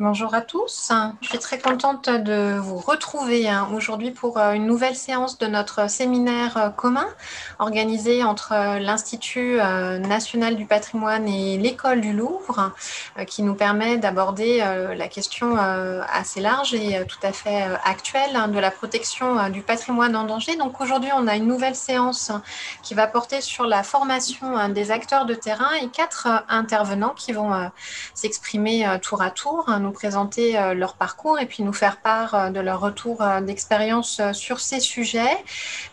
Bonjour à tous. Je suis très contente de vous retrouver hein, aujourd'hui pour euh, une nouvelle séance de notre séminaire euh, commun organisé entre euh, l'Institut national du patrimoine et l'École du Louvre qui nous permet d'aborder la question assez large et tout à fait actuelle hein, de la protection du patrimoine en danger. Donc aujourd'hui, on a une nouvelle séance qui va porter sur la formation hein, des acteurs de terrain et quatre intervenants qui vont s'exprimer tour à tour présenter euh, leur parcours et puis nous faire part euh, de leur retour euh, d'expérience sur ces sujets.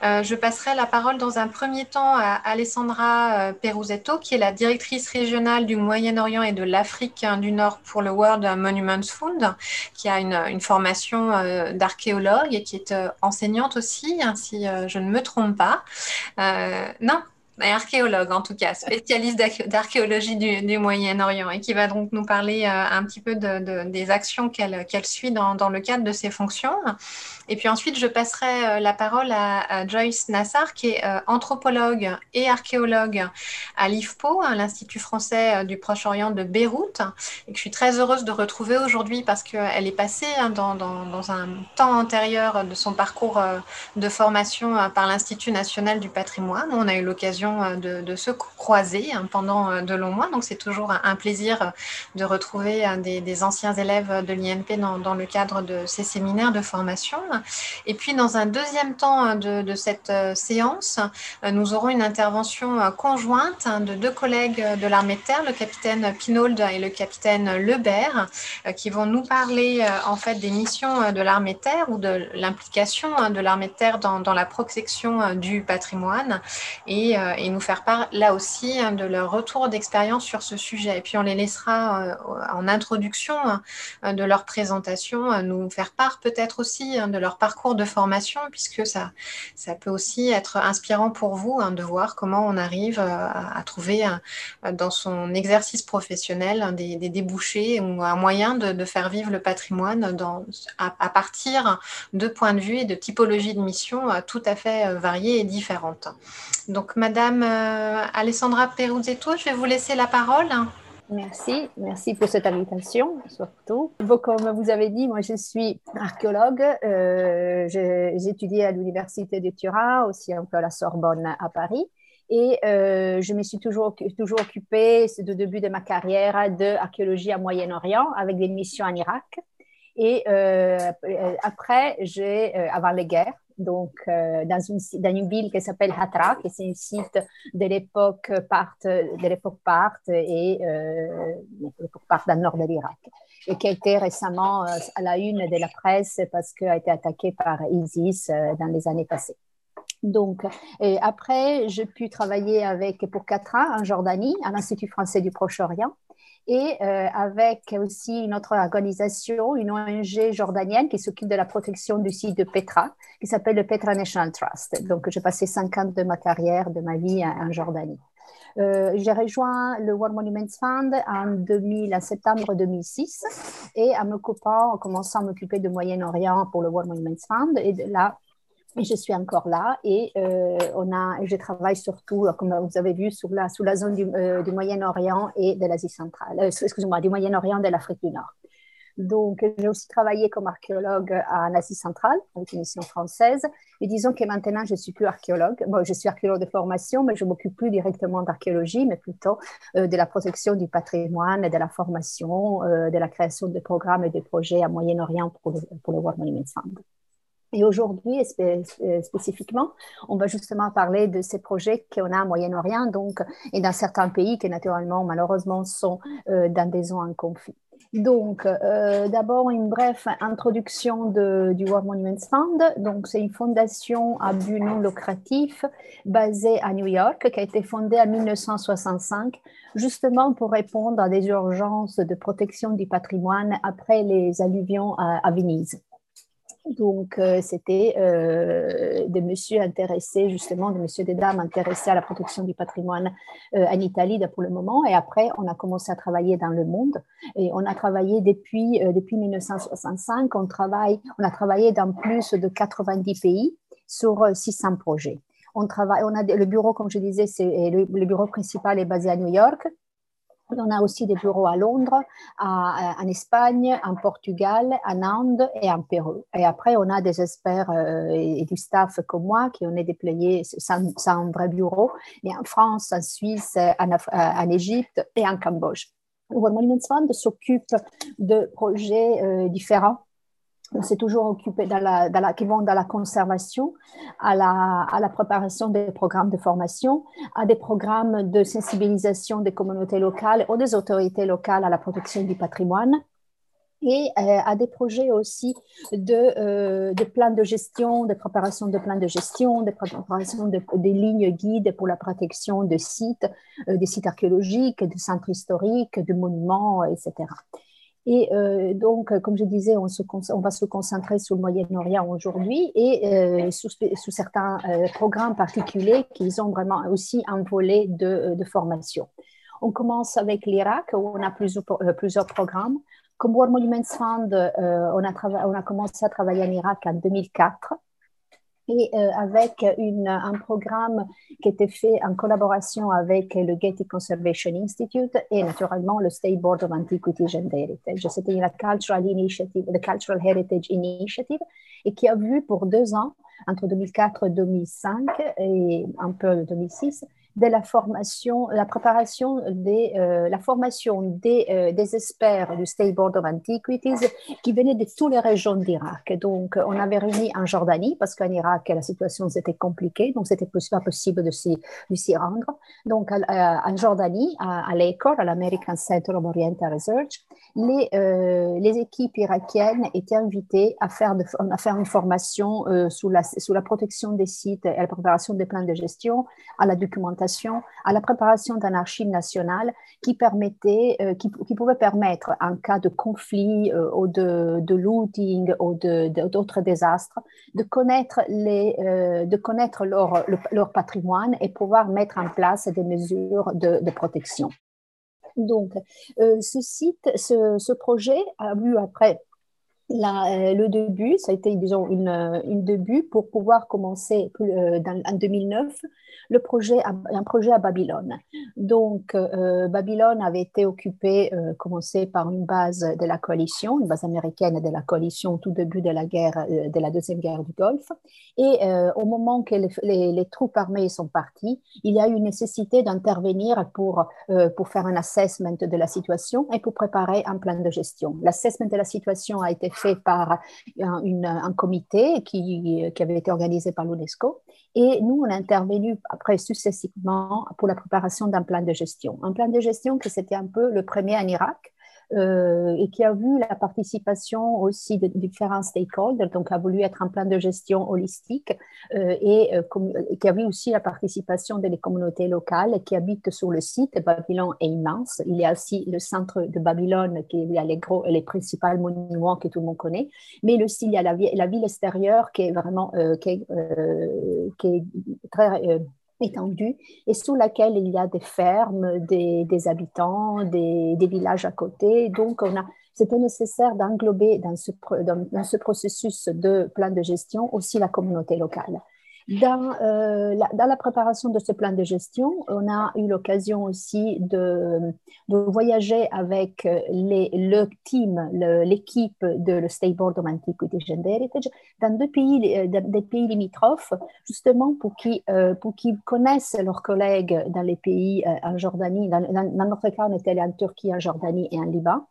Je passerai la parole dans un premier temps à Alessandra Peruzetto, qui est la directrice régionale du Moyen-Orient et de l'Afrique hein, du Nord pour le World Monuments Fund, qui a une, formation d'archéologue et qui est enseignante aussi, hein, si je ne me trompe pas. non, archéologue en tout cas, spécialiste d'archéologie du, Moyen-Orient et qui va donc nous parler euh, un petit peu de, des actions qu'elle suit dans, le cadre de ses fonctions. Et puis ensuite, je passerai euh, la parole à, Joyce Nassar, qui est euh, anthropologue et archéologue à l'IFPO, l'Institut français du Proche-Orient de Beyrouth, et que je suis très heureuse de retrouver aujourd'hui parce qu'elle est passée hein, dans, un temps antérieur de son parcours de formation par l'Institut national du patrimoine. On a eu l'occasion euh, de, se croiser hein, pendant euh, de longs mois. Donc, c'est toujours un plaisir euh, de retrouver des, anciens élèves de l'INP dans, le cadre de ces séminaires de formation. Et puis, dans un deuxième temps de, cette séance, nous aurons une intervention conjointe hein, de deux collègues de l'armée de terre, le capitaine Pinault et le capitaine Lebert, qui vont nous parler en fait des missions de l'armée de terre ou de l'implication hein, de l'armée de terre dans, la protection du patrimoine et, et nous faire part là aussi hein, de leur retour d'expérience sur ce sujet. Et puis on les laissera euh, en introduction hein, de leur présentation, euh, nous faire part peut-être aussi hein, de leur parcours de formation, puisque ça, ça peut aussi être inspirant pour vous de voir comment on arrive euh, à, trouver dans son exercice professionnel des, débouchés ou un moyen de, faire vivre le patrimoine à, partir de points de vue et de typologies de missions tout à fait variées et différentes. Donc, Madame euh, Alessandra Peruzzetto, je vais vous laisser la parole. Merci, merci pour cette invitation, surtout. comme vous avez dit, moi je suis archéologue. Euh, j'ai étudié à l'Université de Turin, aussi un peu à la Sorbonne à Paris. Et euh, je me suis toujours, toujours occupée, de début de ma carrière, d'archéologie à Moyen-Orient avec des missions en Irak. Et après, j'ai, avant les guerres, donc euh, dans, une, dans, une, ville qui s'appelle Hatra, qui est un site de l'époque Parthe, de l'époque Parthe et euh, l'époque dans le nord de l'Irak, et qui a été récemment euh, à la une de la presse parce qu'elle a été attaquée par ISIS euh, dans les années passées. Donc, et après, j'ai pu travailler avec, pour quatre ans en Jordanie, à l'Institut français du Proche-Orient et euh, avec aussi une autre organisation, une ONG jordanienne qui s'occupe de la protection du site de Petra, qui s'appelle le Petra National Trust. Donc, j'ai passé cinq ans de ma carrière, de ma vie en, Jordanie. Euh, j'ai rejoint le World Monuments Fund en, 2000, en septembre 2006 et en en commençant à m'occuper de Moyen-Orient pour le World Monuments Fund. Et là, je suis encore là et euh, on a, je travaille surtout, comme vous avez vu, sous la, sous la zone du, euh, Moyen-Orient et de l'Asie centrale, euh, excusez-moi, du Moyen-Orient et de l'Afrique du Nord. Donc, j'ai aussi travaillé comme archéologue en Asie centrale, avec une mission française. Et disons que maintenant, je suis plus archéologue. Bon, je suis archéologue de formation, mais je m'occupe plus directement d'archéologie, mais plutôt de la protection du patrimoine, de la formation, de la création de programmes et de projets à Moyen-Orient pour pour le World Monuments Fund. Et aujourd'hui, euh, spécifiquement, on va justement parler de ces projets qu'on a au Moyen-Orient, donc, et dans certains pays qui, naturellement, malheureusement, sont euh, dans des zones en conflit. Donc, euh, d'abord, une brève introduction du World Monuments Fund. Donc, c'est une fondation à but non lucratif basée à New York qui a été fondée en 1965 justement pour répondre à des urgences de protection du patrimoine après les alluvions à Venise. Donc, euh, c'était euh, des messieurs intéressés, justement, des messieurs des dames intéressés à la protection du patrimoine euh, en Italie pour le moment. Et après, on a commencé à travailler dans le monde. Et on a travaillé depuis, depuis 1965. On, travaille, on a travaillé dans plus de 90 pays sur 600 projets. On travaille, on a le bureau, comme je disais, c'est le bureau principal est basé à New York. On a aussi des bureaux à Londres, en Espagne, en Portugal, en Inde et en Pérou. Et après, on a des experts euh, et, du staff comme moi qui ont est déployés sans, sans, vrai bureau, mais en France, en Suisse, en, en Égypte et en Cambodge. Le World Monuments Fund s'occupe de projets euh, différents on s'est toujours occupé dans la, qui vont dans la conservation, à la, à la, préparation des programmes de formation, à des programmes de sensibilisation des communautés locales ou des autorités locales à la protection du patrimoine et euh, à des projets aussi de, euh, de plans de gestion, de préparation de plans de gestion, de préparation de, des lignes guides pour la protection de sites, euh, des sites archéologiques, de centres historiques, de monuments, etc. Et euh, donc, comme je disais, on, se, on, va se concentrer sur le Moyen-Orient aujourd'hui et euh, sous, sous, certains euh, programmes particuliers qui ont vraiment aussi un volet de, de formation. On commence avec l'Irak où on a plusieurs, plusieurs programmes. Comme War Monuments Fund, on a, on, a commencé à travailler en Irak en 2004 et euh, avec une, un programme qui était fait en collaboration avec le Getty Conservation Institute et naturellement le State Board of Antiquities and Heritage. C'était la Cultural Initiative, the Cultural Heritage Initiative, et qui a vu pour deux ans, entre 2004 et 2005 et un peu 2006, de la formation, la préparation des, euh, la formation des, euh, des, experts du State Board of Antiquities qui venaient de toutes les régions d'Irak. Donc, on avait réuni en Jordanie parce qu'en Irak, la situation était compliquée, donc c'était pas possible de s'y, rendre. Donc, en Jordanie, à, à à l'American Center of Oriental Research, les, euh, les équipes irakiennes étaient invitées à faire, de, à faire une formation sous, la, sous la protection des sites et la préparation des plans de gestion, à la documentation à la préparation d'un archive national qui permettait, euh, qui, pouvait permettre, en cas de conflit euh, ou de, looting ou d'autres désastres, de connaître, les, euh, de connaître leur, leur, patrimoine et pouvoir mettre en place des mesures de, de protection. Donc, ce site, ce, ce, projet a eu après la, le début, ça a été, disons, une, une début pour pouvoir commencer en 2009 le projet, un projet à Babylone. Donc, euh, Babylone avait été occupé, euh, commencé par une base de la coalition, une base américaine de la coalition au tout début de la guerre, euh, de la deuxième guerre du Golfe. Et au moment que les, les, troupes armées sont parties, il y a eu nécessité d'intervenir pour, pour faire un assessment de la situation et pour préparer un plan de gestion. L'assessment de la situation a été fait par un, un comité qui, qui avait été organisé par l'UNESCO et nous, on a intervenu après successivement pour la préparation d'un plan de gestion. Un plan de gestion que c'était un peu le premier en Irak, euh, et qui a vu la participation aussi de, différents stakeholders, donc a voulu être un plan de gestion holistique euh, et euh, qui a vu aussi la participation des communautés locales qui habitent sur le site. Babylone est immense. Il y a aussi le centre de Babylone qui a les gros, les principaux monuments que tout le monde connaît, mais aussi il y a la, ville extérieure qui est vraiment qui est très étendue et sous laquelle il y a des fermes, des, habitants, des, villages à côté. Donc, on a, c'était nécessaire d'englober dans, dans ce processus de plan de gestion aussi la communauté locale. Dans, euh, la, dans, la, préparation de ce plan de gestion, on a eu l'occasion aussi de, de, voyager avec les, le team, l'équipe de le State Board of Antiquities and Heritage dans deux pays, euh, des pays limitrophes, justement pour qu'ils euh, qu'ils connaissent leurs collègues dans les pays euh, en Jordanie. Dans, dans, dans, notre cas, on était allé en Turquie, en Jordanie et en Liban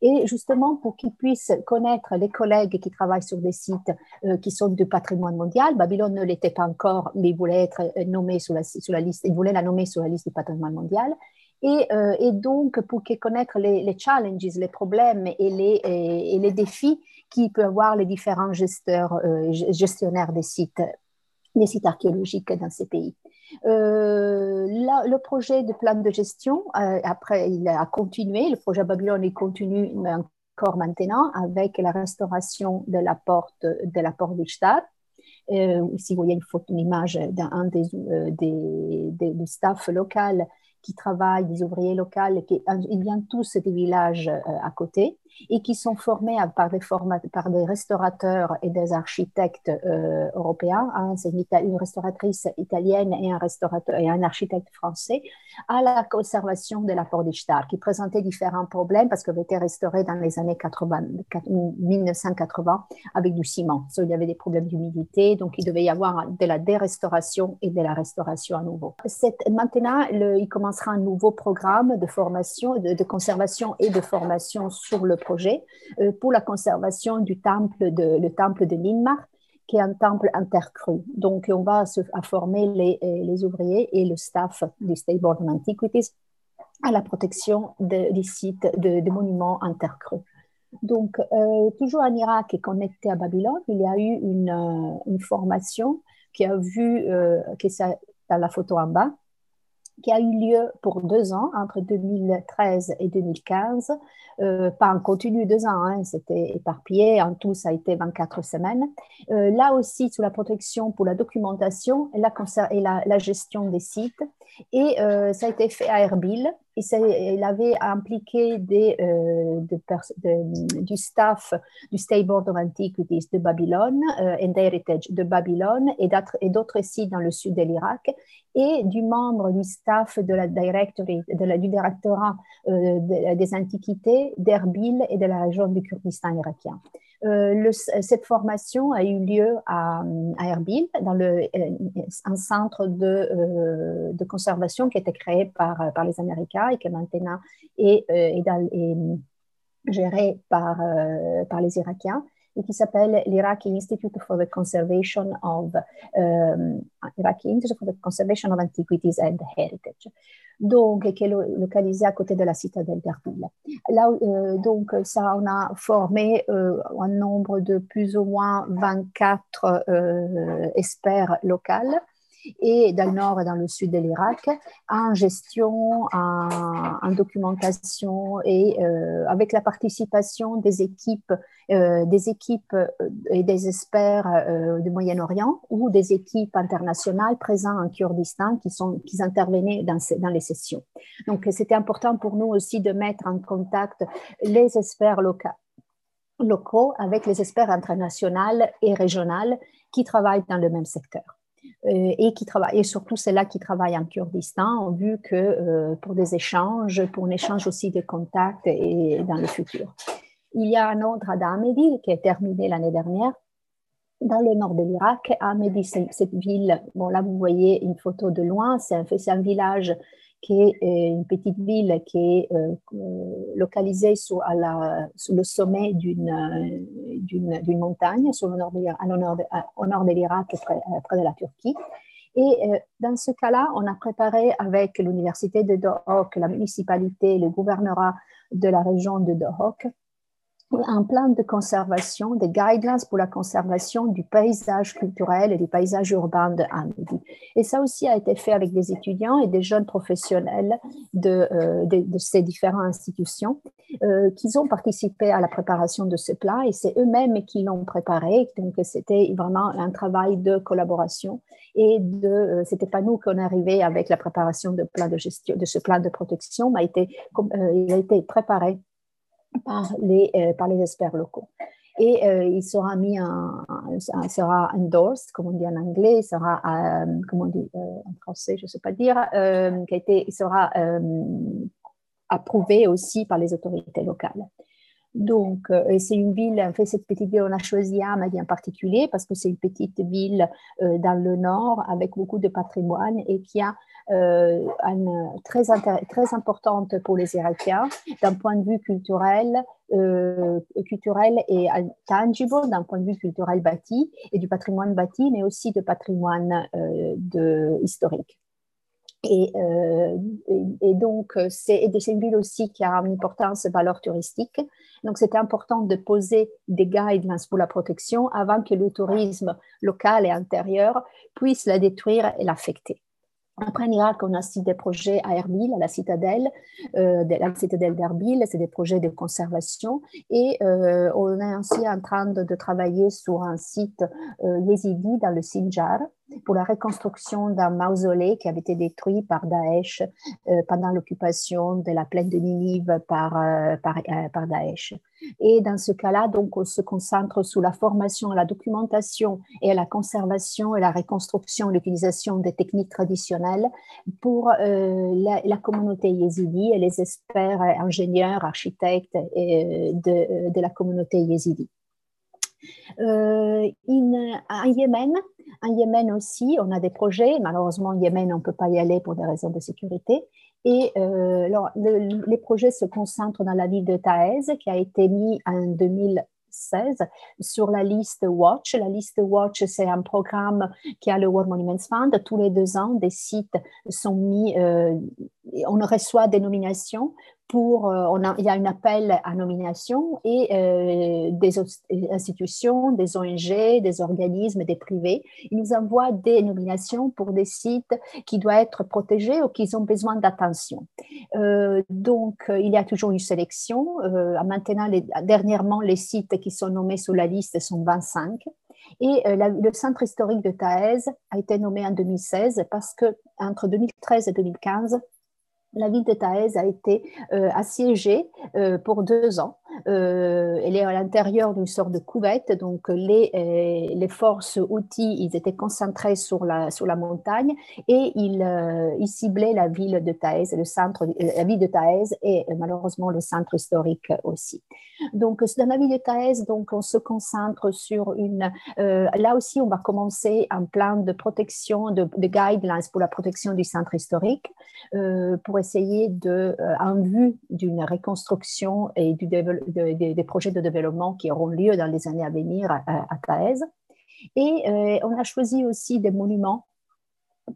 et justement pour qu'ils puissent connaître les collègues qui travaillent sur des sites euh, qui sont du patrimoine mondial. Babylone ne l'était pas encore, mais il voulait être euh, nommé sur la, liste, il voulait la nommer sur la liste du patrimoine mondial. Et, euh, donc, pour connaissent les, les, challenges, les problèmes et les, défis qui peuvent avoir les différents gestionnaires des sites, des sites archéologiques dans ces pays. Euh, le projet de plan de gestion, euh, après, il a continué. Le projet Babylone, il continue encore maintenant avec la restauration de la porte de la porte du Stade. Euh, ici, vous voyez une, photo, une image d'un des, des, des, des staff local qui travaillent, des ouvriers locaux, qui, ils viennent tous des villages à côté. Et qui sont formés par des, par des restaurateurs et des architectes euh, européens. Hein, c'est une, restauratrice italienne et un, restaurateur, et un architecte français à la conservation de la Porte d'Ishtar, qui présentait différents problèmes parce qu'elle avait été restaurée dans les années 80, 1980 avec du ciment. So, il y avait des problèmes d'humidité, donc il devait y avoir de la dérestauration et de la restauration à nouveau. Maintenant, il commencera un nouveau programme de formation, de conservation et de formation sur le euh, pour la conservation du temple de, le temple de qui est un temple intercru. Donc, on va former les, euh, les, ouvriers et le staff du State Board of Antiquities à la protection de, des sites de, de, monuments intercrus. Donc, euh, toujours en Irak et connecté à Babylone, il y a eu une, une formation qui a vu, euh, qui est dans la photo en bas, qui a eu lieu pour deux ans, entre 2013 et 2015. Euh, pas en continu deux ans, hein, c'était éparpillé. En tout, ça a été 24 semaines. Euh, là aussi, sous la protection pour la documentation et la gestion des sites. Et euh, ça a été fait à Erbil. Et il avait impliqué des, euh, du staff du State Board of Antiquities de Babylone, euh, and Heritage de Babylone et d'autres sites dans le sud de l'Irak et du membre du staff de la directory, de la, du directorat des antiquités d'Erbil et de la région du Kurdistan irakien. Euh, le, cette formation a eu lieu à, Erbil, dans euh, un centre de, euh, conservation qui a été créé par, les Américains et qui est, est, dans, géré par les Irakiens qui s'appelle l'Iraqi Institute for the Conservation of Iraqi Institute for the Conservation of Antiquities and Heritage. Donc, qui est localisé à côté de la citadelle d'Erbil. Là, euh, donc, ça, on a formé euh, un nombre de plus ou moins 24 euh, experts locaux et dans le nord et dans le sud de l'Irak, en gestion, en, documentation et euh, avec la participation des équipes, euh, des équipes euh, et des experts du Moyen-Orient ou des équipes internationales présentes en Kurdistan qui, sont, qui intervenaient dans, dans les sessions. Donc, c'était important pour nous aussi de mettre en contact les experts locaux locaux avec les experts internationaux et régionaux qui travaillent dans le même secteur. Euh, et qui travaille, et surtout celles-là qui travaillent en Kurdistan, ont vu que euh, pour des échanges, pour un échange aussi de contacts et dans le futur. Il y a un autre à Ahmedi qui est terminé l'année dernière, dans le nord de l'Irak. Ahmedi, cette ville, bon là vous voyez une photo de loin, c'est un, un village qui est euh, une petite ville qui est euh, localisée sur, le sommet d'une montagne au nord de l'Irak, près, euh, près, de la Turquie. Et dans ce cas-là, on a préparé avec l'université de Dohok, la municipalité, le gouvernorat de la région de Dohok, un plan de conservation, des guidelines pour la conservation du paysage culturel et du paysage urbain de Hamidi. Et ça aussi a été fait avec des étudiants et des jeunes professionnels de, euh, ces différentes institutions euh, qui ont participé à la préparation de ce plan et c'est eux-mêmes qui l'ont préparé. Donc c'était vraiment un travail de collaboration et de, euh, c'était pas nous qu'on arrivait avec la préparation de ce plan de protection, mais euh, il a été préparé par les, euh, par les experts locaux. Et euh, il sera mis en, sera endorsed, comme on dit en anglais, il sera, euh, comme on dit en français, je ne sais pas dire, qui a été, il sera approuvé aussi par les autorités locales. Donc, c'est une ville, en fait, cette petite ville, on a choisi Amadi en particulier parce que c'est une petite ville dans le nord avec beaucoup de patrimoine et qui a euh, très, très importante pour les Irakiens d'un point de vue culturel, euh, culturel et tangible, d'un point de vue culturel bâti et du patrimoine bâti, mais aussi de patrimoine euh, historique. Et, euh, et, donc, c'est une ville aussi qui a une importance valeur touristique. Donc, c'était important de poser des guidelines pour la protection avant que le tourisme local et intérieur puisse la détruire et l'affecter. Après en Irak, on a aussi des projets à Erbil, à la citadelle, euh, la citadelle d'Erbil, c'est des projets de conservation. Et euh, on est aussi en train de, travailler sur un site euh, yézidi dans le Sinjar pour la reconstruction d'un mausolée qui avait été détruit par Daesh euh, pendant l'occupation de la plaine de Ninive par, euh, par, par Daesh. Et dans ce cas-là, on se concentre sur la formation, la documentation et la conservation et la reconstruction, l'utilisation des techniques traditionnelles pour la, communauté yézidi et les experts, ingénieurs, architectes de, de la communauté yézidi. Euh, en Yémen, en Yémen aussi, on a des projets. Malheureusement, en Yémen, on ne peut pas y aller pour des raisons de sécurité. Et euh, alors, les projets se concentrent dans la ville de Taez, qui a été mis en 2016 sur la liste Watch. La liste Watch, c'est un programme qui a le World Monuments Fund. Tous les deux ans, des sites sont mis, euh, on reçoit des nominations euh, il y a un appel à nomination et euh, des institutions, des ONG, des organismes, des privés, ils nous envoient des nominations pour des sites qui doivent être protégés ou qui ont besoin d'attention. Euh, donc, il y a toujours une sélection. maintenant, dernièrement, les sites qui sont nommés sur la liste sont 25. Et le centre historique de Taez a été nommé en 2016 parce que entre 2013 et 2015, la ville de Taez a été euh, assiégée euh, pour deux ans. Euh, elle est à l'intérieur d'une sorte de couvette, donc les, les forces outils, ils étaient concentrés sur la, sur la montagne et ils, ils ciblaient la ville de Taez, le centre, la ville de Taez et malheureusement le centre historique aussi. Donc dans la ville de Taez, donc on se concentre sur une. là aussi, on va commencer un plan de protection, de, de guidelines pour la protection du centre historique essayer de, euh, en vue d'une reconstruction et du des projets de développement qui auront lieu dans les années à venir à, à Et euh, on a choisi aussi des monuments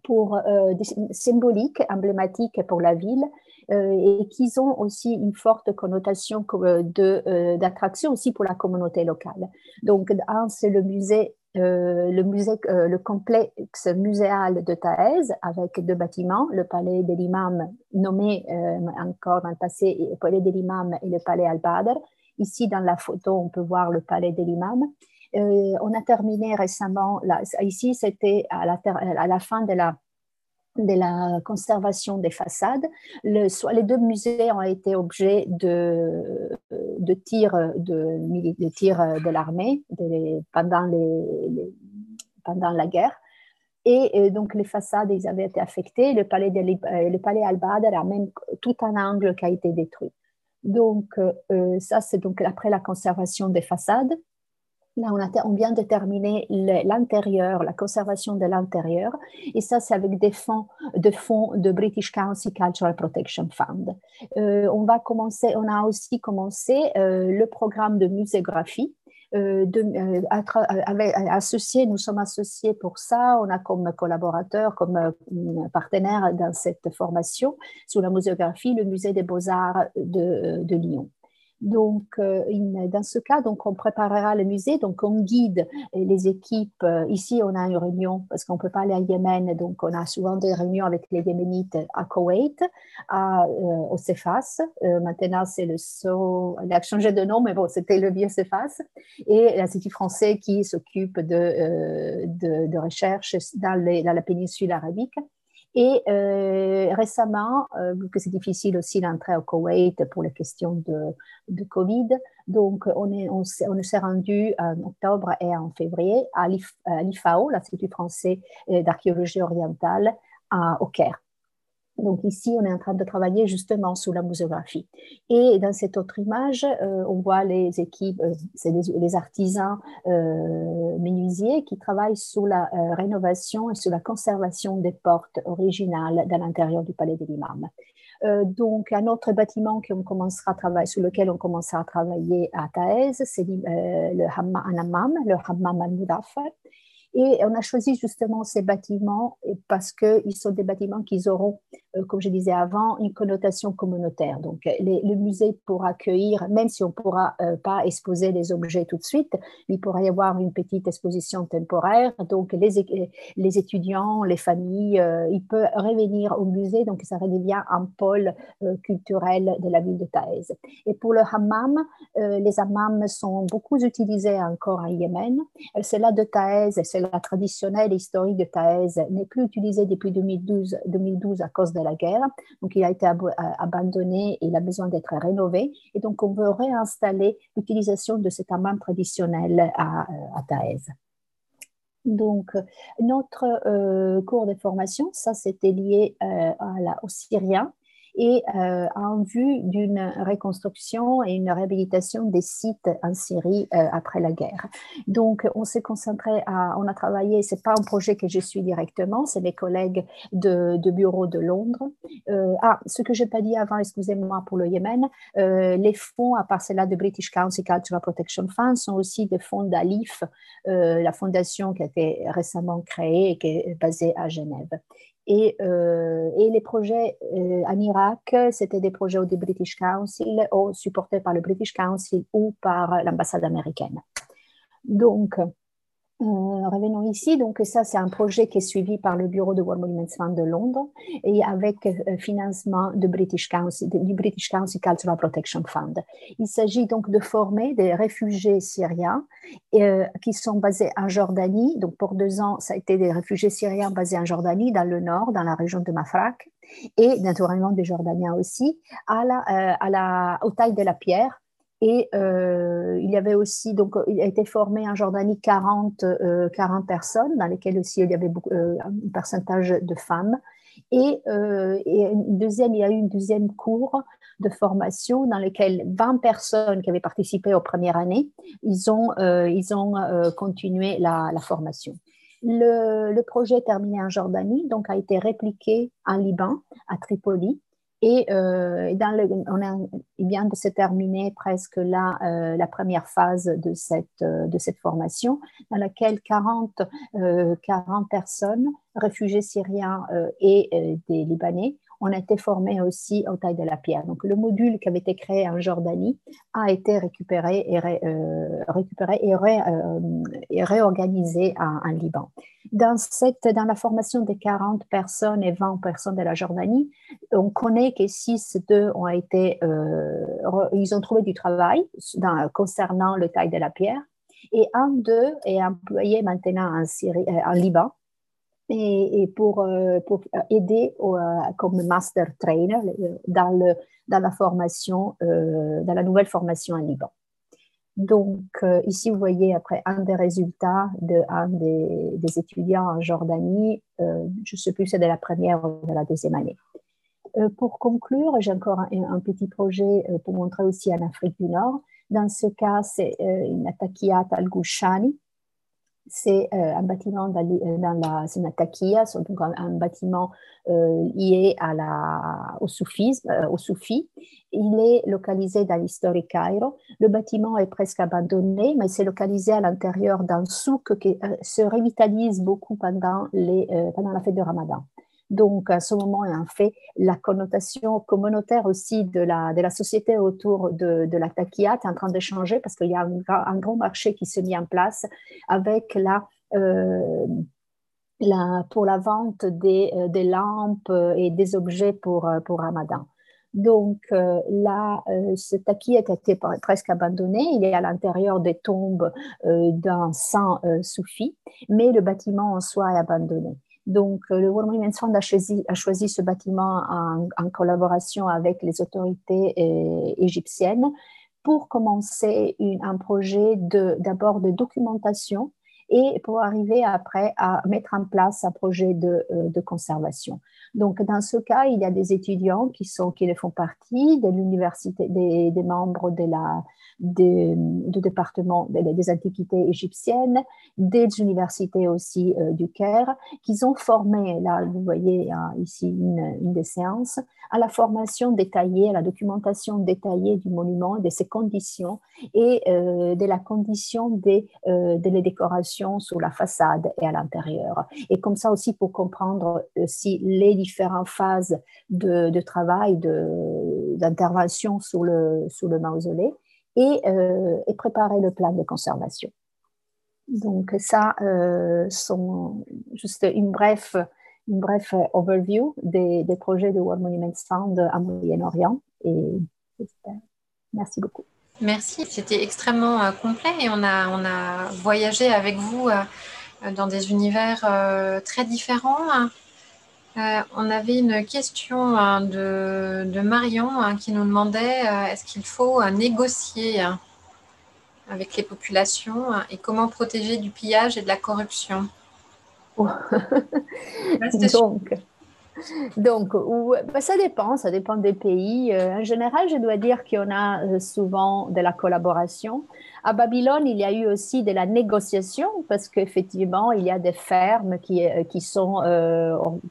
pour, euh, symboliques, emblématiques pour la ville, et qui ont aussi une forte connotation d'attraction aussi pour la communauté locale. Donc, un, c'est le musée euh, le, musée, euh, le complexe muséal de Taez avec deux bâtiments, le palais de l'imam nommé euh, encore dans le passé le palais de l'imam et le palais Al-Badr. Ici, dans la photo, on peut voir le palais de l'imam. on a terminé récemment, là, ici c'était à la, à la fin de la de la conservation des façades. Le, les deux musées ont été objets de, de tirs de, de, l'armée pendant, les, pendant la guerre. Et, donc les façades, ils avaient été affectées. Le palais, de, euh, le palais Al-Badr a même tout un angle qui a été détruit. Donc euh, ça, c'est donc après la conservation des façades. Là, on, vient de terminer l'intérieur, la conservation de l'intérieur, et ça, c'est avec des fonds de fonds de British Council Cultural Protection Fund. Euh, on va commencer, on a aussi commencé euh, le programme de muséographie. Euh, associés, nous sommes associés pour ça. On a comme collaborateur, comme partenaire dans cette formation sur la muséographie le musée des beaux-arts de Lyon. Donc, euh, dans ce cas, donc, on préparera le musée, donc on guide les équipes. Euh, ici, on a une réunion parce qu'on ne peut pas aller à Yémen, donc on a souvent des réunions avec les Yéménites à Koweït, à, euh, au CEFAS. maintenant, c'est le SO, il a changé de nom, mais bon, c'était le vieux CEFAS. Et l'Institut français qui s'occupe de, de, recherche dans, dans la péninsule arabique. Et euh, récemment, euh, vu que c'est difficile aussi d'entrer au Koweït pour les questions de, de Covid, donc on, est, on, on s'est rendu en octobre et en février à l'IFAO, l'Institut français euh, d'archéologie orientale, à, au Caire. Donc ici, on est en train de travailler justement sur la muséographie. Et dans cette autre image, euh, on voit les équipes, euh, c'est les, artisans euh, menuisiers qui travaillent sur la rénovation et sur la conservation des portes originales dans l'intérieur du palais de l'imam. donc, un autre bâtiment qu'on commencera à travailler, sur lequel on commencera à travailler à Taez, c'est le hammam, le hammam al-Mudaffar, et on a choisi justement ces bâtiments parce qu'ils sont des bâtiments qui auront, euh, comme je disais avant, une connotation communautaire. Donc, le musée pourra accueillir, même si on ne pourra euh, pas exposer les objets tout de suite, il pourra y avoir une petite exposition temporaire. Donc, les, étudiants, les familles, euh, ils peuvent revenir au musée. Donc, ça redevient un pôle culturel de la ville de Taïz. Et pour le hammam, les hammams sont beaucoup utilisés encore à Yémen. C'est là de Taïz, c'est la traditionnelle historique de Taez n'est plus utilisée depuis 2012, 2012 à cause de la guerre. Donc, il a été abandonné et il a besoin d'être rénové. Et donc, on veut réinstaller l'utilisation de cet amman traditionnel à, à Taez. Donc, notre cours de formation, ça, c'était lié à la, aux Syriens et euh, en vue d'une reconstruction et une réhabilitation des sites en Syrie euh, après la guerre. Donc, on s'est concentré à, on a travaillé, c'est pas un projet que je suis directement, c'est mes collègues de, bureau de Londres. Euh, ah, ce que j'ai pas dit avant, excusez-moi pour le Yémen, les fonds, à part cela de British Council Cultural Protection Fund, sont aussi des fonds d'ALIF, la fondation qui a été récemment créée et qui est basée à Genève. Et, euh, et, les projets euh, en Irak, c'était des projets au British Council, ou supportés par le British Council ou par l'ambassade américaine. Donc, euh, revenons ici. Donc, ça, c'est un projet qui est suivi par le bureau de War Monuments Fund de Londres et avec euh, financement de British Council, du British Council Cultural Protection Fund. Il s'agit donc de former des réfugiés syriens euh, qui sont basés en Jordanie. Donc, pour deux ans, ça a été des réfugiés syriens basés en Jordanie, dans le nord, dans la région de Mafraq, et naturellement des Jordaniens aussi, à la, à la, au taille de la pierre et euh, il y avait aussi, donc, il a été formé en Jordanie 40, 40 euh, personnes, dans lesquelles aussi il y avait beaucoup, euh, un pourcentage de femmes. Et, une deuxième, il y a eu une deuxième cours de formation dans lequel 20 personnes qui avaient participé aux premières années, ils ont, ils ont continué la, la formation. Le, le, projet terminé en Jordanie, donc a été répliqué en Liban, à Tripoli, et euh, dans le, on a, il vient de se terminer presque là euh, la première phase de cette, euh, de cette formation, dans laquelle 40, 40 personnes, réfugiés syriens et des Libanais, on a été formé aussi au taille de la pierre. Donc le module qui avait été créé en Jordanie a été récupéré et, euh, récupéré et, euh, réorganisé en, Liban. Dans, cette, dans la formation des 40 personnes et 20 personnes de la Jordanie, on connaît que 6 d'eux ont été, euh, ils ont trouvé du travail concernant le taille de la pierre et un d'eux est employé maintenant en, Syrie, en Liban et, pour, euh, aider euh, comme master trainer dans, le, dans la formation, euh, dans la nouvelle formation en Liban. Donc, ici, vous voyez après un des résultats de des, étudiants en Jordanie, je ne sais plus, c'est de la première ou de la deuxième année. pour conclure, j'ai encore un, petit projet pour montrer aussi en Afrique du Nord. Dans ce cas, c'est une Atakiyat al-Gouchani, c'est euh, un bâtiment dans, euh, la Sinatakia, donc un, bâtiment euh, lié à la, au soufisme, au soufi. Il est localisé dans l'historique Cairo. Le bâtiment est presque abandonné, mais c'est localisé à l'intérieur d'un souk qui se revitalise beaucoup pendant, les, pendant la fête de Ramadan. Donc, à ce moment, en fait, la connotation communautaire aussi de la, société autour de, la taquilla est en train de changer parce qu'il y a un, un, grand marché qui s'est mis en place avec la, euh, pour la vente des, euh, lampes et des objets pour, euh, pour Ramadan. Donc là, ce taquis a été presque abandonné. Il est à l'intérieur des tombes d'un saint soufi, mais le bâtiment en soi est abandonné. Donc, euh, le World Monuments Fund a choisi, ce bâtiment en, collaboration avec les autorités euh, égyptiennes pour commencer un projet d'abord de, documentation et pour arriver après à mettre en place un projet de, euh, de conservation. Donc, dans ce cas, il y a des étudiants qui, sont, qui le font partie de l'université, des, des membres de la, des, du département des, antiquités égyptiennes, des universités aussi euh, du Caire, qui ont formé, là vous voyez ici une, des séances, à la formation détaillée, à la documentation détaillée du monument, de ses conditions et euh, de la condition des, euh, de les décorations sur la façade et à l'intérieur. Et comme ça aussi pour comprendre si les différentes phases de, de travail, d'intervention sur le, sur le mausolée et, euh, et, préparer le plan de conservation. Donc ça, euh, sont juste une bref, une bref overview des, des projets de World Monuments Fund à Moyen-Orient. Et merci beaucoup. Merci, c'était extrêmement euh, complet et on a, on a voyagé avec vous euh, dans des univers très différents. On avait une question hein, de, Marion hein, qui nous demandait est-ce qu'il faut négocier hein, avec les populations et comment protéger du pillage et de la corruption? Donc, donc, ben, ça dépend, ça dépend des pays. Euh, en général, je dois dire en a euh, souvent de la collaboration. À Babylone, il y a eu aussi de la négociation parce qu'effectivement, il y a des fermes qui, euh, qui sont,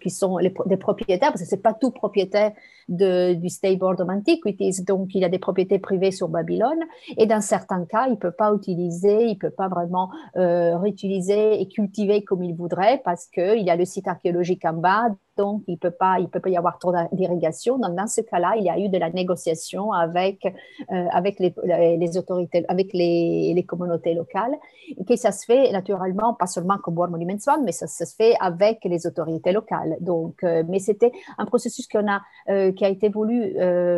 sont des propriétaires, parce que c'est pas tout propriétaire du State Board of Antiquities, donc il a des propriétés privées sur Babylone, et dans certains cas, il peut pas utiliser, il peut pas vraiment réutiliser et cultiver comme il voudrait parce qu'il y a le site archéologique en bas, donc il peut pas, peut pas y avoir trop d'irrigation. Donc dans ce cas-là, il y a eu de la négociation avec euh, avec les, autorités, avec les, communautés locales, et que ça se fait naturellement pas seulement comme War Monument One, mais ça, se fait avec les autorités locales. Donc, euh, mais c'était un processus qu'on a euh, qui a été voulu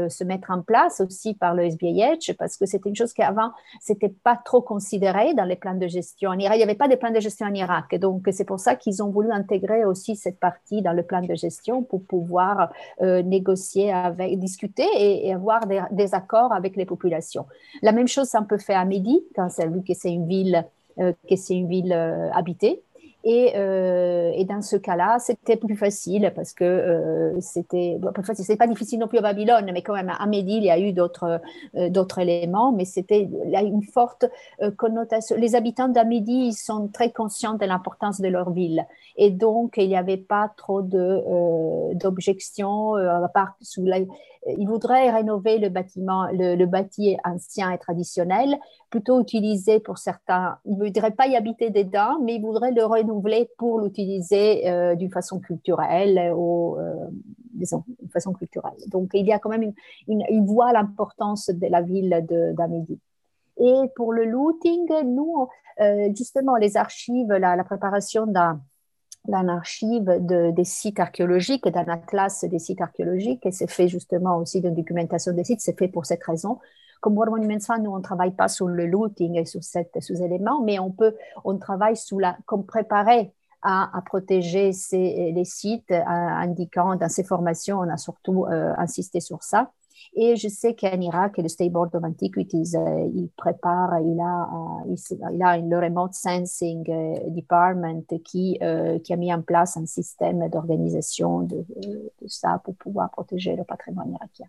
se mettre en place aussi par le SBH parce que c'était une chose qu'avant c'était pas trop considéré dans les plans de gestion en Irak. Il n'y avait pas de plans de gestion en Irak, donc c'est pour ça qu'ils ont voulu intégrer aussi cette partie dans le plan de gestion pour pouvoir euh, négocier avec, discuter et, avoir des, accords avec les populations. La même chose, ça peut faire à Midi, quand c'est vu que c'est une ville, euh, que c'est une ville euh, habitée. Et, euh, et, dans ce cas-là, c'était plus facile parce que euh, c'était bon, pas difficile non plus à Babylone, mais quand même à Médil, il y a eu d'autres euh, d'autres éléments, mais c'était une forte euh, connotation. Les habitants d'Amédi, ils sont très conscients de l'importance de leur ville, et donc il n'y avait pas trop de euh, d'objections à part sous la, ils voudraient rénover le bâtiment, le, le, bâti ancien et traditionnel, plutôt utiliser pour certains, ils ne voudraient pas y habiter dedans, mais ils voudraient le renouveler pour l'utiliser euh, d'une façon culturelle euh, disons, façon culturelle. Donc, il y a quand même une, une, ils voient l'importance de la ville d'Amélie. Et pour le looting, nous, euh, justement, les archives, la préparation d'un archive de, des sites archéologiques, d'un atlas des sites archéologiques, et c'est fait justement aussi de documentation des sites, c'est fait pour cette raison. Comme World Monuments Fund, nous, on ne travaille pas sur le looting et sur ces éléments, mais on peut, on travaille sous la, comme préparer à, protéger les sites, indiquant dans ces formations, on a surtout euh, insisté sur ça. Et je sais qu'en Irak, le State Board of Antiquities, euh, il prépare, il a, euh, il, a le Remote Sensing euh, Department qui, qui a mis en place un système d'organisation de, ça pour pouvoir protéger le patrimoine irakien.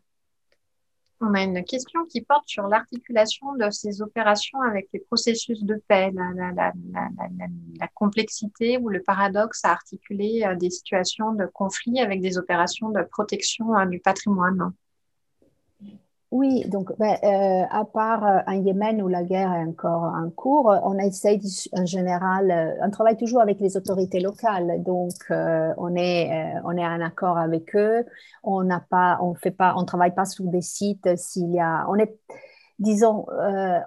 On a une question qui porte sur l'articulation de ces opérations avec les processus de paix, la, complexité ou le paradoxe à articuler des situations de conflit avec des opérations de protection du patrimoine. Oui, donc ben, euh, à part euh, en Yémen où la guerre est encore en cours, on essaye en général, euh, on travaille toujours avec les autorités locales, donc on est on est en accord avec eux. On n'a pas, on fait pas, on travaille pas sur des sites s'il y a, on est disons,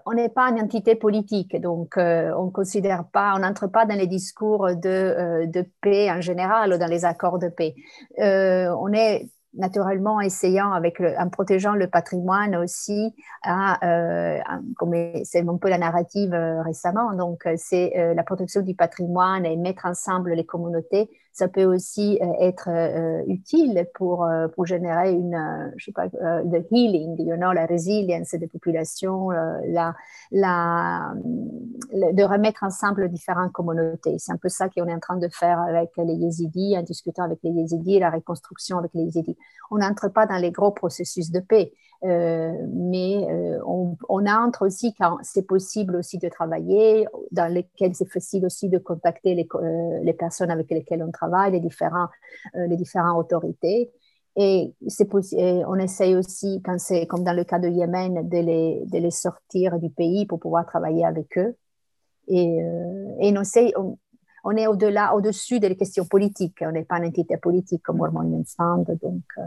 on n'est pas une entité politique, donc on considère pas, on n'entre pas dans les discours de, de paix en général ou dans les accords de paix. on est naturellement essayant avec le, en protégeant le patrimoine aussi à, euh, comme c'est un peu la narrative euh, récemment. Donc euh, c'est la protection du patrimoine et mettre ensemble les communautés ça peut aussi être utile pour pour générer une je sais pas le healing you know la résilience des populations la la de remettre ensemble différentes communautés. C'est un peu ça qu'on est en train de faire avec les yézidis en discutant avec les yézidis la reconstruction avec les yézidis. On n'entre pas dans les gros processus de paix, euh, mais euh, on, entre aussi quand c'est possible aussi de travailler, dans lesquels c'est facile aussi de contacter les, euh, les, personnes avec lesquelles on travaille, les différents, les différentes autorités. Et, c'est on essaye aussi, quand c'est comme dans le cas de Yémen, de les, de les sortir du pays pour pouvoir travailler avec eux. Et, et on essaye, on est au-delà, au-dessus des questions politiques. On n'est pas une entité politique comme World Monuments Fund. Donc, euh.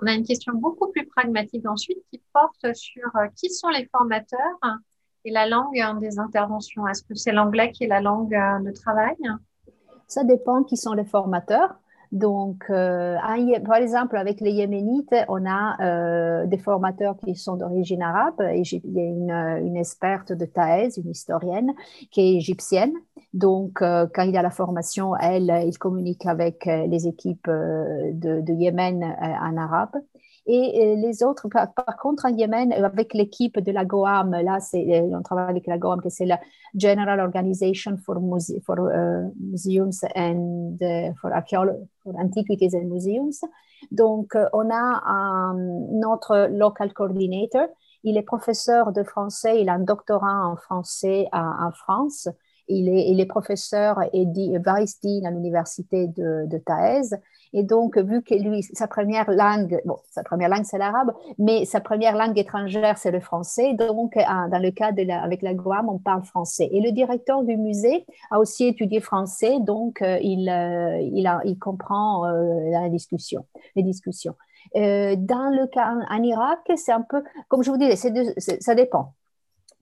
On a une question beaucoup plus pragmatique ensuite qui porte sur euh, qui sont les formateurs et la langue des interventions. Est-ce que c'est l'anglais qui est la langue euh, de travail? Ça dépend qui sont les formateurs. Donc, par exemple, avec les Yéménites, on a des formateurs qui sont d'origine arabe. Et il y a une, une experte de Thaïs, une historienne, qui est égyptienne Donc, quand il a la formation, elle, il communique avec les équipes de Yémen en arabe. Et les autres, par, contre, en Yémen, avec l'équipe de la GOAM, là, c'est, on travaille avec la GOAM, que c'est la General Organization for, Museums and for, for Antiquities and Museums. Donc, on a notre local coordinator. Il est professeur de français, il a un doctorat en français en France. Il est, il est professeur dean à l'université de, de. Et donc, vu que lui, sa première langue, bon, sa première langue, c'est l'arabe, mais sa première langue étrangère, c'est le français. Donc, dans le cas de la, avec la Guam, on parle français. Et le directeur du musée a aussi étudié français, donc euh, il, euh, il, comprend euh, la discussion, les discussions. dans le cas en, Irak, c'est un peu, comme je vous disais, ça dépend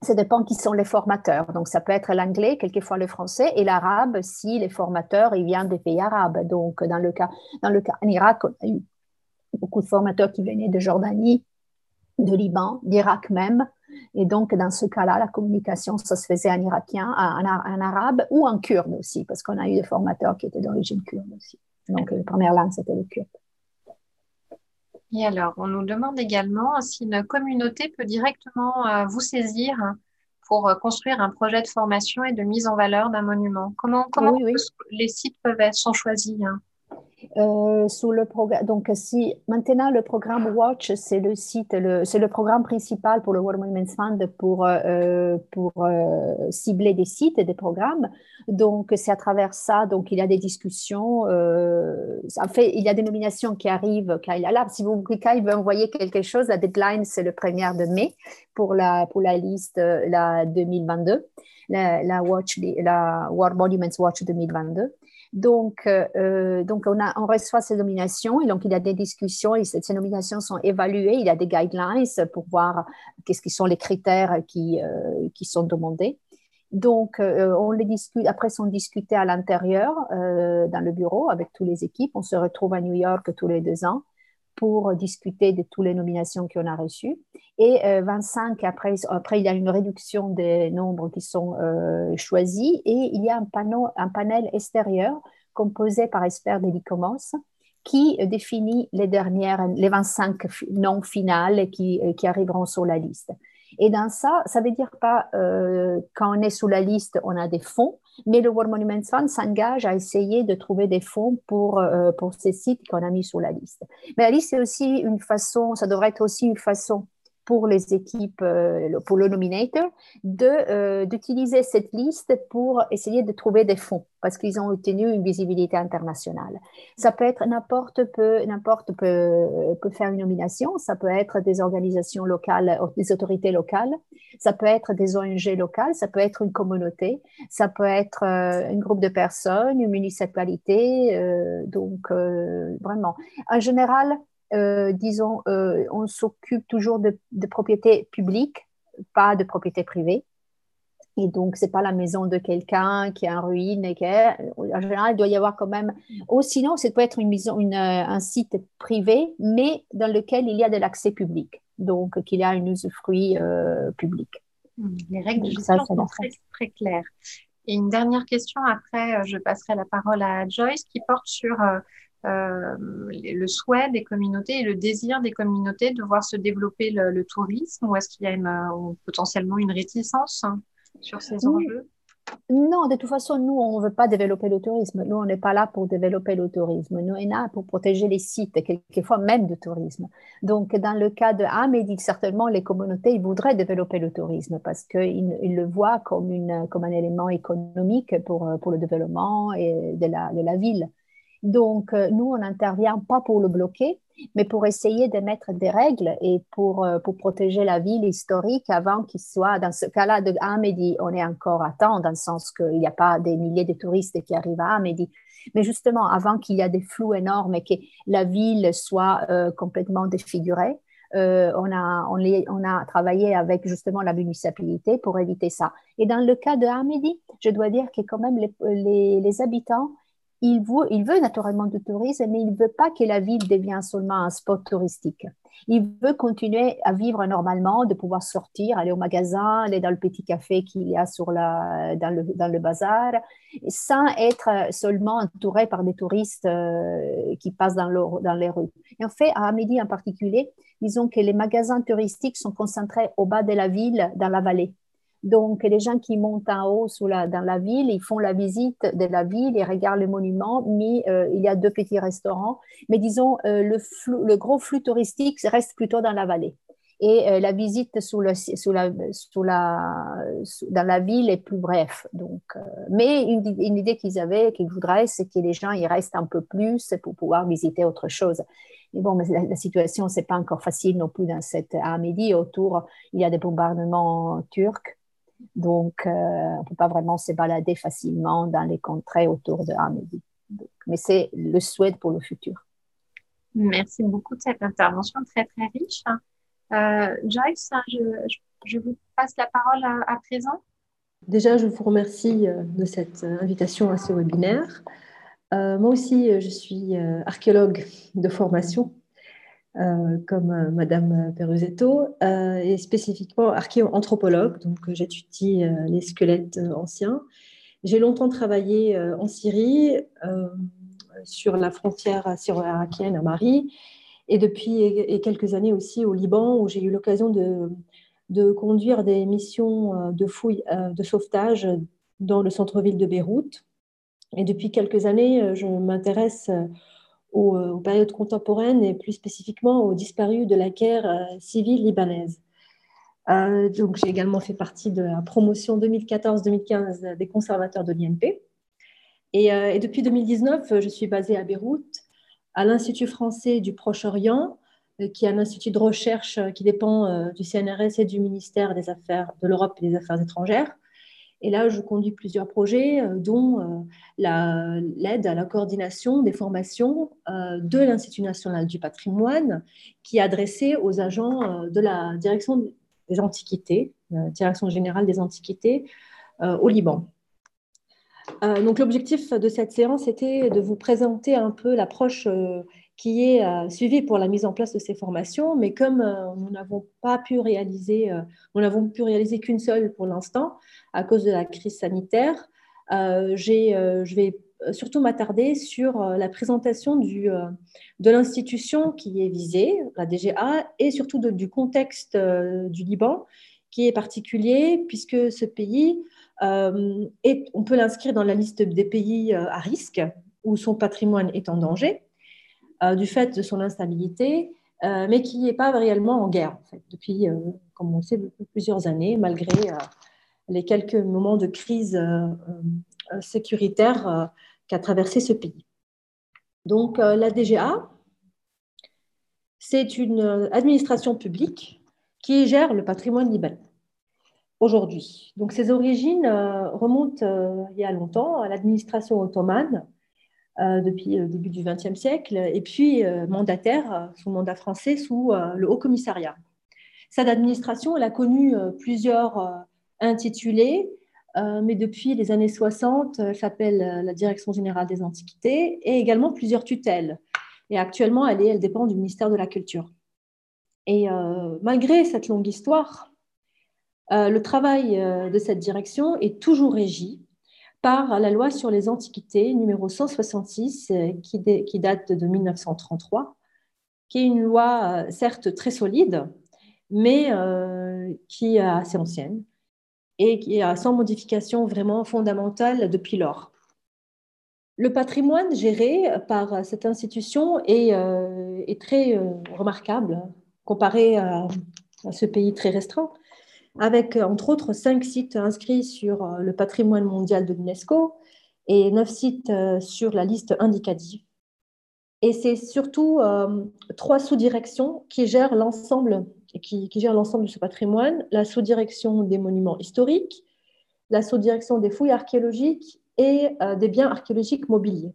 ça dépend qui sont les formateurs. Donc, ça peut être l'anglais, quelquefois le français, et l'arabe si les formateurs ils viennent des pays arabes. Donc, dans le cas, dans le cas en Irak, on a eu beaucoup de formateurs qui venaient de Jordanie, de Liban, d'Irak même. Et donc, dans ce cas-là, la communication, ça se faisait en irakien, en, en arabe ou en kurde aussi, parce qu'on a eu des formateurs qui étaient d'origine kurde aussi. Donc, la première langue, c'était le kurde. Et alors, on nous demande également si une communauté peut directement euh, vous saisir pour euh, construire un projet de formation et de mise en valeur d'un monument. Comment, comment les sites peuvent être, sont choisis hein? Euh. Donc, si maintenant le programme Watch, c'est le site, c'est le programme principal pour le World Monuments Fund pour, euh, euh, cibler des sites et des programmes. Donc, c'est à travers ça. Donc, il y a des discussions. en fait, il y a des nominations qui arrivent. Quand il a là, si vous quand il veut envoyer quelque chose, la deadline c'est le 1er de mai pour la pour la liste la 2022, la, la Watch, la World Monuments Watch 2022. Donc, euh, donc on, reçoit ces nominations et donc il y a des discussions et ces, nominations sont évaluées. Il y a des guidelines pour voir qu'est-ce qui sont les critères qui, euh, sont demandés. Donc, euh, on les discute, après, sont discutés à l'intérieur dans le bureau avec toutes les équipes. On se retrouve à New York tous les deux ans pour discuter de toutes les nominations qu'on a reçues. Et 25, euh, après, après, il y a une réduction des nombres qui sont euh, choisis et il y a un, panneau, un panel extérieur composé par experts de l'ICOMOS qui définit les dernières, les 25 noms finales qui, qui arriveront sur la liste. Et dans ça, ça veut dire pas euh, quand on est sous la liste, on a des fonds, mais le World Monuments Fund s'engage à essayer de trouver des fonds pour, euh, pour ces sites qu'on a mis sur la liste. Mais la liste, c'est aussi une façon, ça devrait être aussi une façon pour les équipes, euh, pour le nominator, euh, d'utiliser cette liste pour essayer de trouver des fonds parce qu'ils ont obtenu une visibilité internationale. Ça peut être n'importe peut, n'importe peut, peut faire une nomination. Ça peut être des organisations locales, des autorités locales. Ça peut être des ONG locales. Ça peut être une communauté. Ça peut être euh, un groupe de personnes, une municipalité. donc vraiment, en général, disons, euh, on s'occupe toujours de, propriétés publiques, pas de propriétés privées. Et donc, c'est pas la maison de quelqu'un qui est en ruine. Et qui en général, il doit y avoir quand même. Ou sinon, ça peut être une maison, une, euh, un site privé, mais dans lequel il y a de l'accès public. Donc, qu'il y a une usufruit public. Mmh, les règles de gestion sont très, très claires. Et une dernière question, après, je passerai la parole à Joyce, qui porte sur euh, le souhait des communautés et le désir des communautés de voir se développer le, tourisme ou est-ce qu'il y a une, potentiellement une réticence hein, sur ces enjeux? non, de toute façon, nous, on ne veut pas développer le tourisme. Nous, on n'est pas là pour développer le tourisme. Nous, on est là pour protéger les sites, quelquefois même du tourisme. Donc, dans le cas de Amédi, certainement, les communautés ils voudraient développer le tourisme parce qu'ils ils le voient comme, une, comme un élément économique pour, pour le développement et de, la, de la ville. Donc, euh, nous, on n'intervient pas pour le bloquer, mais pour essayer de mettre des règles et pour, euh, pour protéger la ville historique avant qu'il soit, dans ce cas-là de Amédi, on est encore à temps, dans le sens qu'il n'y a pas des milliers de touristes qui arrivent à Amédi. Mais justement, avant qu'il y ait des flous énormes et que la ville soit euh, complètement défigurée, on, a, on, on, a travaillé avec justement la municipalité pour éviter ça. Et dans le cas de Amédi, je dois dire que quand même les, les, les habitants, il veut, naturellement du tourisme, mais il ne veut pas que la ville devienne seulement un spot touristique. Il veut continuer à vivre normalement, de pouvoir sortir, aller au magasin, aller dans le petit café qu'il y a sur la, dans, le, dans le bazar, sans être seulement entouré par des touristes euh, qui passent dans, dans les rues. Et en fait, à Amélie en particulier, disons que les magasins touristiques sont concentrés au bas de la ville, dans la vallée. Donc, les gens qui montent en haut sous la, dans la ville, ils font la visite de la ville, ils regardent le monument, mais euh, il y a deux petits restaurants. Mais disons, euh, le, gros flux touristique reste plutôt dans la vallée. Et euh, la visite dans la ville est plus bref. Donc, mais une, idée qu'ils avaient, qu'ils voudraient, c'est que les gens y restent un peu plus pour pouvoir visiter autre chose. Mais bon, mais la, situation, c'est pas encore facile non plus dans cette à midi. Autour, il y a des bombardements turcs. Donc, euh, on ne peut pas vraiment se balader facilement dans les contrées autour de Hamedi. Mais c'est le souhait pour le futur. Merci beaucoup de cette intervention très, très riche. Euh, Joyce, je, vous passe la parole à, présent. Déjà, je vous remercie euh, de cette invitation à ce webinaire. moi aussi, je suis archéologue de formation euh, comme euh, Madame Peruzetto, euh, et spécifiquement archéo-anthropologue, donc j'étudie les squelettes anciens. J'ai longtemps travaillé en Syrie, sur la frontière syro-irakienne à Marie, et depuis quelques années aussi au Liban, où j'ai eu l'occasion de, conduire des missions de fouilles, de sauvetage dans le centre-ville de Beyrouth. Et depuis quelques années, je m'intéresse euh, aux, périodes contemporaines et plus spécifiquement aux disparus de la guerre euh, civile libanaise. Euh, donc, j'ai également fait partie de la promotion 2014-2015 des conservateurs de l'INP. Et, et, depuis 2019, je suis basée à Beyrouth, à l'Institut français du Proche-Orient, qui est un institut de recherche qui dépend du CNRS et du ministère des Affaires de l'Europe et des Affaires étrangères. Et là, je conduis plusieurs projets, euh, dont euh, l'aide à la coordination des formations euh, de l'Institut national du patrimoine, qui est adressée aux agents de la direction des antiquités, la direction générale des antiquités au Liban. donc l'objectif de cette séance était de vous présenter un peu l'approche qui est euh, suivi pour la mise en place de ces formations, mais comme euh, nous n'avons pas pu réaliser, euh, nous n'avons pu réaliser qu'une seule pour l'instant à cause de la crise sanitaire, je vais surtout m'attarder sur la présentation de l'institution qui est visée, la DGA, et surtout du contexte du Liban, qui est particulier, puisque ce pays, est, on peut l'inscrire dans la liste des pays à risque, où son patrimoine est en danger. Euh, du fait de son instabilité, euh, mais qui n'est pas réellement en guerre, depuis, euh, comme on sait, plusieurs années, malgré les quelques moments de crise sécuritaire qu'a traversé ce pays. Donc, la DGA, c'est une administration publique qui gère le patrimoine libanais aujourd'hui. Donc, ses origines remontent il y a longtemps à l'administration ottomane depuis le début du XXe siècle, et puis euh, mandataire euh, sous mandat français sous le Haut Commissariat. Cette administration, elle a connu plusieurs intitulés, mais depuis les années 60, elle s'appelle la Direction générale des antiquités, et également plusieurs tutelles. Et actuellement, elle dépend du ministère de la Culture. Et malgré cette longue histoire, le travail de cette direction est toujours régi par la loi sur les antiquités numéro 166 euh, qui, date de 1933, qui est une loi euh, certes très solide, mais euh, qui est assez ancienne et qui est sans modification vraiment fondamentale depuis lors. Le patrimoine géré par cette institution est très remarquable comparé à, ce pays très restreint avec entre autres cinq sites inscrits sur euh, le patrimoine mondial de l'UNESCO et neuf sites euh, sur la liste indicative. Et c'est surtout euh, trois sous-directions qui gèrent l'ensemble qui, de ce patrimoine la sous-direction des monuments historiques, la sous-direction des fouilles archéologiques et des biens archéologiques mobiliers.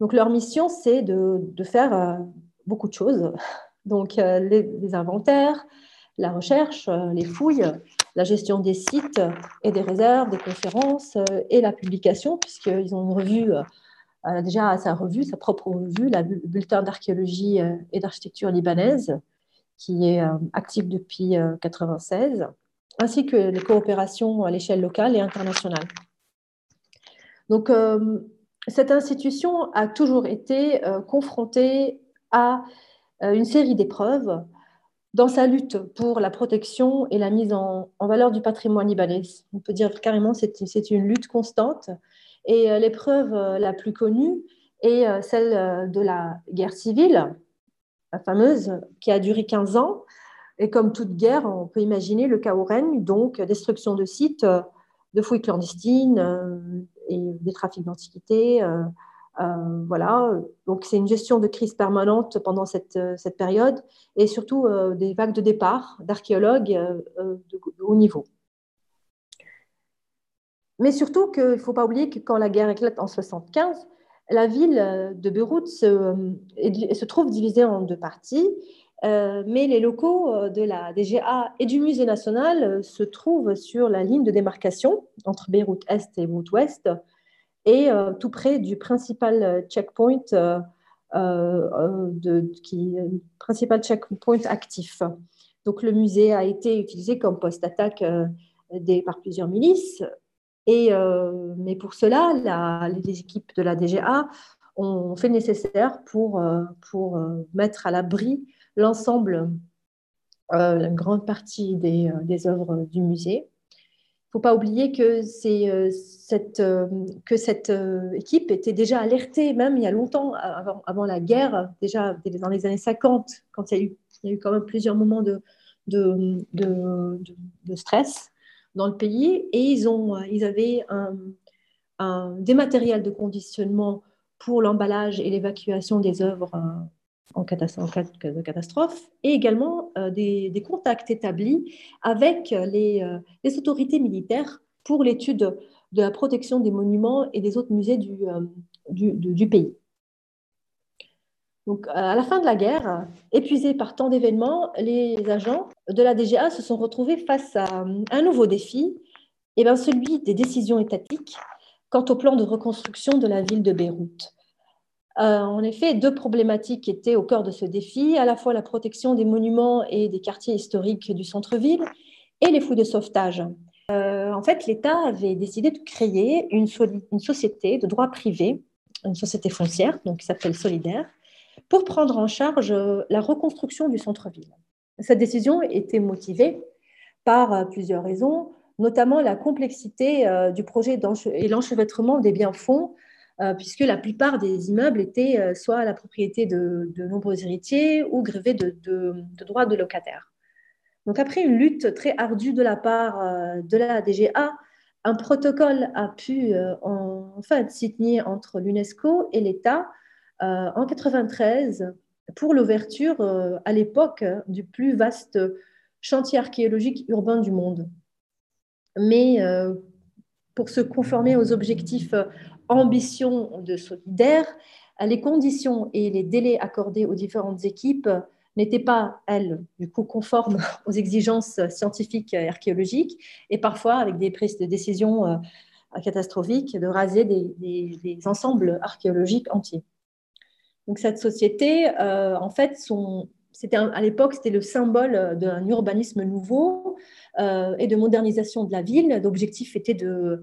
Donc leur mission, c'est de, faire beaucoup de choses. Donc les inventaires, la recherche, euh, les fouilles, la gestion des sites et des réserves, des conférences euh, et la publication, puisqu'ils ont une revue déjà à sa revue, sa propre revue, la Bulletin d'archéologie et d'architecture libanaise, qui est active depuis 1996, ainsi que les coopérations à l'échelle locale et internationale. Donc, cette institution a toujours été confrontée à une série d'épreuves dans sa lutte pour la protection et la mise en, valeur du patrimoine libanais. On peut dire carrément que c'est une lutte constante. Et euh, l'épreuve euh, la plus connue est euh, celle de la guerre civile, la fameuse, qui a duré 15 ans. Et comme toute guerre, on peut imaginer le chaos règne, donc destruction de sites, de fouilles clandestines et des trafics d'antiquités, euh, voilà, donc c'est une gestion de crise permanente pendant cette, euh, cette période et surtout euh, des vagues de départ d'archéologues de, haut niveau. Mais surtout qu'il ne faut pas oublier que quand la guerre éclate en 1975, la ville de Beyrouth se, se trouve divisée en deux parties, mais les locaux de la DGA et du Musée national se trouvent sur la ligne de démarcation entre Beyrouth Est et Beyrouth Ouest, et euh, tout près du principal euh, checkpoint, euh, principal checkpoint actif. Donc le musée a été utilisé comme poste d'attaque par plusieurs milices. Et, mais pour cela, les équipes de la DGA ont fait le nécessaire pour, pour mettre à l'abri l'ensemble, la grande partie des, des, œuvres du musée faut pas oublier que, euh, cette, euh, que cette euh, équipe était déjà alertée, même il y a longtemps, avant, avant, la guerre, déjà dans les années 50, quand il y a eu, quand même plusieurs moments de, de, de, stress dans le pays, et ils, ont, ils avaient des matériels de conditionnement pour l'emballage et l'évacuation des œuvres en, cas de catastrophe, et également euh, des, contacts établis avec euh, les, autorités militaires pour l'étude de la protection des monuments et des autres musées du, euh, du, pays. Donc, à la fin de la guerre, épuisés par tant d'événements, les agents de la DGA se sont retrouvés face à un nouveau défi, et eh bien celui des décisions étatiques quant au plan de reconstruction de la ville de Beyrouth. Euh, en effet, deux problématiques étaient au cœur de ce défi, à la fois la protection des monuments et des quartiers historiques du centre-ville et les fouilles de sauvetage. Euh, en fait, l'État avait décidé de créer une, société de droit privé, une société foncière, donc qui s'appelle Solidaire, pour prendre en charge la reconstruction du centre-ville. Cette décision était motivée par euh, plusieurs raisons, notamment la complexité du projet et l'enchevêtrement des biens-fonds puisque la plupart des immeubles étaient euh, soit la propriété de, nombreux héritiers ou grevés de, droits de locataires. Donc après une lutte très ardue de la part euh, de la DGA, un protocole a pu en, enfin signer entre l'UNESCO et l'État en 93 pour l'ouverture à l'époque du plus vaste chantier archéologique urbain du monde. Mais pour se conformer aux objectifs ambition de solidaire, les conditions et les délais accordés aux différentes équipes n'étaient pas, elles, du coup, conformes aux exigences scientifiques et archéologiques, et parfois avec des prises de décision euh, catastrophiques de raser des, ensembles archéologiques entiers. Donc cette société, euh, en fait, c'était à l'époque, c'était le symbole d'un urbanisme nouveau euh, et de modernisation de la ville. L'objectif était de,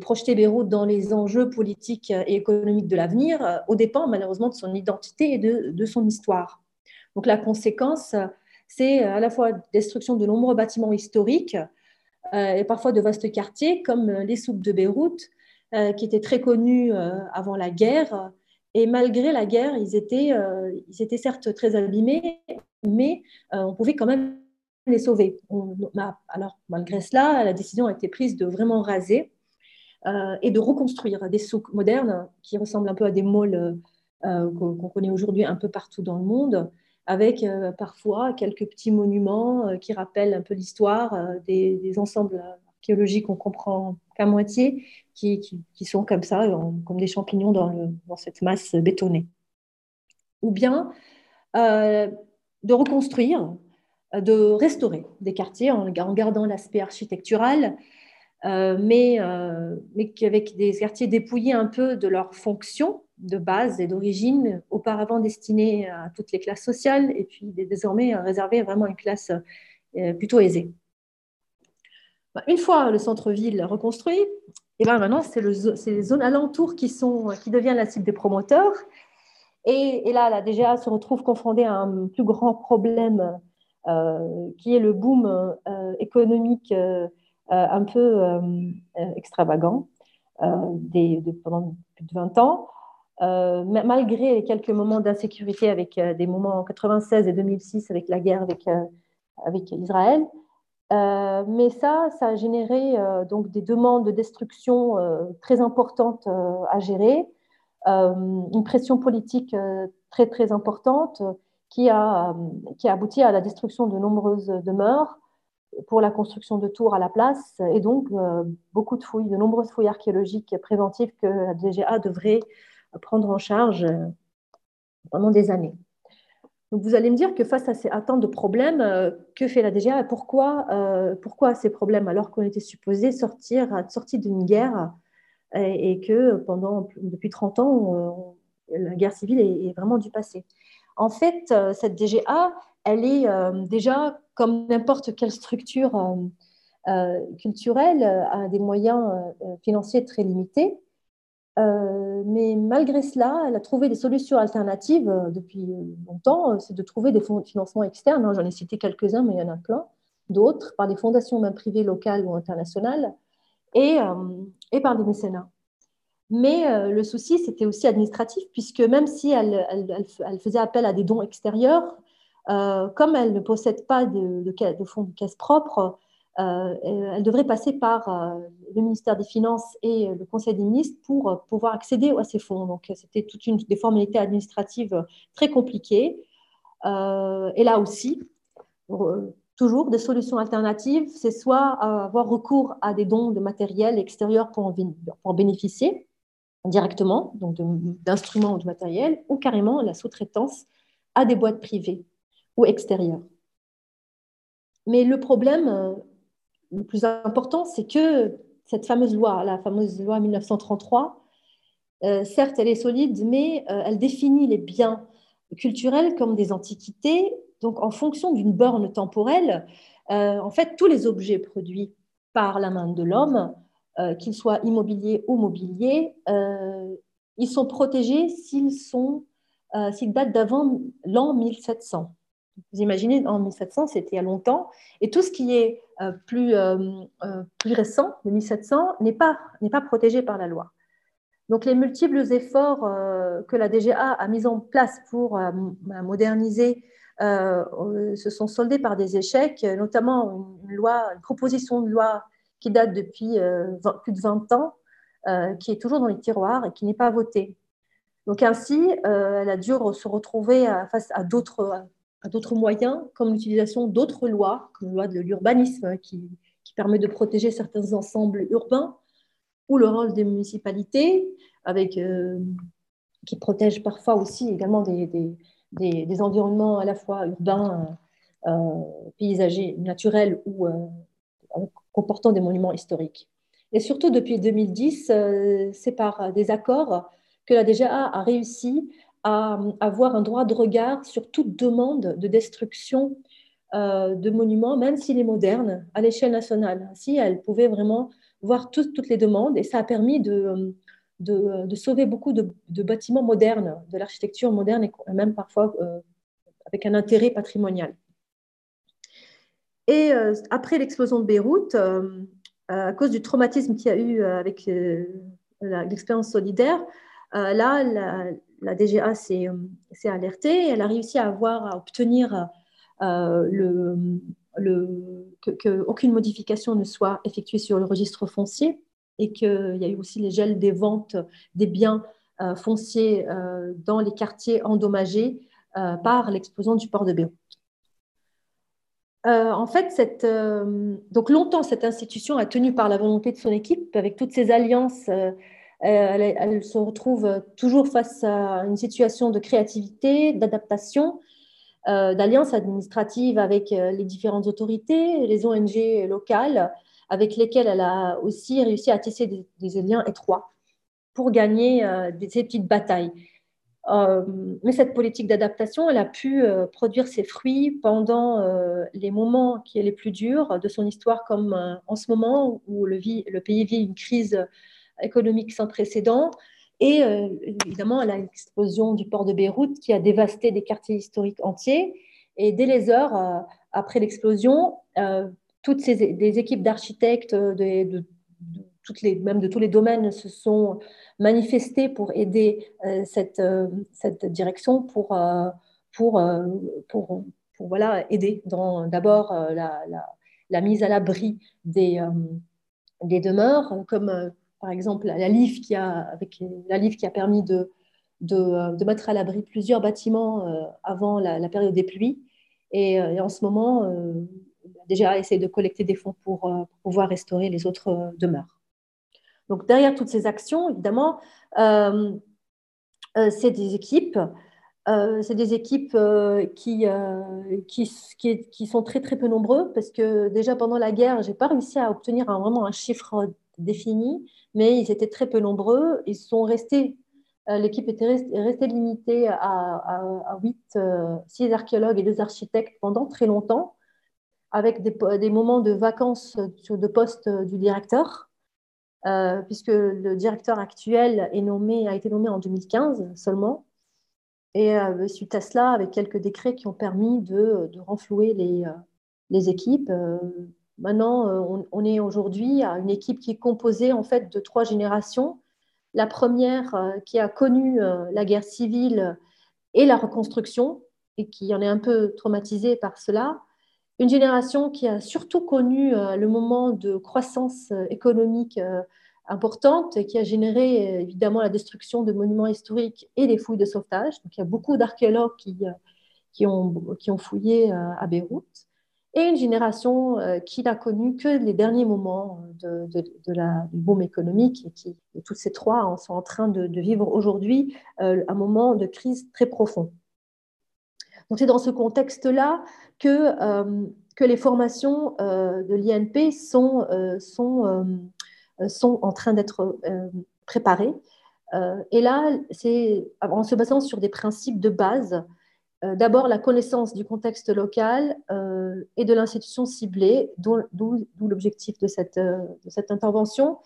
projeter Beyrouth dans les enjeux politiques et économiques de l'avenir, euh, au dépend malheureusement de son identité et de, son histoire. Donc la conséquence, c'est à la fois destruction de nombreux bâtiments historiques euh, et parfois de vastes quartiers comme les souks de Beyrouth, euh, qui étaient très connus avant la guerre. Et malgré la guerre, ils étaient, ils étaient certes très abîmés, mais on pouvait quand même les sauver. alors, malgré cela, la décision a été prise de vraiment raser euh, et de reconstruire des souks modernes qui ressemblent un peu à des malls euh, qu'on connaît aujourd'hui un peu partout dans le monde, avec euh, parfois quelques petits monuments qui rappellent un peu l'histoire des, ensembles archéologiques qu'on comprend qu'à moitié, qui, qui, sont comme ça, comme des champignons dans, le, dans, cette masse bétonnée. Ou bien de reconstruire, de restaurer des quartiers en, gardant l'aspect architectural, euh, mais, euh, mais avec des quartiers dépouillés un peu de leur fonction de base et d'origine, auparavant destiné à toutes les classes sociales, et puis désormais réservé à vraiment une classe plutôt aisée. Bah, une fois le centre-ville reconstruit, et eh ben maintenant, c'est le, les zones alentours qui, sont, qui deviennent la cible des promoteurs. Et, là, la DGA se retrouve confrontée à un plus grand problème euh, qui est le boom euh, économique euh, un peu extravagant pendant plus de 20 ans. malgré quelques moments d'insécurité avec des moments en 96 et 2006 avec la guerre avec, avec Israël, euh, mais ça, ça a généré euh, donc des demandes de destruction euh, très importantes à gérer, une pression politique très très importante qui a, qui a abouti à la destruction de nombreuses demeures pour la construction de tours à la place et donc beaucoup de fouilles, de nombreuses fouilles archéologiques préventives que la DGA devrait prendre en charge pendant des années. Donc vous allez me dire que face à attentes de problèmes, euh, que fait la DGA et pourquoi, euh, pourquoi ces problèmes alors qu'on était supposé sortir, sortir d'une guerre et, que pendant, depuis 30 ans, la guerre civile est, vraiment du passé. En fait, euh, cette DGA, elle est déjà comme n'importe quelle structure culturelle, a des moyens financiers très limités. Euh, mais malgré cela, elle a trouvé des solutions alternatives euh, depuis longtemps. Euh, c'est de trouver des financements externes. Hein. J'en ai cité quelques-uns, mais il y en a plein d'autres, par des fondations même privées locales ou internationales, et, et par des mécénats. Mais le souci, c'était aussi administratif, puisque même si elle, elle, faisait appel à des dons extérieurs, comme elle ne possède pas de, de, de fonds de caisse propres, euh, elle devrait passer par euh, le ministère des Finances et le Conseil des ministres pour euh, pouvoir accéder à ces fonds. Donc, c'était toutes une, des formalités administratives très compliquées. et là aussi, toujours des solutions alternatives, c'est soit avoir recours à des dons de matériel extérieur pour en, bénéficier directement, donc d'instruments ou de matériel, ou carrément la sous-traitance à des boîtes privées ou extérieures. Mais le problème, le plus important, c'est que cette fameuse loi, la fameuse loi 1933, euh, certes, elle est solide, mais euh, elle définit les biens culturels comme des antiquités. Donc, en fonction d'une borne temporelle, euh, en fait, tous les objets produits par la main de l'homme, qu'ils soient immobiliers ou mobiliers, ils sont protégés s'ils sont, s'ils datent d'avant l'an 1700. Vous imaginez, en 1700, c'était il y a longtemps, et tout ce qui est euh, plus, euh, euh, plus récent, de 1700, n'est pas, pas protégé par la loi. Donc les multiples efforts que la DGA a mis en place pour moderniser se sont soldés par des échecs, notamment une proposition de loi qui date depuis plus de 20 ans, qui est toujours dans les tiroirs et qui n'est pas votée. Donc ainsi, elle a dû se retrouver face à d'autres d'autres moyens, comme l'utilisation d'autres lois, comme la loi de l'urbanisme, hein, qui, permet de protéger certains ensembles urbains, ou le rôle des municipalités, avec, euh, qui protège parfois aussi également des, des, environnements à la fois urbains, euh, paysagers, naturels ou euh, comportant des monuments historiques. Et surtout, depuis 2010, c'est par des accords que la DGA a réussi à avoir un droit de regard sur toute demande de destruction euh, de monuments, même s'il est moderne, à l'échelle nationale. Ainsi, elle pouvait vraiment voir toutes les demandes et ça a permis de, de, sauver beaucoup de, bâtiments modernes, de l'architecture moderne et même parfois euh, avec un intérêt patrimonial. Et euh, après l'explosion de Beyrouth, à cause du traumatisme qu'il y a eu avec l'expérience solidaire, là, la DGA s'est alertée. Elle a réussi à avoir, à obtenir euh, le, le, qu'aucune modification ne soit effectuée sur le registre foncier et qu'il y a eu aussi les gels des ventes des biens euh, fonciers euh, dans les quartiers endommagés par l'explosion du port de Beyrouth. en fait, donc longtemps, cette institution a tenu par la volonté de son équipe, avec toutes ces alliances euh, elle, se retrouve toujours face à une situation de créativité, d'adaptation, euh, d'alliance administrative avec euh, les différentes autorités, les ONG locales, avec lesquelles elle a aussi réussi à tisser des, liens étroits. pour gagner ces petites batailles. mais cette politique d'adaptation, elle a pu produire ses fruits pendant les moments qui sont les plus durs de son histoire, comme en ce moment où le, pays vit une crise économique sans précédent, et évidemment l'explosion du port de Beyrouth qui a dévasté des quartiers historiques entiers. Et dès les heures après l'explosion, toutes ces, des équipes d'architectes de, de, toutes les, même de tous les domaines se sont manifestées pour aider euh, cette, euh, cette direction pour, euh, pour, pour, voilà, aider d'abord la, la, la, mise à l'abri des, des demeures, comme par exemple la LIF qui a, avec la LIF qui a permis de, de, de mettre à l'abri plusieurs bâtiments avant la, période des pluies. Et, et en ce moment, déjà essayer de collecter des fonds pour, euh, pouvoir restaurer les autres euh, demeures. Donc derrière toutes ces actions, évidemment, euh, c'est des équipes, c'est des équipes qui, qui, sont très très peu nombreux parce que déjà pendant la guerre, j'ai pas réussi à obtenir vraiment un chiffre défini, mais ils étaient très peu nombreux. Ils sont restés L'équipe était restée limitée à, à, à 8, 6 archéologues et 2 architectes pendant très longtemps avec des, moments de vacances de poste du directeur, euh, puisque le directeur actuel est nommé, a été nommé en 2015 seulement. Et euh, suite à cela, avec quelques décrets qui ont permis de, renflouer euh, les équipes. Maintenant, on, on, est aujourd'hui à une équipe qui est composée en fait de trois générations. La première qui a connu la guerre civile et la reconstruction et qui en est un peu traumatisée par cela une génération qui a surtout connu euh, le moment de croissance euh, économique euh, importante et qui a généré évidemment la destruction de monuments historiques et des fouilles de sauvetage. Donc, il y a beaucoup d'archéologues qui ont fouillé à Beyrouth. Et une génération qui n'a connu que les derniers moments de, de, la, du boom économique et qui, toutes ces trois hein, sont en train de, vivre aujourd'hui un moment de crise très profond. Donc c'est dans ce contexte-là que, euh, que les formations euh, de l'INP sont, euh, sont, sont en train d'être préparées. et là, c'est en se basant sur des principes de base. D'abord, la connaissance du contexte local et de l'institution ciblée, d'où l'objectif de cette, cette intervention.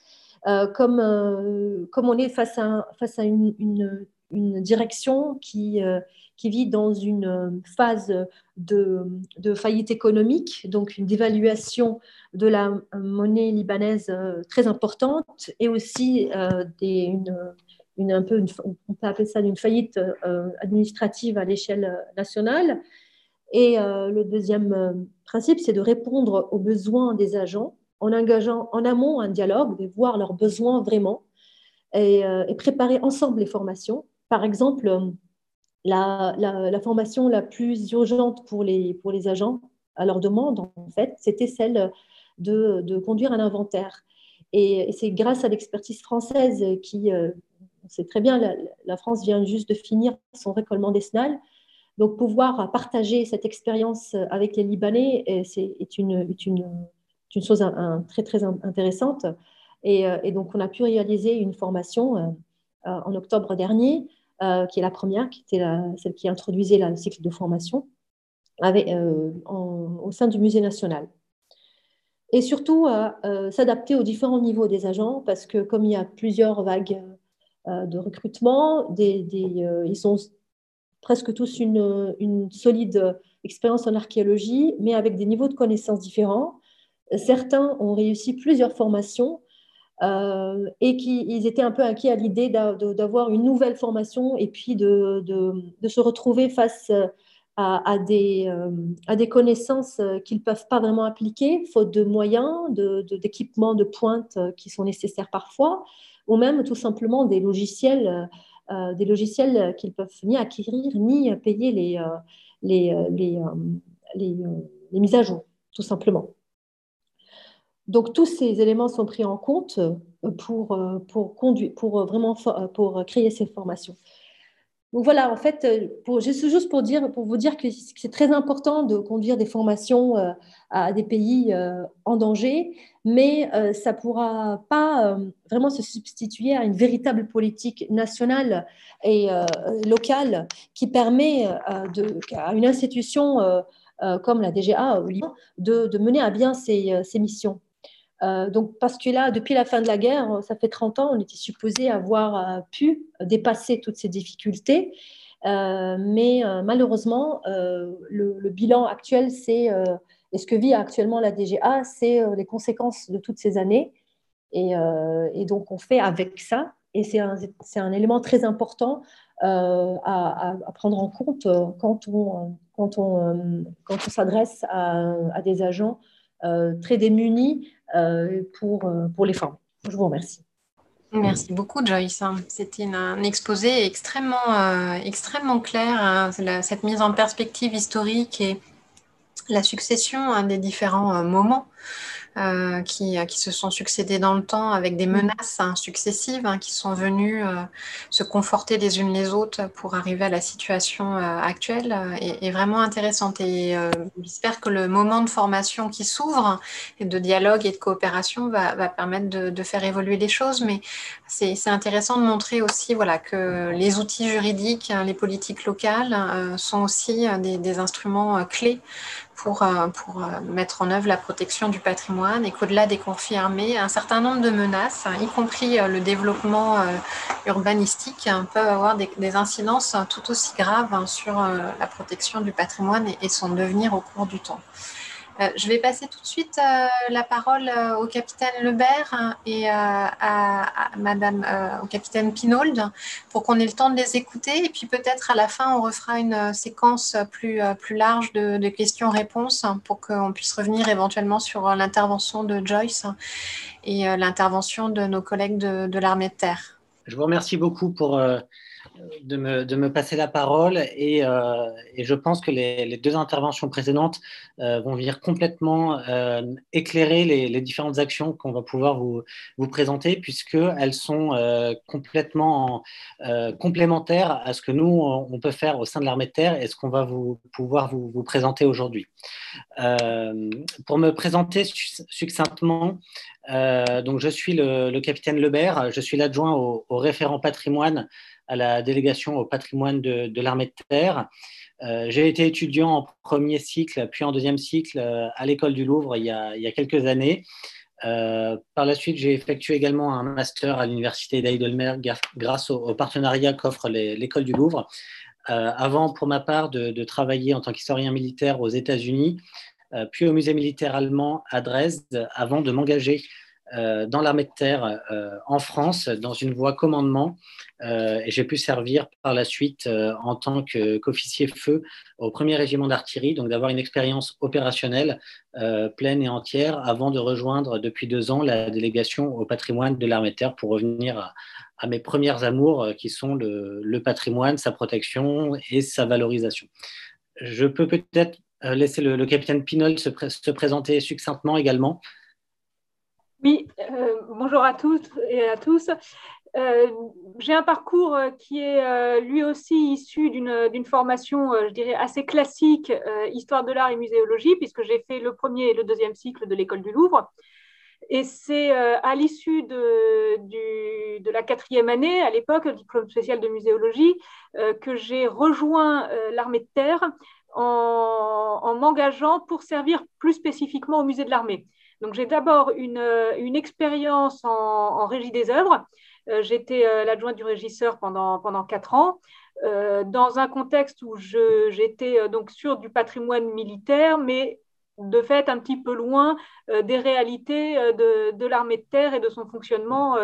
comme, on est face à, une, direction qui, vit dans une euh, phase de, faillite économique, donc une dévaluation de la monnaie libanaise euh, très importante et aussi euh, une, un peu on peut appeler ça une faillite administrative à l'échelle nationale. Et le deuxième principe, c'est de répondre aux besoins des agents en engageant en amont un dialogue, de voir leurs besoins vraiment et, préparer ensemble les formations. Par exemple, la, formation la plus urgente pour les, pour les agents à leur demande, en fait, c'était celle de, conduire un inventaire. Et, c'est grâce à l'expertise française qui, euh, on sait très bien, la, France vient juste de finir son récollement décennal. Donc, pouvoir partager cette expérience avec les Libanais, c'est est une, chose très, très intéressante. Et, euh, et, donc, on a pu réaliser une formation euh, en octobre dernier euh, qui est la première, qui était celle qui introduisait le cycle de formation euh, au sein du musée national. Et surtout, euh, s'adapter aux différents niveaux des agents, parce que comme il y a plusieurs vagues de recrutement, des, ils ont presque tous une, solide expérience en archéologie, mais avec des niveaux de connaissances différents. Certains ont réussi plusieurs formations euh, et qu'ils étaient un peu inquiets à l'idée d'avoir une nouvelle formation et puis de, de, se retrouver face à, des, euh, à des, connaissances qu'ils ne peuvent pas vraiment appliquer, faute de moyens, d'équipements de, pointe qui sont nécessaires parfois, ou même tout simplement des logiciels, euh, des logiciels qu'ils peuvent ni acquérir ni payer les, les, les, mises à jour, tout simplement. Donc tous ces éléments sont pris en compte euh, pour, euh, euh, vraiment pour créer ces formations. Donc voilà, en fait, pour, juste pour, vous dire que c'est très important de conduire des formations à des pays en danger, mais ça ne pourra pas vraiment se substituer à une véritable politique nationale et locale qui permet à une institution comme la DGA au Liban de, mener à bien ses missions. Euh, donc, parce que là, depuis la fin de la guerre, ça fait 30 ans, on était supposé avoir euh, pu dépasser toutes ces difficultés. Euh, mais malheureusement, le, bilan actuel, c'est, et ce que vit actuellement la DGA, c'est les conséquences de toutes ces années. Et, donc, on fait avec ça. Et c'est un, élément très important à, prendre en compte quand on, s'adresse à, des agents très démunis euh, pour, euh, pour les femmes. Je vous remercie. Merci beaucoup Joyce. C'était un exposé extrêmement, euh, extrêmement clair, hein. cette mise en perspective historique et la succession hein, des différents moments euh, qui, qui, se sont succédés dans le temps avec des mm. menaces hein, successives hein, qui sont venues euh, se conforter les unes les autres pour arriver à la situation euh, actuelle est, vraiment intéressante. Et j'espère que le moment de formation qui s'ouvre et de dialogue et de coopération va, va permettre de, de, faire évoluer les choses. Mais c'est intéressant de montrer aussi voilà, que les outils juridiques, les politiques locales sont aussi des, des instruments clés pour, euh, euh, mettre en œuvre la protection du patrimoine et qu'au-delà des conflits armés, un certain nombre de menaces, y compris euh, le développement urbanistique, hein, peuvent avoir des, incidences tout aussi graves hein, sur la protection du patrimoine et son devenir au cours du temps. Euh, je vais passer tout de suite euh, la parole euh, au capitaine Lebert hein, et à, Madame, au capitaine Pinault pour qu'on ait le temps de les écouter. Et puis peut-être à la fin, on refera une séquence plus, plus large de, questions-réponses hein, pour qu'on puisse revenir éventuellement sur l'intervention de Joyce et l'intervention de nos collègues de l'armée de terre. Je vous remercie beaucoup pour de me, de me, passer la parole et, euh, et je pense que les, les, deux interventions précédentes euh, vont venir complètement euh, éclairer les, les, différentes actions qu'on va pouvoir vous, vous présenter puisqu'elles sont complètement complémentaires à ce que nous, on peut faire au sein de l'armée de terre et ce qu'on va vous, pouvoir vous, vous présenter aujourd'hui. pour me présenter succinctement, donc je suis le, capitaine Lebert, je suis l'adjoint au, référent patrimoine à la délégation au patrimoine de, l'armée de terre. Euh, j'ai été étudiant en premier cycle, puis en deuxième cycle euh, à l'école du Louvre il y a, quelques années. Euh, par la suite, j'ai effectué également un master à l'université d'Heidelberg grâce au, partenariat qu'offre l'école du Louvre. avant, pour ma part, de, travailler en tant qu'historien militaire aux États-Unis, puis au musée militaire allemand à Dresde, avant de m'engager euh, dans l'armée de terre euh, en France dans une voie commandement euh, et j'ai pu servir par la suite en tant qu'officier feu au premier régiment d'artillerie, donc d'avoir une expérience opérationnelle pleine et entière avant de rejoindre depuis deux ans la délégation au patrimoine de l'armée de terre pour revenir à, mes premières amours qui sont le, patrimoine, sa protection et sa valorisation. Je peux peut-être laisser le, capitaine Pinol se, se présenter succinctement également. Oui, euh, bonjour à toutes et à tous. Euh, j'ai un parcours euh, qui est lui aussi issu d'une formation, je dirais, assez classique, histoire de l'art et muséologie, puisque j'ai fait le premier et le deuxième cycle de l'école du Louvre. Et c'est à l'issue de, de, la quatrième année, à l'époque, diplôme spécial de muséologie, que j'ai rejoint l'armée de terre en, en m'engageant pour servir plus spécifiquement au musée de l'armée. Donc j'ai d'abord une, euh, une expérience en, régie des œuvres. Euh, j'étais euh, l'adjointe du régisseur pendant, pendant quatre ans. dans un contexte où j'étais donc sur du patrimoine militaire, mais de fait un petit peu loin des réalités de, de l'armée de terre et de son fonctionnement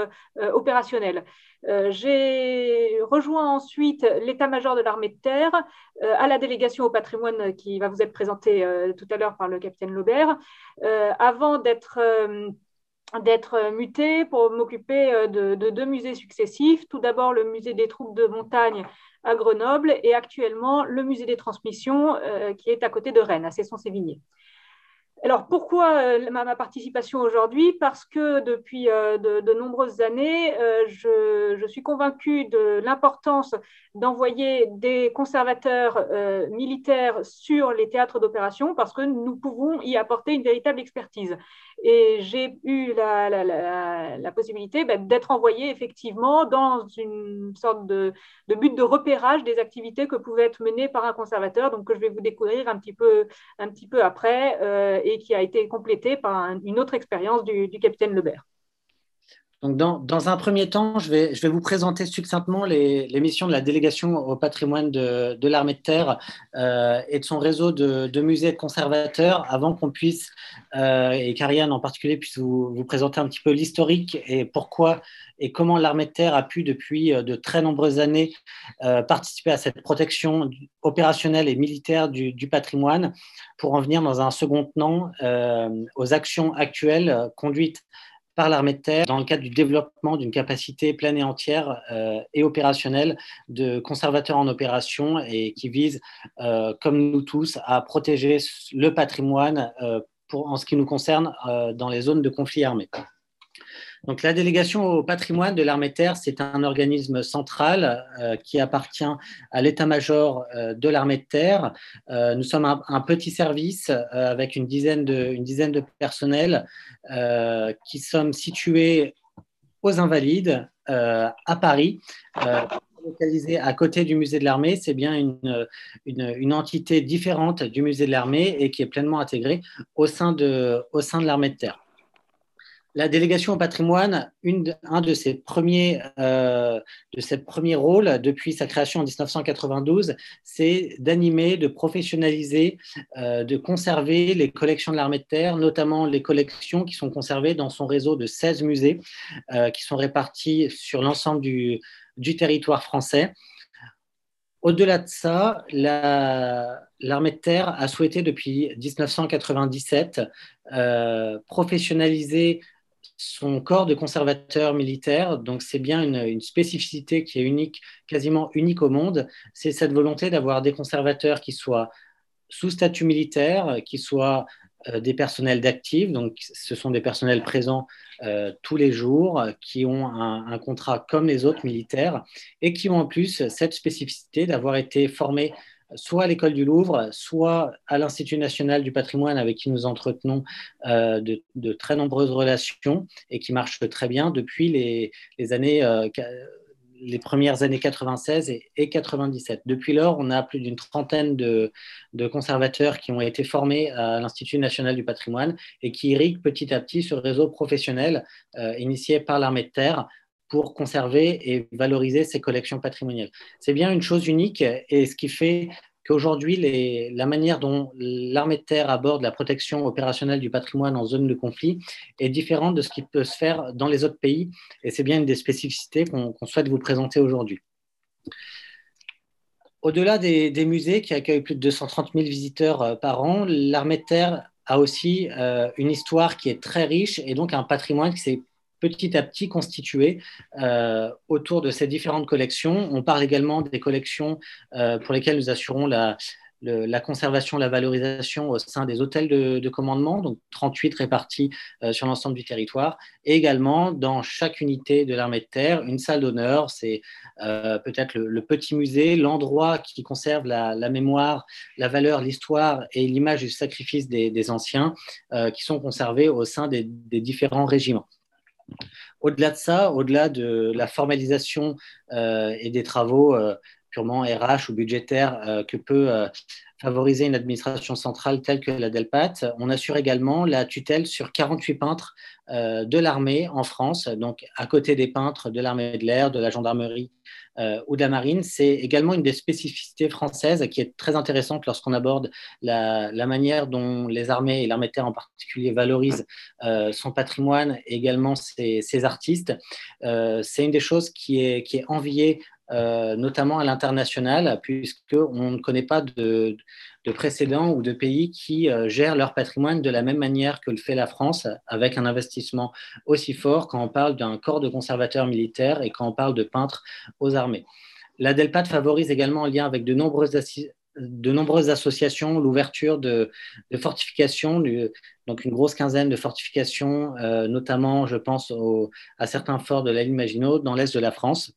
opérationnel. Euh, j'ai rejoint ensuite l'état-major de l'armée de terre euh, à la délégation au patrimoine qui va vous être présentée euh, tout à l'heure par le capitaine Laubert, avant d'être d'être muté pour m'occuper de, deux musées successifs. Tout d'abord le musée des troupes de montagne à Grenoble et actuellement le musée des transmissions qui est à côté de Rennes, à Cesson-Sévigné. Alors pourquoi euh, ma, participation aujourd'hui? Parce que depuis euh, de, nombreuses années, euh, je, suis convaincue de l'importance d'envoyer des conservateurs militaires sur les théâtres d'opération parce que nous pouvons y apporter une véritable expertise. Et j'ai eu la, possibilité bah, d'être envoyée effectivement dans une sorte de, but de repérage des activités que pouvaient être menées par un conservateur, donc que je vais vous découvrir un petit peu, un petit peu après et qui a été complété par une autre expérience du, capitaine Lebert. Donc dans, un premier temps, je vais, vous présenter succinctement les, missions de la délégation au patrimoine de, l'armée de terre euh, et de son réseau de, musées conservateurs avant qu'on puisse, euh, et qu'Ariane en particulier puisse vous, présenter un petit peu l'historique et pourquoi et comment l'armée de terre a pu depuis euh, de très nombreuses années participer à cette protection opérationnelle et militaire du, du patrimoine pour en venir dans un second temps aux actions actuelles conduites par l'armée de terre dans le cadre du développement d'une capacité pleine et entière euh, et opérationnelle de conservateurs en opération et qui vise, euh, comme nous tous, à protéger le patrimoine euh, pour, en ce qui nous concerne dans les zones de conflit armé. Donc, la délégation au patrimoine de l'armée de terre, c'est un organisme central euh, qui appartient à l'état-major euh, de l'armée de terre. Euh, nous sommes un, petit service avec une dizaine de, personnels qui sommes situés aux Invalides à Paris localisé à côté du musée de l'armée, c'est bien une, entité différente du musée de l'armée et qui est pleinement intégrée au sein de l'armée de terre la délégation au patrimoine, un de ses, premiers, euh, de ses premiers rôles depuis sa création en 1992, c'est d'animer, de professionnaliser, euh, de conserver les collections de l'armée de terre, notamment les collections qui sont conservées dans son réseau de 16 musées euh, qui sont répartis sur l'ensemble du, territoire français. Au-delà de ça, l'armée de terre a souhaité depuis 1997 euh, professionnaliser son corps de conservateur militaire. Donc, c'est bien une, spécificité qui est unique, quasiment unique au monde. C'est cette volonté d'avoir des conservateurs qui soient sous statut militaire, qui soient euh, des personnels d'actifs. Donc, ce sont des personnels présents euh, tous les jours, qui ont un, contrat comme les autres militaires et qui ont en plus cette spécificité d'avoir été formés soit à l'école du Louvre, soit à l'Institut national du patrimoine avec qui nous entretenons euh, de, très nombreuses relations et qui marchent très bien depuis les, années, euh, les premières années 96 et, 97. Depuis lors, on a plus d'une trentaine de, conservateurs qui ont été formés à l'Institut national du patrimoine et qui irriguent petit à petit ce réseau professionnel euh, initié par l'armée de terre pour conserver et valoriser ces collections patrimoniales. C'est bien une chose unique et ce qui fait qu'aujourd'hui, la manière dont l'armée de terre aborde la protection opérationnelle du patrimoine en zone de conflit est différente de ce qui peut se faire dans les autres pays et c'est bien une des spécificités qu'on souhaite vous présenter aujourd'hui. Au-delà des, musées qui accueillent plus de 230 000 visiteurs euh, par an, l'armée de terre a aussi euh, une histoire qui est très riche et donc un patrimoine qui s'est petit à petit constitué euh, autour de ces différentes collections. On parle également des collections euh, pour lesquelles nous assurons la, conservation, la valorisation au sein des hôtels de, commandement, donc 38 répartis euh, sur l'ensemble du territoire, et également dans chaque unité de l'armée de terre, une salle d'honneur, c'est peut-être le, petit musée, l'endroit qui conserve la, mémoire, la valeur, l'histoire et l'image du sacrifice des, anciens qui sont conservés au sein des différents régiments. Au-delà de ça, au-delà de la formalisation euh, et des travaux euh, purement RH ou budgétaires euh, que peut favoriser une administration centrale telle que la Delpat, on assure également la tutelle sur 48 peintres de l'armée en France, donc à côté des peintres de l'armée de l'air, de la gendarmerie euh, ou de la marine, c'est également une des spécificités françaises qui est très intéressante lorsqu'on aborde la, manière dont les armées et l'armée de terre en particulier valorisent euh, son patrimoine et également ses, artistes. Euh, c'est une des choses qui est, qui est enviée notamment à l'international, puisqu'on ne connaît pas de, de précédents ou de pays qui euh, gèrent leur patrimoine de la même manière que le fait la France, avec un investissement aussi fort quand on parle d'un corps de conservateurs militaires et quand on parle de peintres aux armées. La DELPAT favorise également en lien avec de nombreuses de nombreuses associations, l'ouverture de, fortifications, donc une grosse quinzaine de fortifications, euh, notamment, je pense, à certains forts de la ligne Maginot dans l'est de la France.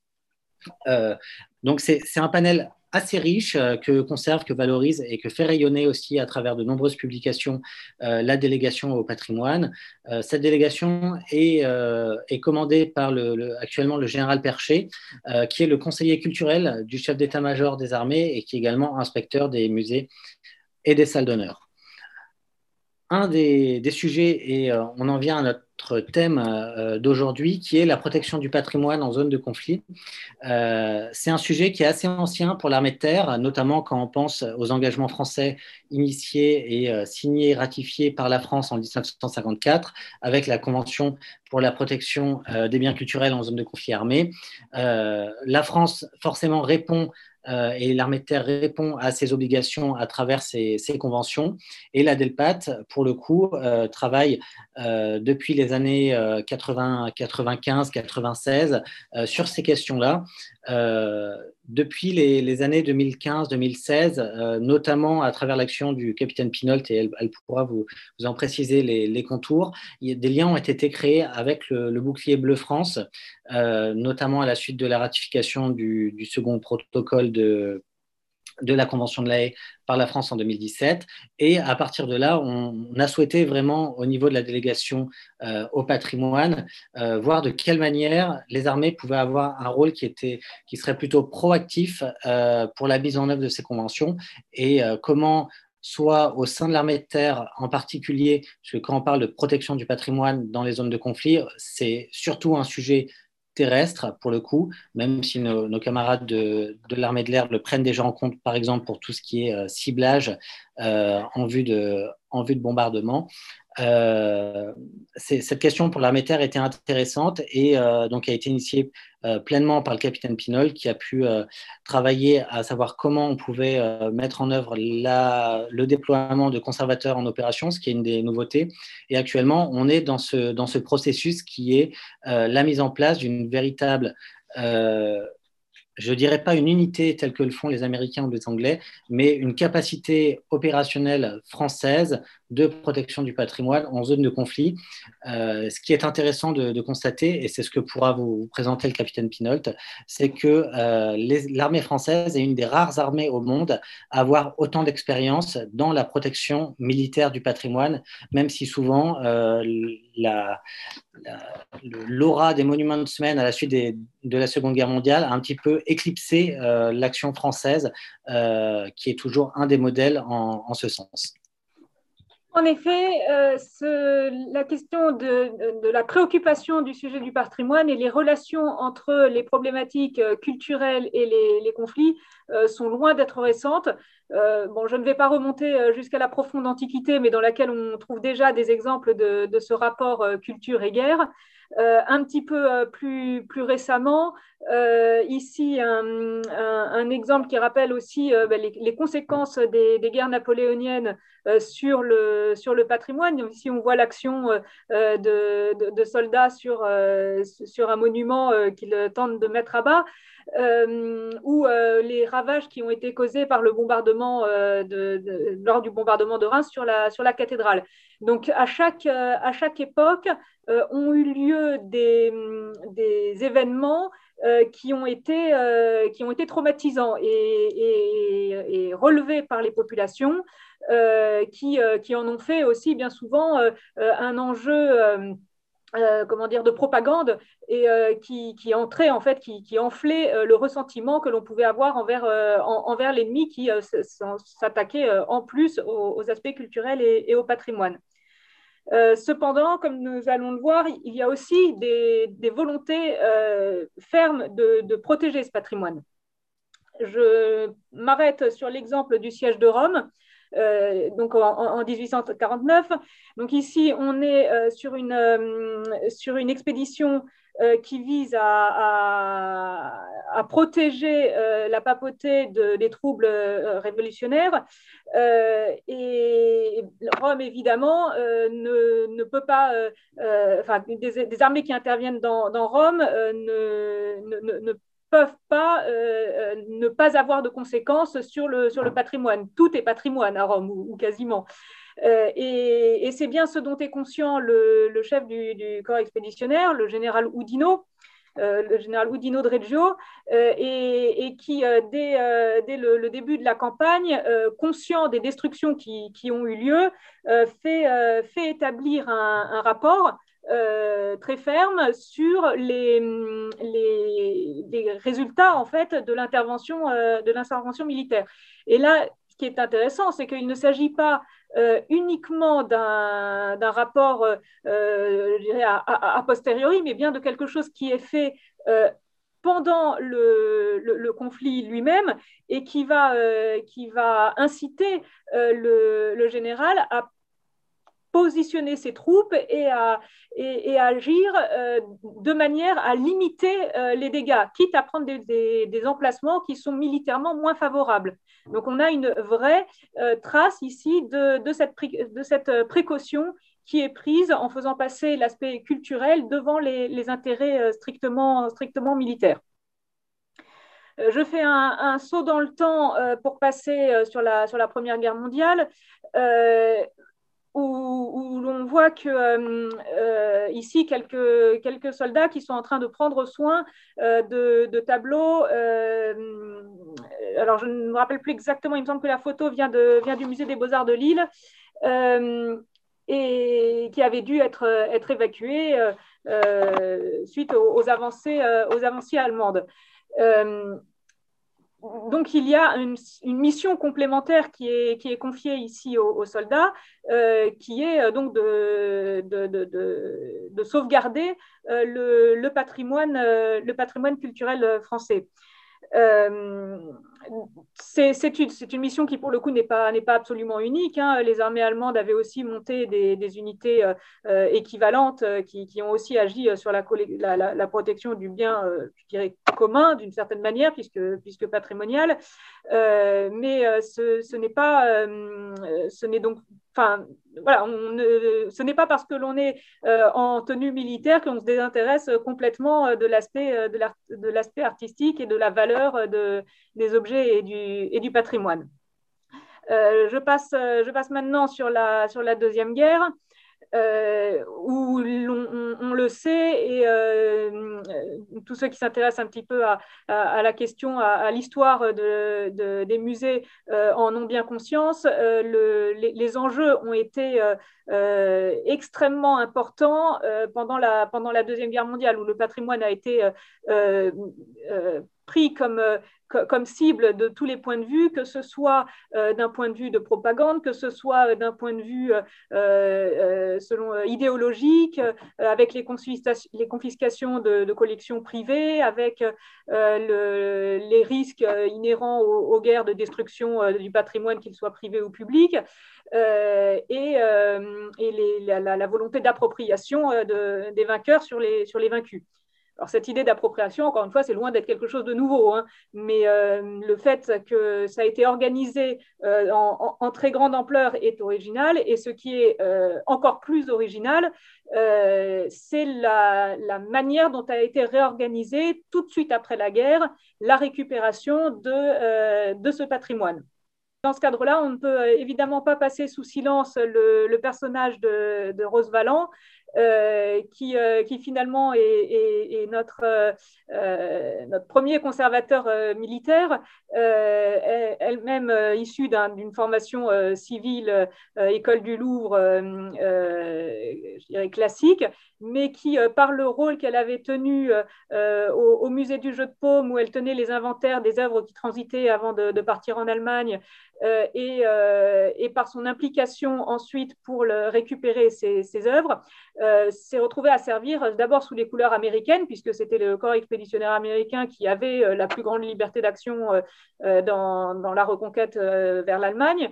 Euh, donc c'est un panel assez riche euh, que conserve, que valorise et que fait rayonner aussi à travers de nombreuses publications euh, la délégation au patrimoine. Euh, cette délégation est, est commandée par le, actuellement le général Percher, qui est le conseiller culturel du chef d'état-major des armées et qui est également inspecteur des musées et des salles d'honneur un des, sujets, et euh, on en vient à notre thème euh, d'aujourd'hui, qui est la protection du patrimoine en zone de conflit. Euh, c'est un sujet qui est assez ancien pour l'armée de terre, notamment quand on pense aux engagements français initiés et signés, ratifiés par la France en 1954, avec la Convention pour la protection des biens culturels en zone de conflit armé. la France, forcément, répond euh, et l'armée de terre répond à ses obligations à travers ces, conventions. Et la DELPAT, pour le coup, euh, travaille euh, depuis les années 80, 95, 96 sur ces questions-là. Depuis les, années 2015-2016, notamment à travers l'action du capitaine Pinault, et elle, pourra vous, en préciser les, contours, des liens ont été créés avec le, bouclier bleu France, notamment à la suite de la ratification du second protocole de, de la Convention de la Haye par la France en 2017. Et à partir de là, on, a souhaité vraiment, au niveau de la délégation euh, au patrimoine, euh, voir de quelle manière les armées pouvaient avoir un rôle qui, était, qui serait plutôt proactif euh, pour la mise en œuvre de ces conventions et comment soit au sein de l'armée de terre en particulier, parce que quand on parle de protection du patrimoine dans les zones de conflit, c'est surtout un sujet terrestre, pour le coup, même si nos, camarades de, l'armée de l'air le prennent déjà en compte, par exemple, pour tout ce qui est euh, ciblage euh, en, vue de, bombardement. Euh, cette question pour l'armée de terre était intéressante et donc a été initiée pleinement par le capitaine Pinol qui a pu travailler à savoir comment on pouvait mettre en œuvre le déploiement de conservateurs en opération, ce qui est une des nouveautés. Et actuellement, on est dans ce, dans ce processus qui est la mise en place d'une véritable je ne dirais pas une unité telle que le font les Américains ou les Anglais, mais une capacité opérationnelle française de protection du patrimoine en zone de conflit. Euh, ce qui est intéressant de, constater, et c'est ce que pourra vous, présenter le capitaine Pinault, c'est que euh, l'armée française est une des rares armées au monde à avoir autant d'expérience dans la protection militaire du patrimoine, même si souvent euh, l'aura des monuments de semaine à la suite de la Seconde Guerre mondiale a un petit peu éclipsé l'action française, qui est toujours un des modèles en ce sens. En effet, euh, la question de, la préoccupation du sujet du patrimoine et les relations entre les problématiques euh, culturelles et les, conflits euh, sont loin d'être récentes. je ne vais pas remonter jusqu'à la profonde Antiquité, mais dans laquelle on trouve déjà des exemples de ce rapport culture et guerre. Euh, un petit peu euh, plus, récemment, euh, ici un, exemple qui rappelle aussi ben, les, conséquences des, guerres napoléoniennes sur, le, patrimoine. Ici, on voit l'action de, soldats sur, sur un monument qu'ils tentent de mettre à bas. ou les ravages qui ont été causés par le bombardement de, lors du bombardement de Reims sur la, sur la cathédrale. Donc à chaque, chaque époque, euh, ont eu lieu des, des événements euh, qui, ont été, euh, traumatisants et, relevés par les populations, qui, en ont fait aussi bien souvent un enjeu. comment dire, de propagande et qui, qui, entrait en fait, qui, enflait le ressentiment que l'on pouvait avoir envers, envers l'ennemi qui s'attaquait en plus aux, aspects culturels et au patrimoine. Euh, cependant, comme nous allons le voir, il y a aussi des, volontés euh, fermes de, protéger ce patrimoine. Je m'arrête sur l'exemple du siège de Rome, euh, donc en, 1849. Donc ici, on est sur, une, sur une expédition qui vise à, protéger euh, la papauté des troubles euh, révolutionnaires. et Rome, évidemment, ne, peut pas, enfin, des, armées qui interviennent dans, Rome ne, peuvent pas ne pas avoir de conséquences sur le, sur le patrimoine. Tout est patrimoine à Rome, ou, quasiment. Et, c'est bien ce dont est conscient le, chef du, corps expéditionnaire, le général Oudino, euh, le général Udino de Reggio, euh, et, qui, euh, dès, le, début de la campagne, conscient des destructions qui, ont eu lieu, fait, établir un, rapport très ferme sur les, les, résultats en fait de l'intervention militaire. Et là, ce qui est intéressant, c'est qu'il ne s'agit pas euh, uniquement d'un rapport, euh, euh, a, posteriori, mais bien de quelque chose qui est fait pendant le, conflit lui-même et qui va inciter le, général à positionner ses troupes et à, et, agir de manière à limiter les dégâts, quitte à prendre des, emplacements qui sont militairement moins favorables. Donc on a une vraie euh, trace ici de, cette, euh, précaution qui est prise en faisant passer l'aspect culturel devant les, intérêts euh, strictement, militaires. Je fais un, saut dans le temps pour passer sur la, Première Guerre mondiale où, l'on voit que euh, euh, ici quelques, quelques soldats qui sont en train de prendre soin euh, de, tableaux. alors je ne me rappelle plus exactement, il me semble que la photo vient, de, vient du musée des beaux-arts de Lille et qui avait dû être, être évacués suite aux, avancées, aux avancées allemandes donc il y a une, mission complémentaire qui est, confiée ici aux, soldats, euh, qui est euh, donc de, de, sauvegarder euh, le, patrimoine, le patrimoine culturel français. C'est une, mission qui, pour le coup, n'est pas, pas absolument unique. Hein. Les armées allemandes avaient aussi monté des, unités équivalentes qui, qui, ont aussi agi sur la, protection du bien, commun d'une certaine manière, puisque, puisque patrimonial. Euh, mais euh, ce, ce n'est pas, euh, ce n'est donc, enfin, voilà, ce n'est pas parce que l'on est en tenue militaire qu'on se désintéresse complètement de l'aspect de l'aspect artistique et de la valeur de, des objets et du, patrimoine. je, passe, je passe maintenant sur la Deuxième Guerre. Euh, où on, le sait, et euh, tous ceux qui s'intéressent un petit peu à, la question, à, l'histoire de, des musées euh, en ont bien conscience, les, enjeux ont été extrêmement importants pendant la Deuxième Guerre mondiale, où le patrimoine a été pris comme, comme cible de tous les points de vue, que ce soit euh, d'un point de vue de propagande, que ce soit euh, d'un point de vue euh, selon idéologique, avec les, les confiscations de, collections privées, avec les risques inhérents aux, guerres de destruction du patrimoine, qu'il soit privé ou public, et, et la, volonté d'appropriation des vainqueurs sur les, sur les vaincus. Alors cette idée d'appropriation, encore une fois, c'est loin d'être quelque chose de nouveau, hein. mais euh, le fait que ça a été organisé euh, en, très grande ampleur est original, et ce qui est euh, encore plus original, c'est la, manière dont a été réorganisée tout de suite après la guerre la récupération de, de ce patrimoine. Dans ce cadre-là, on ne peut évidemment pas passer sous silence le, personnage de, de Rose Valland, qui, euh, qui, finalement est, notre, euh, notre premier conservateur militaire, elle-même issue d'une formation civile, école du Louvre, je dirais classique, mais qui, par le rôle qu'elle avait tenu au, musée du jeu de paume, où elle tenait les inventaires des œuvres qui transitaient avant de, partir en Allemagne, et, et, par son implication ensuite pour le, récupérer ces œuvres, euh, s'est retrouvé à servir d'abord sous les couleurs américaines, puisque c'était le corps expéditionnaire américain qui avait euh, la plus grande liberté d'action euh, dans, la reconquête vers l'Allemagne,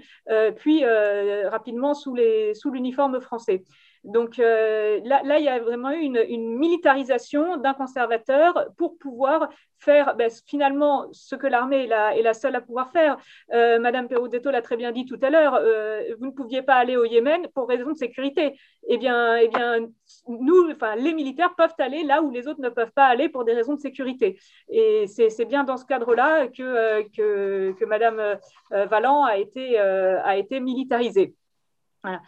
puis rapidement sous l'uniforme français. Donc là, là, il y a vraiment eu une, militarisation d'un conservateur pour pouvoir faire ben, finalement ce que l'armée est la, seule à pouvoir faire. Euh, Madame Peruzzetto l'a très bien dit tout à l'heure, euh, vous ne pouviez pas aller au Yémen pour raison de sécurité. Eh bien, eh bien nous, enfin, les militaires peuvent aller là où les autres ne peuvent pas aller pour des raisons de sécurité. Et c'est bien dans ce cadre-là euh, que, Madame Valland a été, a été militarisée. Voilà.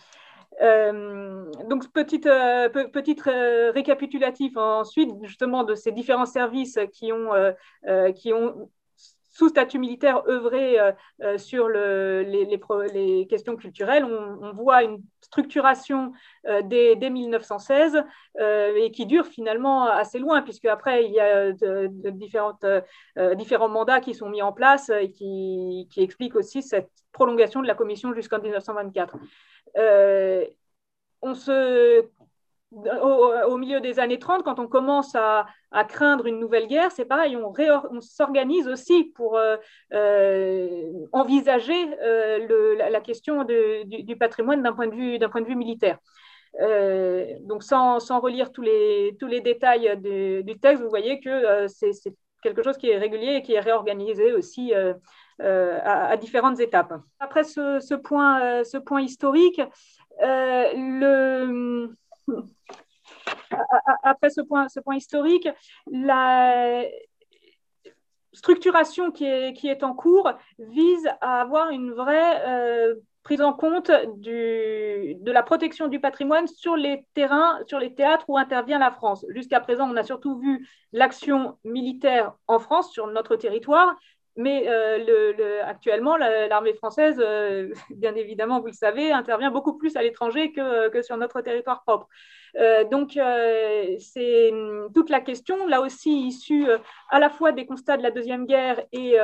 Euh, donc, petite, euh, petite euh, récapitulatif ensuite, justement, de ces différents services qui ont, qui ont sous statut militaire œuvré sur le, les, questions culturelles. On, voit une structuration dès, 1916 et qui dure finalement assez loin, puisque après, il y a différentes, différents mandats qui sont mis en place et qui, qui expliquent aussi cette prolongation de la commission jusqu'en 1924. Euh, on se, au, milieu des années 30, quand on commence à, craindre une nouvelle guerre, c'est pareil, on, on s'organise aussi pour euh, euh, envisager la, question du, patrimoine d'un point, de vue, militaire. donc sans, relire tous les, détails du texte, vous voyez que c'est quelque chose qui est régulier et qui est réorganisé aussi à, différentes étapes. Après ce, point, euh, point historique, euh, après ce point, historique, la structuration qui est, en cours vise à avoir une vraie prise en compte de la protection du patrimoine sur les terrains, sur les théâtres où intervient la France. Jusqu'à présent, on a surtout vu l'action militaire en France, sur notre territoire, mais euh, le, actuellement, l'armée française, euh, bien évidemment, vous le savez, intervient beaucoup plus à l'étranger que, sur notre territoire propre. Euh, donc, c'est hum, toute la question, là aussi issue à la fois des constats de la Deuxième Guerre et,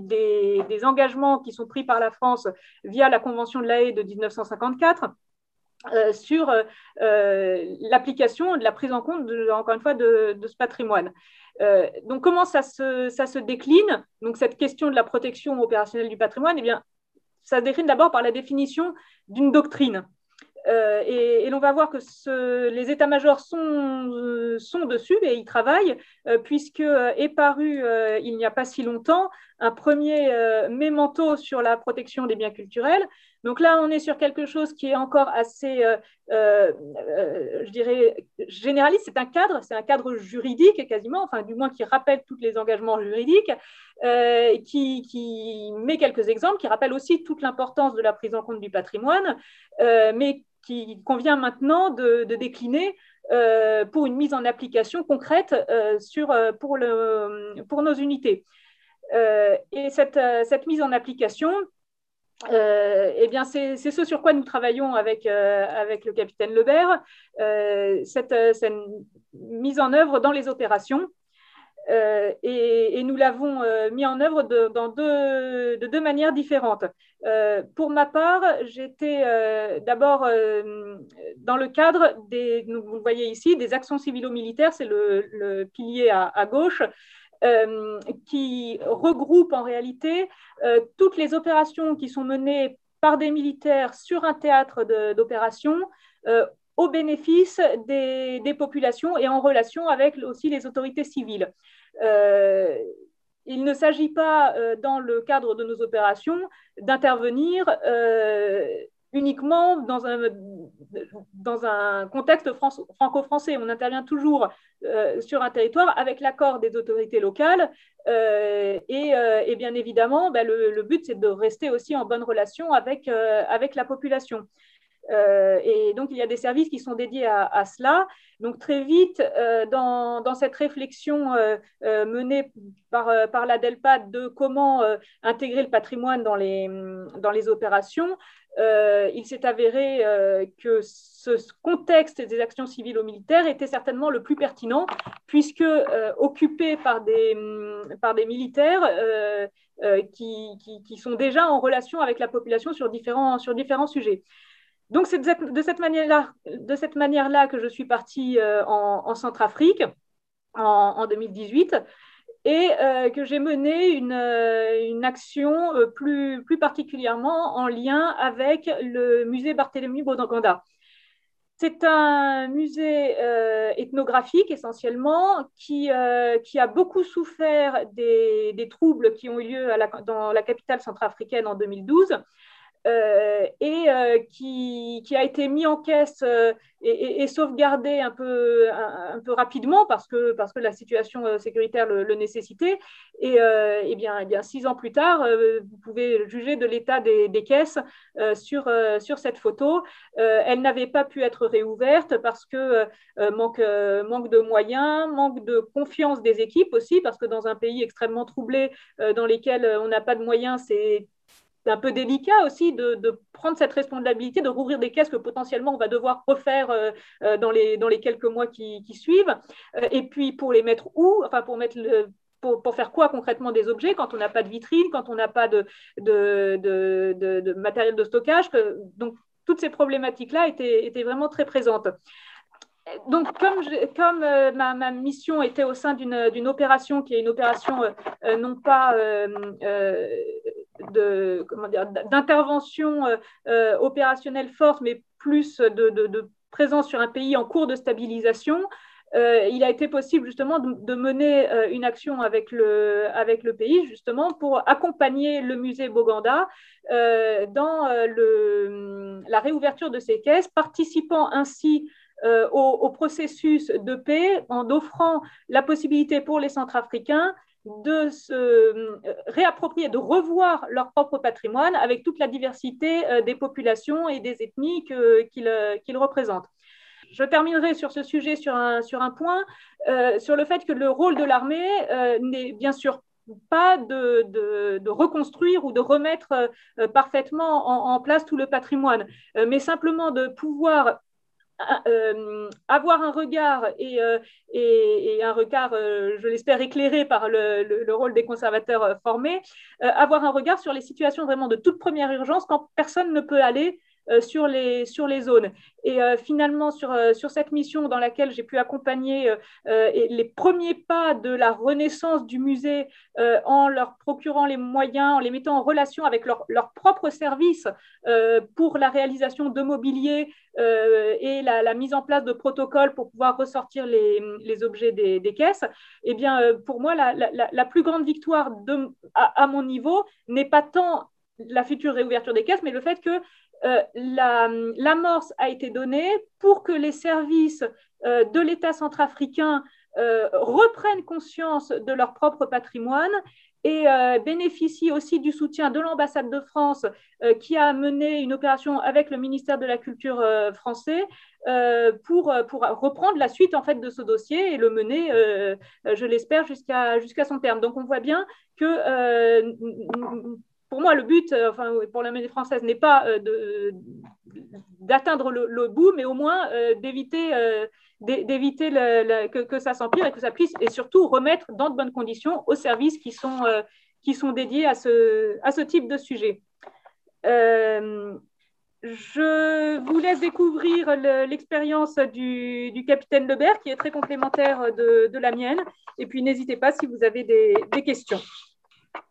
des, engagements qui sont pris par la France via la Convention de la Haye de 1954. sur l'application de la prise en compte, encore une fois, de ce patrimoine. Euh, donc, comment ça se, décline? Donc, cette question de la protection opérationnelle du patrimoine, eh bien, ça se décline d'abord par la définition d'une doctrine. Euh, et, l'on va voir que les états-majors sont, euh, sont, dessus et ils travaillent, puisque est paru il n'y a pas si longtemps un premier mémento sur la protection des biens culturels, donc là, on est sur quelque chose qui est encore assez, euh, euh, euh, je dirais, généraliste. C'est un cadre, c'est un cadre juridique quasiment, enfin du moins qui rappelle tous les engagements juridiques, qui, met quelques exemples, qui rappelle aussi toute l'importance de la prise en compte du patrimoine, mais qui convient maintenant de, décliner pour une mise en application concrète pour, nos unités. et cette mise en application, euh, eh bien, c'est ce sur quoi nous travaillons avec, euh, le capitaine Lebert, euh, cette, mise en œuvre dans les opérations. Et, nous l'avons mis en œuvre de, deux, de deux manières différentes. pour ma part, j'étais d'abord dans le cadre des, vous le voyez ici, des actions civilo-militaires, c'est le, pilier à gauche, euh, qui regroupe en réalité euh, toutes les opérations qui sont menées par des militaires sur un théâtre d'opération euh, au bénéfice des, populations et en relation avec aussi les autorités civiles. il ne s'agit pas, dans le cadre de nos opérations, d'intervenir uniquement dans un, contexte franco-français. On intervient toujours euh, sur un territoire avec l'accord des autorités locales euh, euh, et, bien évidemment, ben, le, but, c'est de rester aussi en bonne relation avec, la population. et donc, il y a des services qui sont dédiés à, cela. Donc, très vite, dans, cette réflexion menée par, la DELPAD de comment intégrer le patrimoine dans les opérations, euh, il s'est avéré euh, que ce contexte des actions civiles ou militaires était certainement le plus pertinent, puisque euh, occupé par des, mm, par des militaires qui, qui, sont déjà en relation avec la population sur différents, sur différents sujets. Donc c'est de cette manière-là, manière-là que je suis partie en, en Centrafrique en, en 2018 et euh, que j'ai mené une, euh, une action euh, plus, plus, particulièrement en lien avec le musée Barthélemy Bodanganda. c'est un musée ethnographique essentiellement qui, qui, a beaucoup souffert des, des, troubles qui ont eu lieu dans la capitale centrafricaine en 2012 euh, et euh, qui, a été mis en caisse euh, et, et, sauvegardé un peu, un, peu rapidement parce que, parce que la situation sécuritaire le, nécessitait. Et, bien, et, bien, six ans plus tard, vous pouvez juger de l'état des, des, caisses sur, sur cette photo. elle n'avait pas pu être réouverte parce que manque, manque de moyens, manque de confiance des équipes aussi, parce que dans un pays extrêmement troublé dans lequel on n'a pas de moyens, c'est un peu délicat aussi de, prendre cette responsabilité, de rouvrir des caisses que potentiellement on va devoir refaire euh, euh, dans, les, dans les quelques mois qui, suivent. Euh, et puis pour les mettre où? Enfin, pour mettre pour, pour, faire quoi concrètement des objets quand on n'a pas de vitrine, quand on n'a pas de, de, de, matériel de stockage? Donc, toutes ces problématiques-là étaient, étaient, vraiment très présentes. Donc, comme, comme ma, ma, mission était au sein d'une opération qui est une opération non pas d'intervention euh, euh, opérationnelle forte, mais plus de, présence sur un pays en cours de stabilisation, euh, il a été possible justement de, mener une action avec le, pays justement pour accompagner le musée Boganda dans la réouverture de ses caisses, participant ainsi au, au, processus de paix en offrant la possibilité pour les Centrafricains de se euh, réapproprier, de revoir leur propre patrimoine avec toute la diversité euh, des populations et des ethnies euh, qu'ils représentent. Je terminerai sur ce sujet sur un, sur un point, sur le fait que le rôle de l'armée n'est bien sûr pas de, de, reconstruire ou de remettre parfaitement en, en, place tout le patrimoine, mais simplement de pouvoir euh, avoir un regard et, euh, un regard, euh, je l'espère, éclairé par le, le, rôle des conservateurs formés, avoir un regard sur les situations vraiment de toute première urgence quand personne ne peut aller sur, les, sur les zones. Et euh, finalement, sur, euh, sur cette mission dans laquelle j'ai pu accompagner les premiers pas de la renaissance du musée en leur procurant les moyens, en les mettant en relation avec leurs leur propres services pour la réalisation de mobilier et la, mise en place de protocoles pour pouvoir ressortir les, les objets des, des, caisses, eh bien, pour moi, la, la, plus grande victoire à mon niveau n'est pas tant la future réouverture des caisses, mais le fait que euh, l'amorce a été donnée pour que les services euh, de l'État centrafricain euh, reprennent conscience de leur propre patrimoine et bénéficient aussi du soutien de l'ambassade de France qui a mené une opération avec le ministère de la Culture français pour, pour reprendre la suite en fait de ce dossier et le mener, je l'espère, jusqu'à jusqu'à son terme. Donc on voit bien que pour moi, le but, euh, enfin, pour la monnaie française, n'est pas euh, d'atteindre le, bout, mais au moins euh, d'éviter d'éviter que, ça s'empire et que ça puisse, et surtout remettre dans de bonnes conditions aux services qui sont, qui sont dédiés à ce, type de sujet. je vous laisse découvrir l'expérience du, capitaine Lebert, qui est très complémentaire de, la mienne. Et puis, n'hésitez pas si vous avez des questions.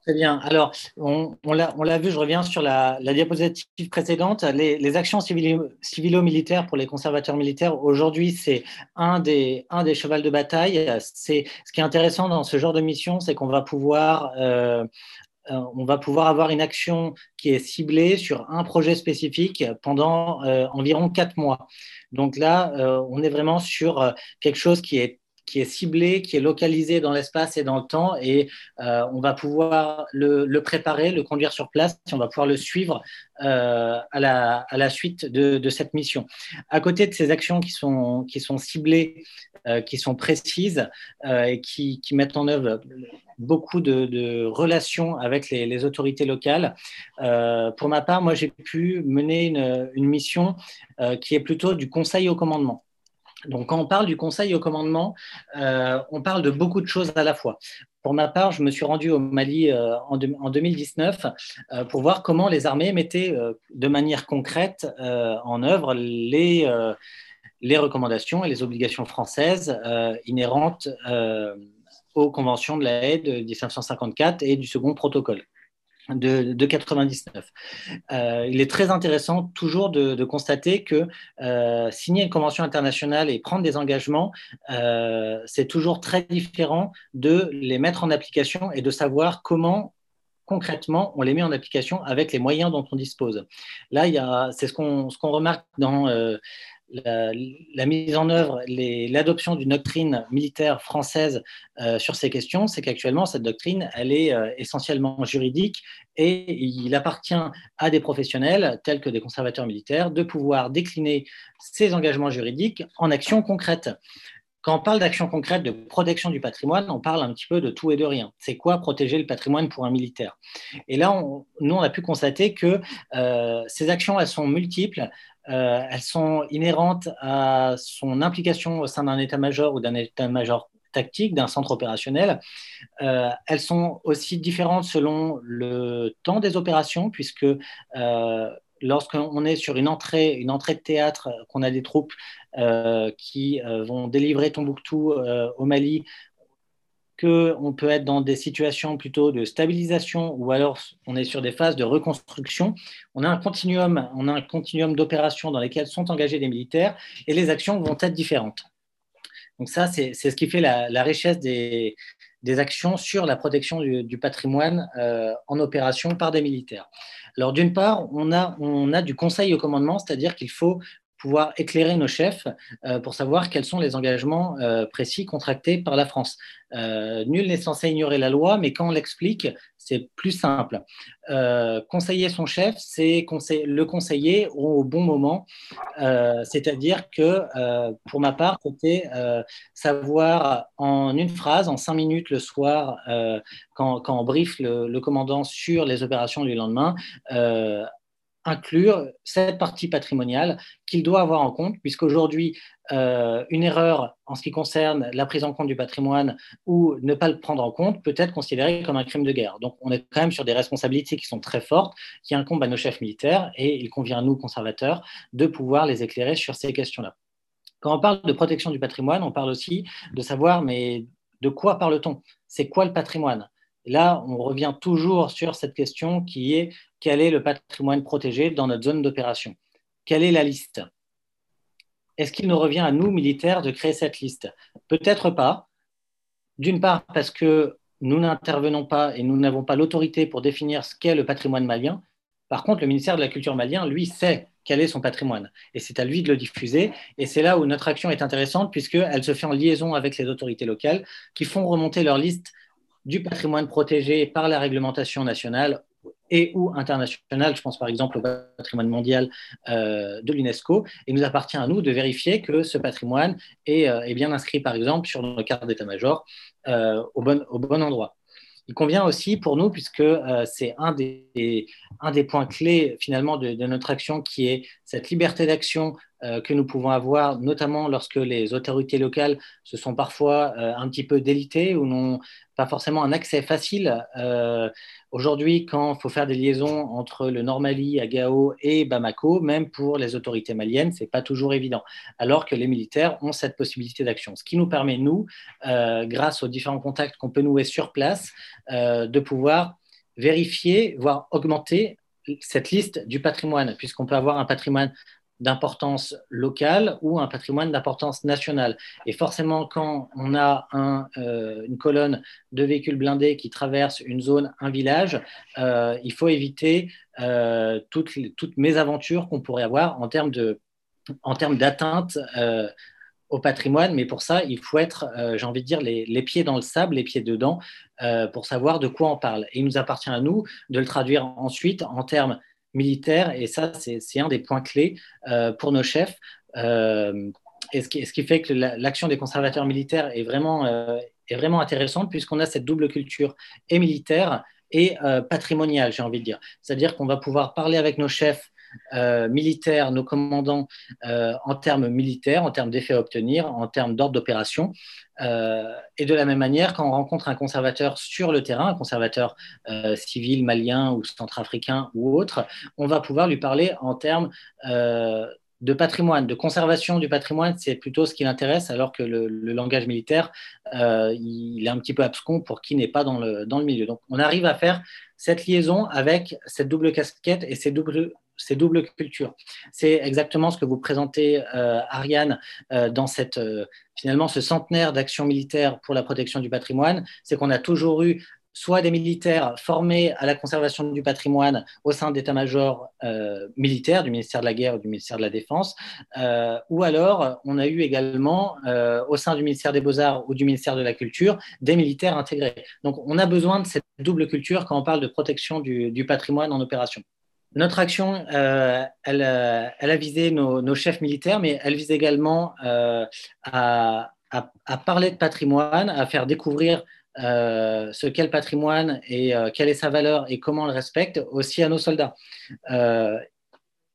Très bien. Alors, on, l'a vu, je reviens sur la, diapositive précédente. Les, actions civilo-militaires pour les conservateurs militaires, aujourd'hui, c'est un des, un chevals de bataille. Ce qui est intéressant dans ce genre de mission, c'est qu'on va pouvoir euh, euh, on va pouvoir avoir une action qui est ciblée sur un projet spécifique pendant euh, environ quatre mois. Donc là, on est vraiment sur quelque chose qui est qui est ciblé, qui est localisé dans l'espace et dans le temps, et euh, on va pouvoir le, préparer, le conduire sur place, et on va pouvoir le suivre euh, à, la, suite de, cette mission. À côté de ces actions qui sont, ciblées, euh, qui sont précises et qui, mettent en œuvre beaucoup de, relations avec les, autorités locales, pour ma part, moi, j'ai pu mener une mission qui est plutôt du conseil au commandement. Donc, quand on parle du conseil au commandement, euh, on parle de beaucoup de choses à la fois. Pour ma part, je me suis rendu au Mali euh, en, 2019 euh, pour voir comment les armées mettaient de manière concrète en œuvre les, recommandations et les obligations françaises inhérentes aux conventions de la haie de 1954 et du second protocole. De, de 99. Euh, il est très intéressant toujours de, constater que euh, signer une convention internationale et prendre des engagements, euh, c'est toujours très différent de les mettre en application et de savoir comment concrètement on les met en application avec les moyens dont on dispose. Là, c'est ce qu'on ce qu'on remarque dans la, mise en œuvre, l'adoption d'une doctrine militaire française euh, sur ces questions, c'est qu'actuellement, cette doctrine, elle est euh, essentiellement juridique et il appartient à des professionnels, tels que des conservateurs militaires, de pouvoir décliner ces engagements juridiques en actions concrètes. Quand on parle d'action concrète, de protection du patrimoine, on parle un petit peu de tout et de rien. C'est quoi protéger le patrimoine pour un militaire? Et là, nous, on a pu constater que euh, ces actions, elles sont multiples. Euh, elles sont inhérentes à son implication au sein d'un état-major ou d'un état-major tactique, d'un centre opérationnel. Euh, elles sont aussi différentes selon le temps des opérations, puisque lorsqu'on est sur une entrée, une entrée de théâtre, qu'on a des troupes qui vont délivrer Tombouctou au Mali, qu'on peut être dans des situations plutôt de stabilisation ou alors on est sur des phases de reconstruction. On a un continuum, on a un continuum d'opérations dans lesquelles sont engagés des militaires et les actions vont être différentes. Donc ça, c'est ce qui fait la, richesse des, actions sur la protection du, patrimoine euh, en opération par des militaires. Alors d'une part, on a, on a du conseil au commandement, c'est-à-dire qu'il faut pouvoir éclairer nos chefs euh, pour savoir quels sont les engagements euh, précis contractés par la France. Euh, nul n'est censé ignorer la loi, mais quand on l'explique, c'est plus simple. conseiller son chef, c'est le conseiller au bon moment. C'est-à-dire que, pour ma part, c'était savoir en une phrase, en cinq minutes le soir, quand, on briefe le, le, commandant sur les opérations du lendemain, inclure cette partie patrimoniale qu'il doit avoir en compte, puisqu'aujourd'hui, euh, une erreur en ce qui concerne la prise en compte du patrimoine ou ne pas le prendre en compte peut être considérée comme un crime de guerre. Donc on est quand même sur des responsabilités qui sont très fortes, qui incombent à nos chefs militaires, et il convient à nous, conservateurs, de pouvoir les éclairer sur ces questions-là. Quand on parle de protection du patrimoine, on parle aussi de savoir, mais de quoi parle-t-on? C'est quoi le patrimoine? Là, on revient toujours sur cette question qui est quel est le patrimoine protégé dans notre zone d'opération? Quelle est la liste? Est-ce qu'il nous revient à nous, militaires, de créer cette liste? Peut-être pas. D'une part, parce que nous n'intervenons pas et nous n'avons pas l'autorité pour définir ce qu'est le patrimoine malien. Par contre, le ministère de la Culture malien, lui, sait quel est son patrimoine. Et c'est à lui de le diffuser. Et c'est là où notre action est intéressante, puisqu'elle se fait en liaison avec les autorités locales qui font remonter leur liste du patrimoine protégé par la réglementation nationale et ou internationale, je pense par exemple au patrimoine mondial euh, de l'UNESCO, il nous appartient à nous de vérifier que ce patrimoine est, euh, bien inscrit par exemple sur nos cartes d'état-major euh, au, bon, endroit. Il convient aussi pour nous, puisque c'est un des, points clés finalement de notre action, qui est cette liberté d'action que nous pouvons avoir, notamment lorsque les autorités locales se sont parfois un petit peu délitées ou n'ont pas forcément un accès facile. Euh, aujourd'hui, quand il faut faire des liaisons entre le Nord-Mali, Agao et Bamako, même pour les autorités maliennes, ce n'est pas toujours évident, alors que les militaires ont cette possibilité d'action. Ce qui nous permet, nous, euh, grâce aux différents contacts qu'on peut nouer sur place, euh, de pouvoir vérifier, voire augmenter cette liste du patrimoine, puisqu'on peut avoir un patrimoine d'importance locale ou un patrimoine d'importance nationale. Et forcément, quand on a euh, une colonne de véhicules blindés qui traverse une zone, un village, euh, il faut éviter euh, toutes, toutes mésaventures qu'on pourrait avoir en termes de en termes d'atteinte au patrimoine, mais pour ça, il faut être, j'ai envie de dire, les, pieds dans le sable, les pieds dedans, pour savoir de quoi on parle. Et il nous appartient à nous de le traduire ensuite en termes militaire, et ça, c'est un des points clés euh, pour nos chefs. Euh, et ce qui, ce qui, fait que l'action des conservateurs militaires est vraiment, euh, est vraiment intéressante, puisqu'on a cette double culture et militaire et patrimoniale, j'ai envie de dire. C'est-à-dire qu'on va pouvoir parler avec nos chefs euh, militaires, nos commandants euh, en termes militaires, en termes d'effets à obtenir, en termes d'ordre d'opération. Euh, et de la même manière, quand on rencontre un conservateur sur le terrain, un conservateur civil, malien ou centrafricain ou autre, on va pouvoir lui parler en termes de patrimoine, de conservation du patrimoine, c'est plutôt ce qui l'intéresse, alors que le, langage militaire, euh, il est un petit peu abscon pour qui n'est pas dans le, dans le milieu. Donc, on arrive à faire cette liaison avec cette double casquette et ces doubles ces doubles cultures. C'est exactement ce que vous présentez, euh, Ariane, euh, dans cette, finalement ce centenaire d'action militaire pour la protection du patrimoine. C'est qu'on a toujours eu soit des militaires formés à la conservation du patrimoine au sein d'états-majors euh, militaires, du ministère de la Guerre ou du ministère de la Défense, euh, ou alors on a eu également euh, au sein du ministère des Beaux-Arts ou du ministère de la Culture des militaires intégrés. Donc on a besoin de cette double culture quand on parle de protection du, patrimoine en opération. Notre action, elle, elle, a visé nos, chefs militaires, mais elle vise également à, à, parler de patrimoine, à faire découvrir euh, ce qu'est le patrimoine et euh, quelle est sa valeur et comment on le respecte aussi à nos soldats. Euh,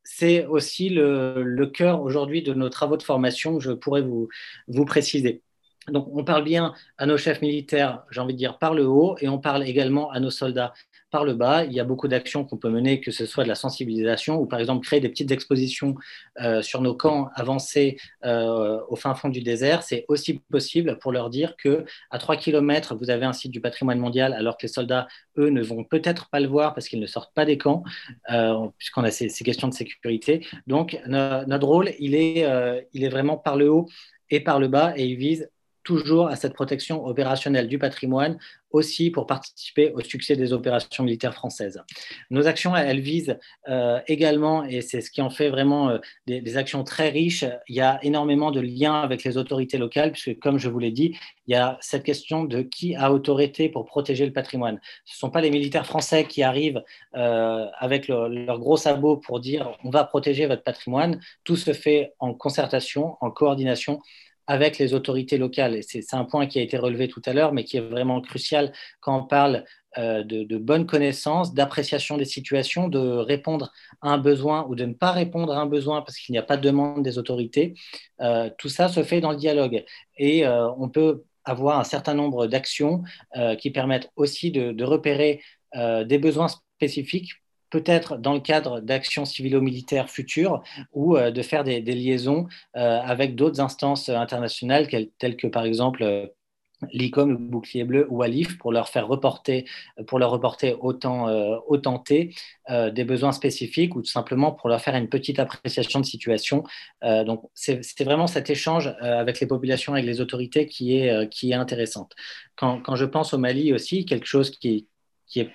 c'est aussi le, cœur aujourd'hui de nos travaux de formation, je pourrais vous, vous préciser. Donc, on parle bien à nos chefs militaires, j'ai envie de dire, par le haut, et on parle également à nos soldats par le bas. Il y a beaucoup d'actions qu'on peut mener, que ce soit de la sensibilisation ou par exemple créer des petites expositions euh, sur nos camps avancés euh, au fin fond du désert. C'est aussi possible pour leur dire que à 3 km, vous avez un site du patrimoine mondial alors que les soldats, eux, ne vont peut-être pas le voir parce qu'ils ne sortent pas des camps, euh, puisqu'on a ces, questions de sécurité. Donc, notre rôle, il est, il est vraiment par le haut et par le bas et il vise toujours à cette protection opérationnelle du patrimoine, aussi pour participer au succès des opérations militaires françaises. Nos actions, elles visent euh, également, et c'est ce qui en fait vraiment euh, des, actions très riches, il y a énormément de liens avec les autorités locales, puisque comme je vous l'ai dit, il y a cette question de qui a autorité pour protéger le patrimoine. Ce ne sont pas les militaires français qui arrivent euh, avec leur, leur gros sabot pour dire on va protéger votre patrimoine. Tout se fait en concertation, en coordination avec les autorités locales. C'est un point qui a été relevé tout à l'heure, mais qui est vraiment crucial quand on parle euh, de, bonne connaissance, d'appréciation des situations, de répondre à un besoin ou de ne pas répondre à un besoin parce qu'il n'y a pas de demande des autorités. Euh, tout ça se fait dans le dialogue. Et euh, on peut avoir un certain nombre d'actions qui permettent aussi de repérer des besoins spécifiques peut-être dans le cadre d'actions civilo-militaires futures ou euh, de faire des, liaisons euh, avec d'autres instances internationales telles que par exemple euh, l'ICOM, le bouclier bleu ou ALIF pour leur faire reporter, pour leur reporter autant, T, des besoins spécifiques ou tout simplement pour leur faire une petite appréciation de situation. donc c'est vraiment cet échange avec les populations, avec les autorités qui est, qui est intéressante. Quand, quand, je pense au Mali aussi, quelque chose qui, qui est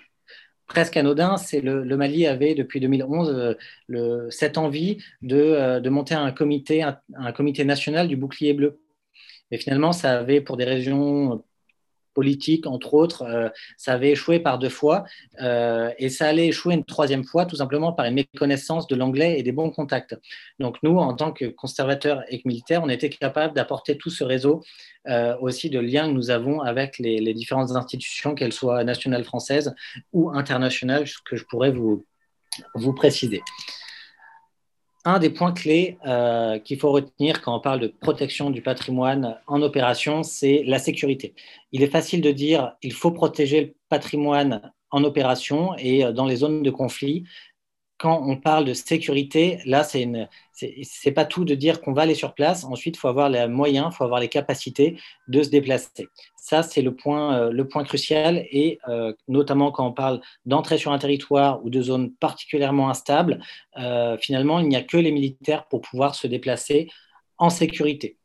presque anodin, c'est le, Mali avait depuis 2011 euh, cette envie de, euh, de, monter un comité, un, comité national du bouclier bleu. Et finalement, ça avait, pour des régions politique, entre autres, euh, ça avait échoué par deux fois euh, et ça allait échouer une troisième fois tout simplement par une méconnaissance de l'anglais et des bons contacts. Donc nous, en tant que conservateurs et militaires, on était capable d'apporter tout ce réseau euh, aussi de liens que nous avons avec les, les différentes institutions, qu'elles soient nationales françaises ou internationales, que je pourrais vous, vous préciser un des points clés euh, qu'il faut retenir quand on parle de protection du patrimoine en opération, c'est la sécurité. Il est facile de dire il faut protéger le patrimoine en opération et euh, dans les zones de conflit, quand on parle de sécurité, là, c'est une, c'est pas tout de dire qu'on va aller sur place. Ensuite, il faut avoir les moyens, il faut avoir les capacités de se déplacer. Ça, c'est le point, euh, crucial. Et euh, notamment quand on parle d'entrer sur un territoire ou de zones particulièrement instables, euh, finalement, il n'y a que les militaires pour pouvoir se déplacer en sécurité.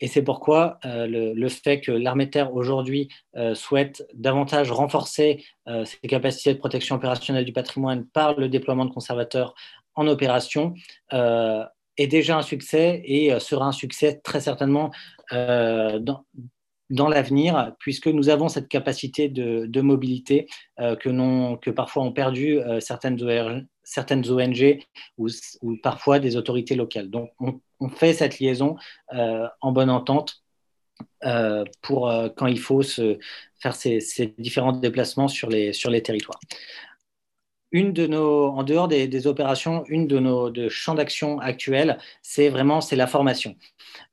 Et c'est pourquoi euh, le, fait que l'armée terre aujourd'hui euh, souhaite davantage renforcer euh, ses capacités de protection opérationnelle du patrimoine par le déploiement de conservateurs en opération est déjà un succès et sera un succès très certainement dans, dans l'avenir, puisque nous avons cette capacité de, mobilité que, que, parfois ont perdu certaines, ONG, certaines ONG ou, parfois des autorités locales. Donc, on, fait cette liaison euh, en bonne entente euh, pour euh, quand il faut faire ces, différents déplacements sur les territoires. Une de nos, en dehors des, opérations, une de nos champs d'action actuels, c'est vraiment c'est la formation.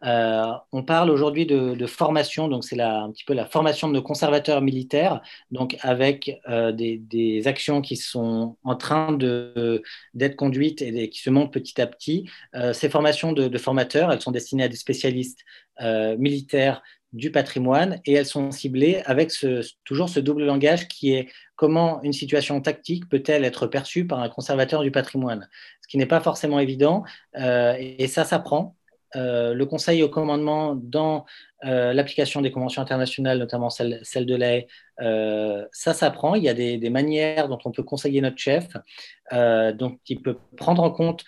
Euh, on parle aujourd'hui de, formation, donc c'est un petit peu la formation de nos conservateurs militaires, donc avec euh, des, actions qui sont en train d'être conduites et qui se montent petit à petit. Euh, ces formations de, formateurs, elles sont destinées à des spécialistes militaires du patrimoine et elles sont ciblées avec toujours ce double langage qui est comment une situation tactique peut-elle être perçue par un conservateur du patrimoine, ce qui n'est pas forcément évident euh, et, ça s'apprend. Euh, le conseil au commandement dans euh, l'application des conventions internationales, notamment celle, de l'AE, ça s'apprend. Il y a des, des, manières dont on peut conseiller notre chef, donc il peut prendre en compte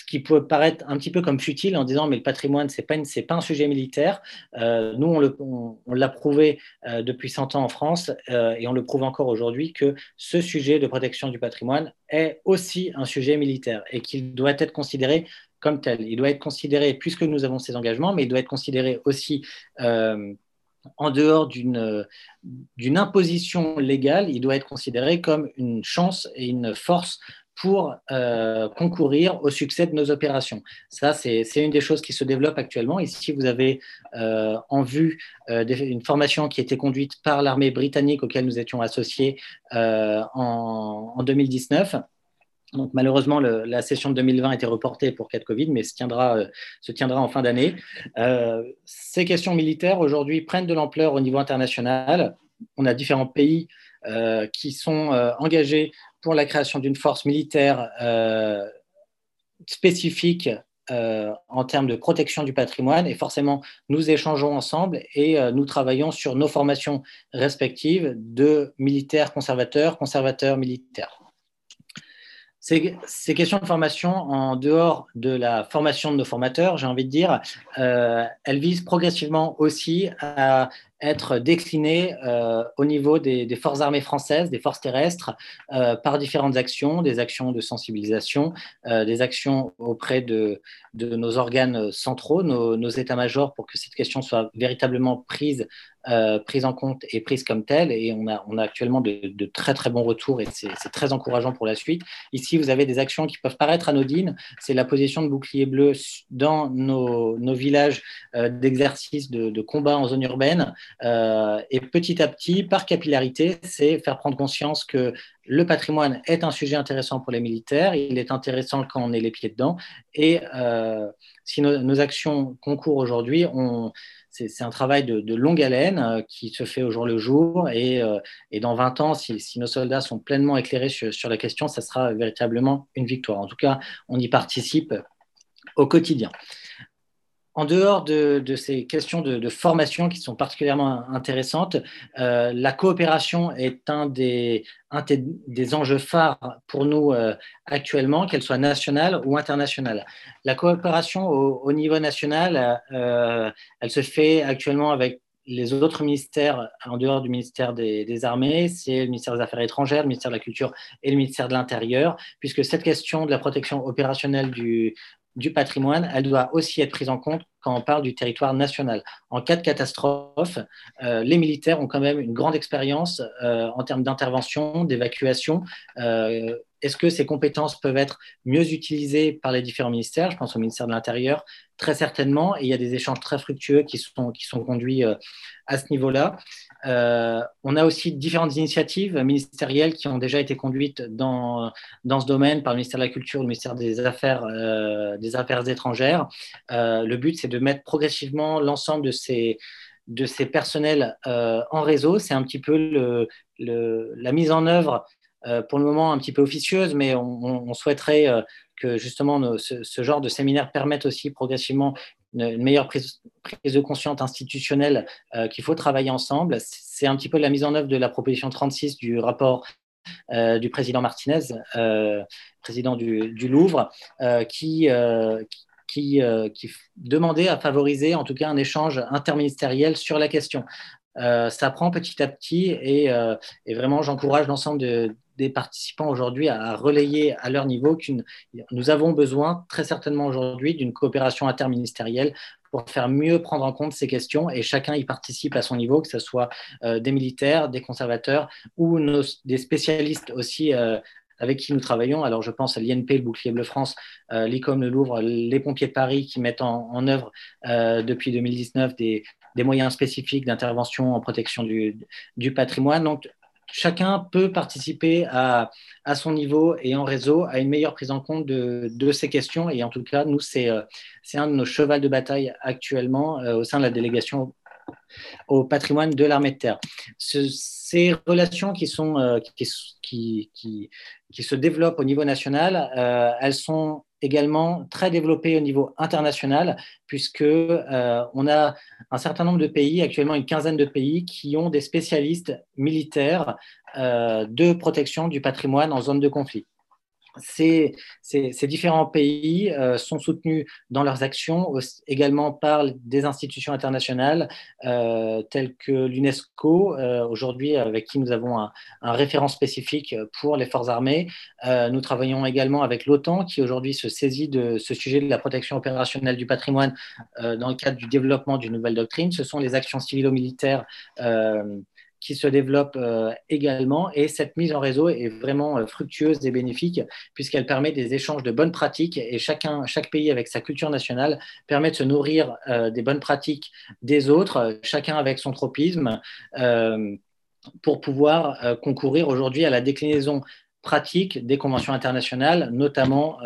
ce qui peut paraître un petit peu comme futile en disant mais le patrimoine c'est pas pas un sujet militaire. Euh, nous on, l'a prouvé euh, depuis 100 ans en France euh, et on le prouve encore aujourd'hui que ce sujet de protection du patrimoine est aussi un sujet militaire et qu'il doit être considéré comme tel. Il doit être considéré puisque nous avons ces engagements, mais il doit être considéré aussi en dehors d'une imposition légale, il doit être considéré comme une chance et une force pour euh, concourir au succès de nos opérations. Ça, c'est une des choses qui se développe actuellement. Ici, vous avez euh, en vue euh, une formation qui été conduite par l'armée britannique auquel nous étions associés en, en, 2019. Donc, malheureusement, la session de 2020 a été reportée pour cas de Covid, mais se tiendra, se tiendra en fin d'année. ces questions militaires, aujourd'hui, prennent de l'ampleur au niveau international. On a différents pays qui sont engagés pour la création d'une force militaire euh, spécifique euh, en termes de protection du patrimoine. Et forcément, nous échangeons ensemble et euh, nous travaillons sur nos formations respectives de militaires conservateurs, conservateurs militaires. Ces, questions de formation, en dehors de la formation de nos formateurs, j'ai envie de dire, elles visent progressivement aussi à être décliné euh, au niveau des, forces armées françaises, des forces terrestres, euh, par différentes actions, des actions de sensibilisation, euh, des actions auprès de, nos organes centraux, nos, nos états-majors, pour que cette question soit véritablement prise, prise en compte et prise comme telle. Et on a, on a actuellement de, de très très bons retours et c'est très encourageant pour la suite. Ici, vous avez des actions qui peuvent paraître anodines. C'est la position de bouclier bleu dans nos, nos villages d'exercice de, de combat en zone urbaine. Euh, et petit à petit, par capillarité, c'est faire prendre conscience que le patrimoine est un sujet intéressant pour les militaires, il est intéressant quand on est les pieds dedans. Et euh, si nos, actions concourent aujourd'hui, c'est un travail de, longue haleine euh, qui se fait au jour le jour. Et, dans 20 ans, si, nos soldats sont pleinement éclairés sur, sur la question, ça sera véritablement une victoire. En tout cas, on y participe au quotidien en dehors de, ces questions de, formation qui sont particulièrement intéressantes, euh, la coopération est un des, enjeux phares pour nous euh, actuellement, qu'elle soit nationale ou internationale. La coopération au, niveau national, euh, elle se fait actuellement avec les autres ministères en dehors du ministère des, Armées, c'est le ministère des Affaires étrangères, le ministère de la Culture et le ministère de l'Intérieur, puisque cette question de la protection opérationnelle du patrimoine, elle doit aussi être prise en compte quand on parle du territoire national. En cas de catastrophe, euh, les militaires ont quand même une grande expérience euh, en termes d'intervention, d'évacuation. Euh, est-ce que ces compétences peuvent être mieux utilisées par les différents ministères? Je pense au ministère de l'Intérieur, très certainement. Il y a des échanges très fructueux qui sont, qui sont conduits à ce niveau-là. Euh, on a aussi différentes initiatives ministérielles qui ont déjà été conduites dans, dans ce domaine par le ministère de la Culture, le ministère des Affaires, euh, des Affaires étrangères. Euh, le but, c'est de mettre progressivement l'ensemble de ces, de ces personnels en réseau. C'est un petit peu la mise en œuvre, pour le moment un petit peu officieuse, mais on, souhaiterait que justement ce, genre de séminaire permette aussi progressivement une, meilleure prise, de conscience institutionnelle euh, qu'il faut travailler ensemble. C'est un petit peu la mise en œuvre de la proposition 36 du rapport euh, du président Martinez, euh, président du, Louvre, qui, qui, qui, demandait à favoriser en tout cas un échange interministériel sur la question. Ça prend petit à petit et, et vraiment j'encourage l'ensemble de, des participants aujourd'hui à, relayer à leur niveau qu'une nous avons besoin très certainement aujourd'hui d'une coopération interministérielle pour faire mieux prendre en compte ces questions et chacun y participe à son niveau, que ce soit euh, des militaires, des conservateurs ou des spécialistes aussi euh, avec qui nous travaillons. Alors, je pense à l'INP, le Bouclier Bleu France, l'ICOM, le Louvre, les pompiers de Paris qui mettent en, œuvre depuis 2019 des, moyens spécifiques d'intervention en protection du, patrimoine. Donc, chacun peut participer à, son niveau et en réseau à une meilleure prise en compte de, ces questions. Et en tout cas, nous, c'est euh, un de nos chevals de bataille actuellement euh, au sein de la délégation au patrimoine de l'armée de terre. Ces relations euh, qui, se développent au niveau national, elles sont également très développé au niveau international, puisque euh, a un certain nombre de pays, actuellement une quinzaine de pays, qui ont des spécialistes militaires euh, de protection du patrimoine en zone de conflit ces, différents pays euh, sont soutenus dans leurs actions également par des institutions internationales euh, telles que l'UNESCO, euh, aujourd'hui avec qui nous avons un, référent spécifique pour les forces armées. nous travaillons également avec l'OTAN qui aujourd'hui se saisit de ce sujet de la protection opérationnelle du patrimoine dans le cadre du développement d'une nouvelle doctrine. Ce sont les actions civilo-militaires qui se développe euh, également. Et cette mise en réseau est vraiment euh, fructueuse et bénéfique puisqu'elle permet des échanges de bonnes pratiques et chacun, chaque pays avec sa culture nationale permet de se nourrir euh, des bonnes pratiques des autres, chacun avec son tropisme, pour pouvoir concourir aujourd'hui à la déclinaison pratique des conventions internationales, notamment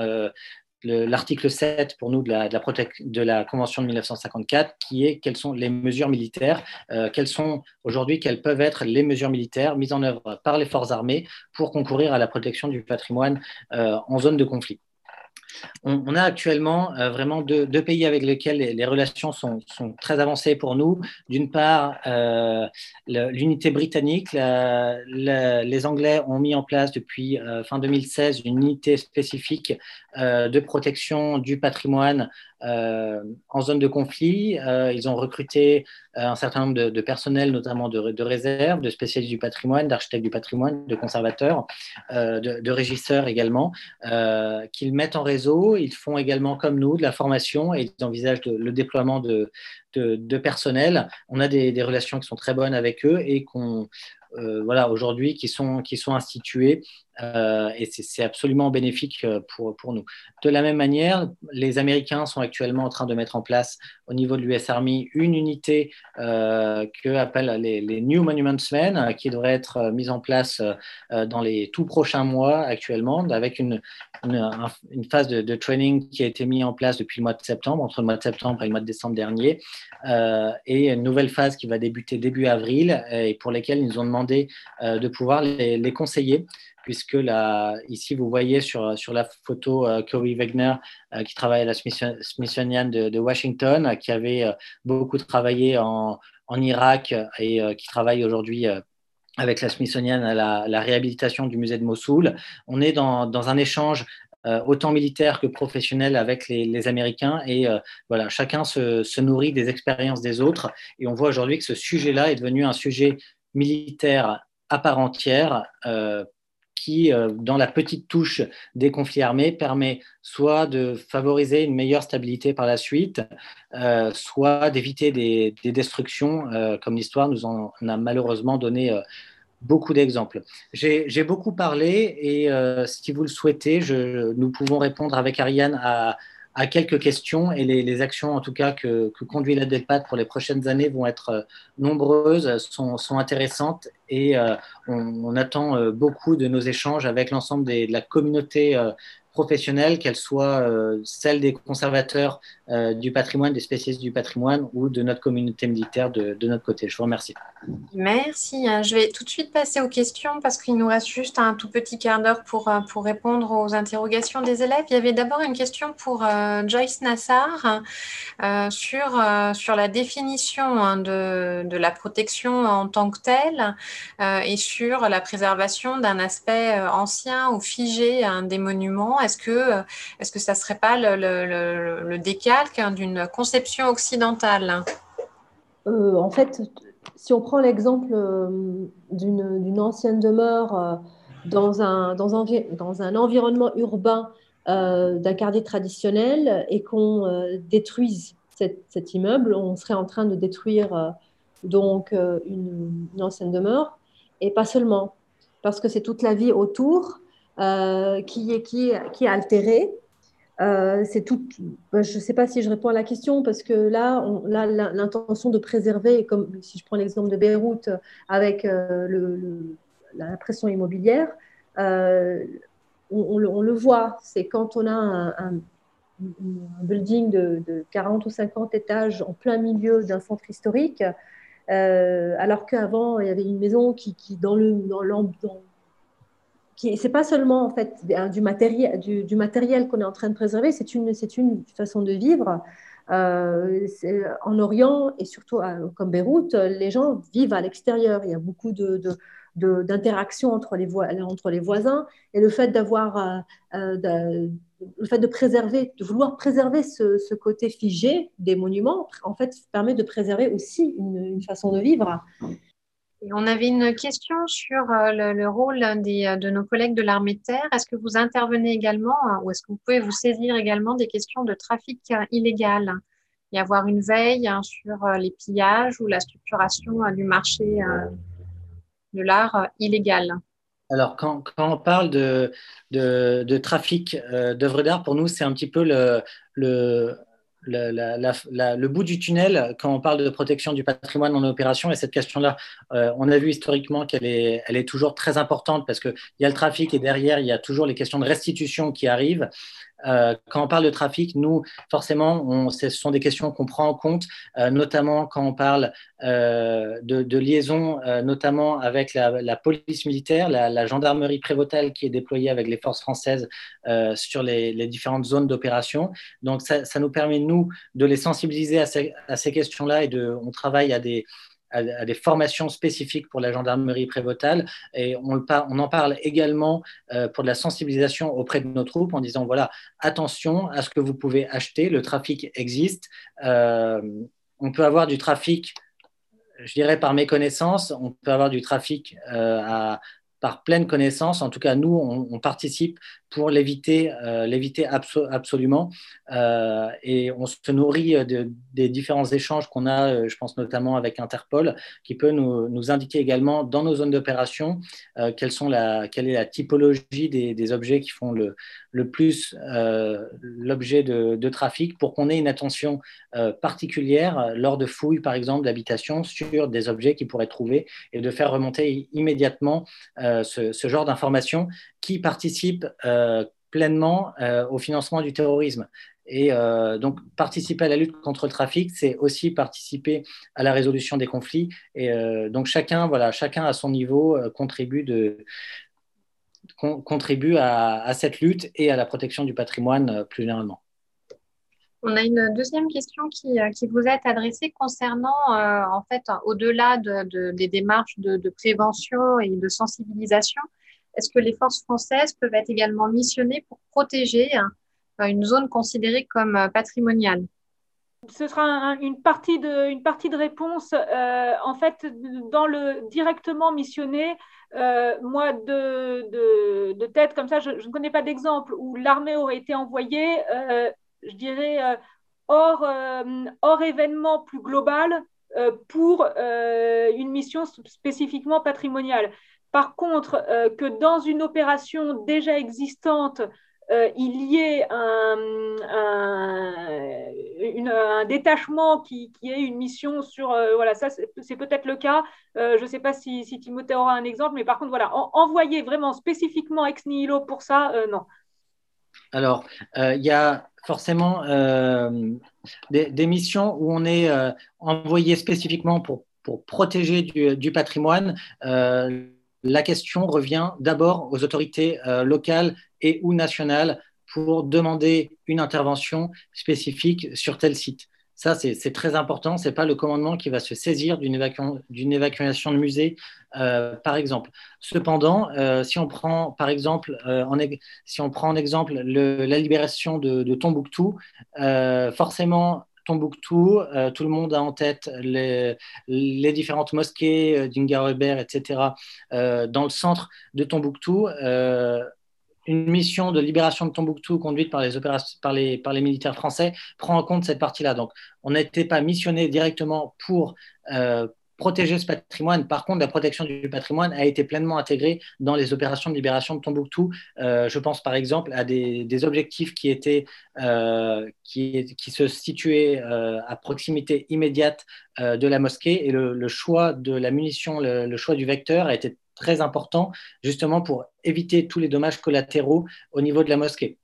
l'article 7 pour nous de la, de, la Convention de 1954, qui est quelles sont les mesures militaires, euh, quelles sont aujourd'hui, quelles peuvent être les mesures militaires mises en œuvre par les forces armées pour concourir à la protection du patrimoine euh, en zone de conflit. On, a actuellement euh, vraiment deux, pays avec lesquels les, relations sont, très avancées pour nous. D'une part, euh, l'unité britannique. les Anglais ont mis en place depuis euh, fin 2016 une unité spécifique de protection du patrimoine en zone de conflit. Euh, ils ont recruté euh, un certain nombre de, personnels, notamment de, de, réserve, de spécialistes du patrimoine, d'architectes du patrimoine, de conservateurs, de, régisseurs également, qu'ils mettent en réseau. Ils font également, comme nous, de la formation et ils envisagent le déploiement de, personnel. On a des, des, relations qui sont très bonnes avec eux et qu'on voilà, aujourd'hui qui sont, qui sont instituées euh, et c'est absolument bénéfique euh, pour, pour, nous. De la même manière, les Américains sont actuellement en train de mettre en place au niveau de l'US Army une unité euh, que appellent les, New Monuments Men, euh, qui devrait être mise en place dans les tout prochains mois actuellement, avec une, une, phase de, training qui a été mise en place depuis le mois de septembre, entre le mois de septembre et le mois de décembre dernier, et une nouvelle phase qui va débuter début avril et pour lesquelles ils nous ont demandé de pouvoir les conseiller puisque là, ici, vous voyez sur, sur la photo euh, Corey Wegner, euh, qui travaille à la Smithsonian de, Washington, qui avait euh, beaucoup travaillé en, en Irak et qui travaille aujourd'hui avec la Smithsonian à la, réhabilitation du musée de Mossoul. On est dans, dans un échange autant militaire que professionnel avec les, les Américains. Et voilà, chacun se, se, nourrit des expériences des autres. Et on voit aujourd'hui que ce sujet-là est devenu un sujet militaire à part entière qui, euh, dans la petite touche des conflits armés, permet soit de favoriser une meilleure stabilité par la suite, euh, soit d'éviter des, destructions, euh, comme l'histoire nous en a malheureusement donné beaucoup d'exemples. J'ai beaucoup parlé et si vous le souhaitez, nous pouvons répondre avec Ariane à, à quelques questions et les, actions en tout cas que, conduit la pour les prochaines années vont être euh, nombreuses, sont, intéressantes et euh, on, attend euh, beaucoup de nos échanges avec l'ensemble de la communauté professionnelles, qu'elles soient euh, celles des conservateurs euh, du patrimoine, des spécialistes du patrimoine ou de notre communauté militaire de, notre côté. Je vous remercie. Merci. Hein. Je vais tout de suite passer aux questions parce qu'il nous reste juste un tout petit quart d'heure pour, euh, pour répondre aux interrogations des élèves. Il y avait d'abord une question pour Joyce Nassar sur, sur la définition hein, de, de, la protection en tant que telle et sur la préservation d'un aspect ancien ou figé hein, des monuments est-ce que, est-ce que ça ne serait pas le, décalque hein, d'une conception occidentale? Euh, En fait, si on prend l'exemple euh, d'une ancienne demeure euh, dans un, dans, un, environnement urbain d'un quartier traditionnel et qu'on détruise cet, immeuble, on serait en train de détruire donc une, ancienne demeure. Et pas seulement parce que c'est toute la vie autour qui, est, qui, qui est altérée. c'est tout. Je ne sais pas si je réponds à la question parce que là, là l'intention de préserver, comme si je prends l'exemple de Beyrouth avec le, la pression immobilière, on, le voit. C'est quand on a un, building de, 40 ou 50 étages en plein milieu d'un centre historique, euh, alors qu'avant, il y avait une maison qui, dans le dans qui c'est pas seulement en fait du matériel du, matériel qu'on est en train de préserver, c'est une c'est une façon de vivre. Euh, en Orient et surtout comme Beyrouth, les gens vivent à l'extérieur. Il y a beaucoup de, d'interaction entre les, entre les voisins et le fait d'avoir euh, euh, le fait de préserver de vouloir préserver ce, côté figé des monuments en fait permet de préserver aussi une, façon de vivre et on avait une question sur euh, le, rôle des, de nos collègues de l'armée de terre. Est-ce que vous intervenez également ou est-ce que vous pouvez vous saisir également des questions de trafic illégal? Y avoir une veille hein, sur les pillages ou la structuration du marché de l'art euh, illégal? Alors, quand, on parle de, trafic euh, d'œuvres d'art, pour nous, c'est un petit peu le, le, bout du tunnel quand on parle de protection du patrimoine en opération. Et cette question-là, euh, on a vu historiquement qu'elle est, est toujours très importante parce qu'il y a le trafic et derrière, il y a toujours les questions de restitution qui arrivent. Euh, quand on parle de trafic, nous, forcément, ce sont des questions qu'on prend en compte, euh, notamment quand on parle euh, de, liaison, notamment avec la, police militaire, la, gendarmerie prévotale qui est déployée avec les forces françaises sur les, différentes zones d'opération. Donc, ça, nous permet, nous, de les sensibiliser à ces, ces questions-là et de, on travaille à des à, des formations spécifiques pour la gendarmerie prévotale. Et on, en parle également euh, pour de la sensibilisation auprès de nos troupes en disant voilà, attention à ce que vous pouvez acheter, le trafic existe. Euh, on peut avoir du trafic, je dirais par méconnaissance, on peut avoir du trafic euh, par pleine connaissance. En tout cas, nous, on, participe pour l'éviter euh, l'éviter absolument. Euh, et on se nourrit des différents échanges qu'on a, euh, je pense notamment avec Interpol, qui peut nous, indiquer également dans nos zones d'opération quelle, quelle est la typologie des, objets qui font le, le plus l'objet de, trafic pour qu'on ait une attention particulière lors de fouilles, par exemple, d'habitation sur des objets qui pourraient trouver et de faire remonter immédiatement ce, genre d'informations qui participent euh, pleinement euh, au financement du terrorisme. Et euh, donc, participer à la lutte contre le trafic, c'est aussi participer à la résolution des conflits. Et donc, chacun, voilà, chacun à son niveau contribue, de, contribue à, cette lutte et à la protection du patrimoine plus généralement. On a une deuxième question qui, qui vous est adressée concernant, en fait, au-delà de, des démarches de, prévention et de sensibilisation, est-ce que les forces françaises peuvent être également missionnées pour protéger hein, une zone considérée comme euh, patrimoniale? Ce sera une, partie de, une partie de réponse. Euh, en fait, dans le directement missionné, euh, moi, de, de, tête comme ça, je, ne connais pas d'exemple où l'armée aurait été envoyée, je dirais, hors, hors événement plus global pour une mission spécifiquement patrimoniale. Par contre, euh, que dans une opération déjà existante, euh, il y ait un, détachement qui, ait une mission sur... Euh, voilà, ça, c'est peut-être le cas. je ne sais pas si, Timothée aura un exemple, mais par contre, voilà, envoyer vraiment spécifiquement ex nihilo pour ça, non. Alors, il y a forcément des, missions où on est envoyé spécifiquement pour, protéger du patrimoine la question revient d'abord aux autorités euh, locales et ou nationales pour demander une intervention spécifique sur tel site. Ça, c'est très important. Ce n'est pas le commandement qui va se saisir d'une évacuation de musée, euh, par exemple. Cependant, euh, si on prend, par exemple, en, si on prend en exemple la libération de, de Tombouctou, forcément, Tombouctou, euh, tout le monde a en tête les, différentes mosquées euh, etc., euh, dans le centre de Tombouctou. une mission de libération de Tombouctou conduite par, les, par les militaires français prend en compte cette partie-là. Donc, on n'était pas missionné directement pour protéger ce patrimoine. Par contre, la protection du patrimoine a été pleinement intégrée dans les opérations de libération de Tombouctou. Euh, je pense par exemple à des, objectifs qui, étaient, euh, qui, se situaient euh, à proximité immédiate de la mosquée et le, choix de la munition, le choix du vecteur a été très important justement pour éviter tous les dommages collatéraux au niveau de la mosquée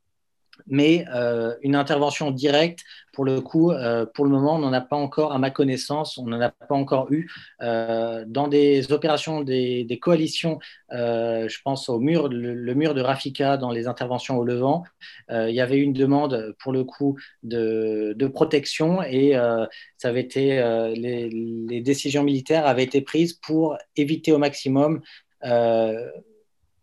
mais euh, une intervention directe, pour le coup, euh, pour le moment, on n'en a pas encore, à ma connaissance, on n'en a pas encore eu. Euh, dans des opérations des, coalitions, je pense au mur, le, mur de Rafika dans les interventions au Levant, il y avait une demande, pour le coup, de, protection et ça avait été, les, les, décisions militaires avaient été prises pour éviter au maximum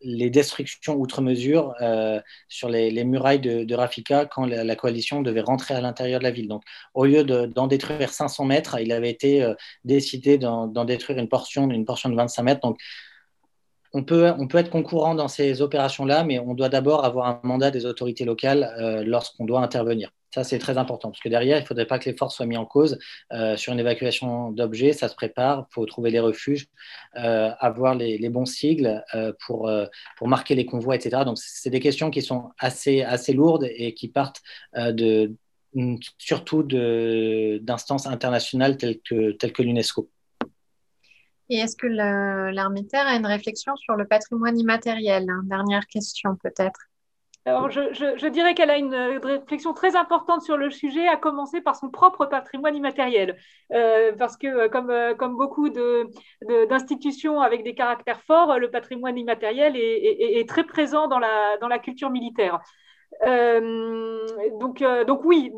les destructions outre mesure euh, sur les, murailles de, Rafika quand la, coalition devait rentrer à l'intérieur de la ville. Donc, au lieu d'en détruire 500 mètres, il avait été euh, décidé d'en détruire une portion, une portion de 25 mètres. Donc, on peut, on peut être concurrent dans ces opérations-là, mais on doit d'abord avoir un mandat des autorités locales euh, lorsqu'on doit intervenir. Ça, c'est très important, parce que derrière, il ne faudrait pas que les forces soient mises en cause euh, sur une évacuation d'objets. Ça se prépare, il faut trouver les refuges, euh, avoir les, bons sigles pour, pour marquer les convois, etc. Donc, c'est des questions qui sont assez, assez lourdes et qui partent de, surtout d'instances internationales telles que, telles que l'UNESCO. Et est-ce que l'armée terre a une réflexion sur le patrimoine immatériel hein? Dernière question peut-être. Alors, je, dirais qu'elle a une, réflexion très importante sur le sujet, à commencer par son propre patrimoine immatériel. Euh, parce que, euh, comme, euh, comme beaucoup d'institutions avec des caractères forts, le patrimoine immatériel est, très présent dans la, culture militaire. Donc, oui,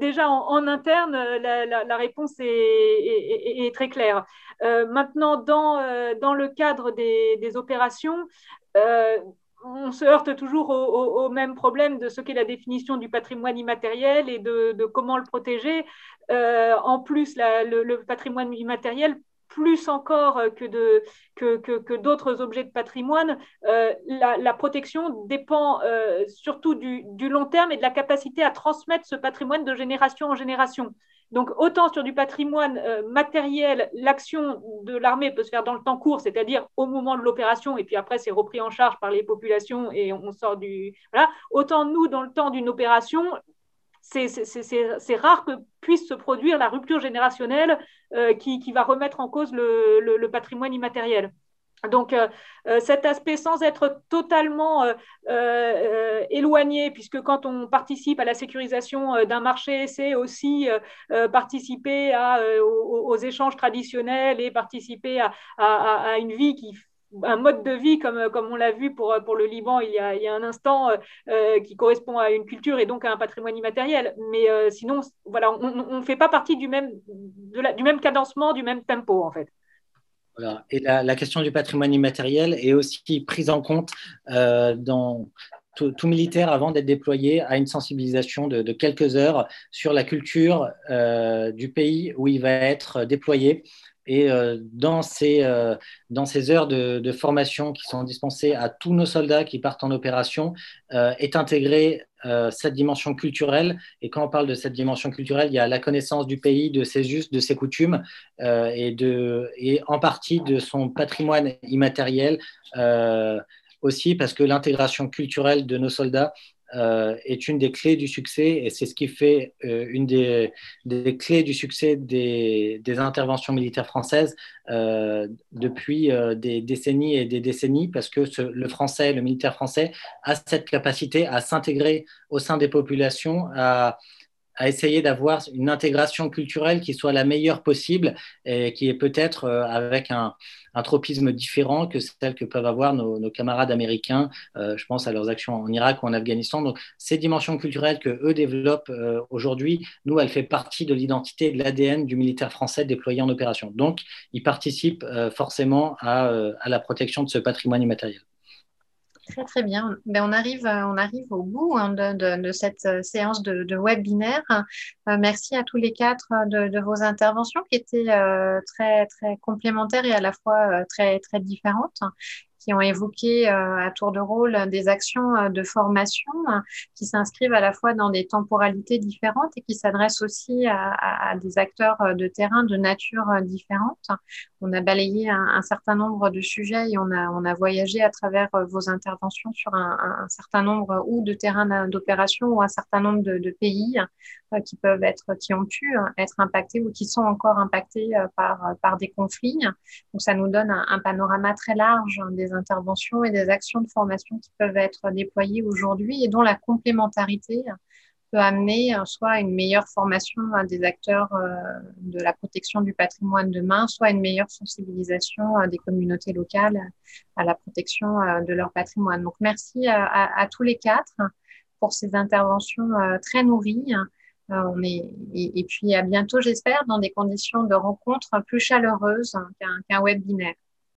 déjà en, interne, la, réponse est, très claire. Maintenant, dans le cadre des, opérations, on se heurte toujours au, même problème de ce qu'est la définition du patrimoine immatériel et de, comment le protéger. en plus, le, patrimoine immatériel plus encore que, d'autres objets de patrimoine, euh, la, protection dépend euh, surtout du, long terme et de la capacité à transmettre ce patrimoine de génération en génération. Donc, autant sur du patrimoine euh, matériel, l'action de l'armée peut se faire dans le temps court, c'est-à-dire au moment de l'opération, et puis après, c'est repris en charge par les populations et on sort du. Voilà. Autant nous, dans le temps d'une opération, c'est rare que puisse se produire la rupture générationnelle euh, qui, va remettre en cause le, patrimoine immatériel. Donc euh, euh, cet aspect sans être totalement éloigné, puisque quand on participe à la sécurisation d'un marché, c'est aussi participer aux, échanges traditionnels et participer à, une vie qui un mode de vie comme, comme on l'a vu pour, pour le Liban il y a, il y a un instant, euh, euh, qui correspond à une culture et donc à un patrimoine immatériel. Mais euh, sinon, voilà, on ne fait pas partie du même, de la, du même cadencement, du même tempo en fait. Et la, question du patrimoine immatériel est aussi prise en compte dans, tout, militaire, avant d'être déployé, a une sensibilisation de, de quelques heures sur la culture du pays où il va être déployé. Et euh, dans, ces, euh, dans ces heures de, formation qui sont dispensées à tous nos soldats qui partent en opération, euh, est intégrée cette dimension culturelle. Et quand on parle de cette dimension culturelle, il y a la connaissance du pays, de ses us, de ses coutumes, et, de, et en partie de son patrimoine immatériel aussi, parce que l'intégration culturelle de nos soldats euh, est une des clés du succès et c'est ce qui fait euh, une des, clés du succès des, interventions militaires françaises euh, depuis des décennies et des décennies parce que le français, le militaire français a cette capacité à s'intégrer au sein des populations, à, essayer d'avoir une intégration culturelle qui soit la meilleure possible et qui est peut-être avec un, tropisme différent que celle que peuvent avoir nos, camarades américains. Euh, je pense à leurs actions en Irak ou en Afghanistan. Donc, ces dimensions culturelles que eux développent euh, aujourd'hui, nous, elles font partie de l'identité de l'ADN du militaire français déployé en opération. Donc, ils participent forcément à, à la protection de ce patrimoine immatériel. Très très bien. Ben, on, arrive, euh, on arrive au bout hein, de, cette euh, séance de, webinaire. Euh, merci à tous les quatre de, vos interventions qui étaient très très complémentaires et à la fois très très différentes qui ont évoqué à tour de rôle des actions de formation qui s'inscrivent à la fois dans des temporalités différentes et qui s'adressent aussi à, des acteurs de terrain de nature différente. On a balayé un, certain nombre de sujets et on a, voyagé à travers vos interventions sur un, certain nombre ou de terrains d'opération ou un certain nombre de, pays qui peuvent être, qui ont pu être impactés ou qui sont encore impactés par, par des conflits. Donc, ça nous donne un, panorama très large des interventions et des actions de formation qui peuvent être déployées aujourd'hui et dont la complémentarité peut amener soit une meilleure formation des acteurs euh, de la protection du patrimoine demain, soit une meilleure sensibilisation des communautés locales à la protection euh, de leur patrimoine. Donc, merci à, tous les quatre pour ces interventions euh, très nourries. On est, et, puis à bientôt, j'espère, dans des conditions de rencontre plus chaleureuses qu'un webinaire.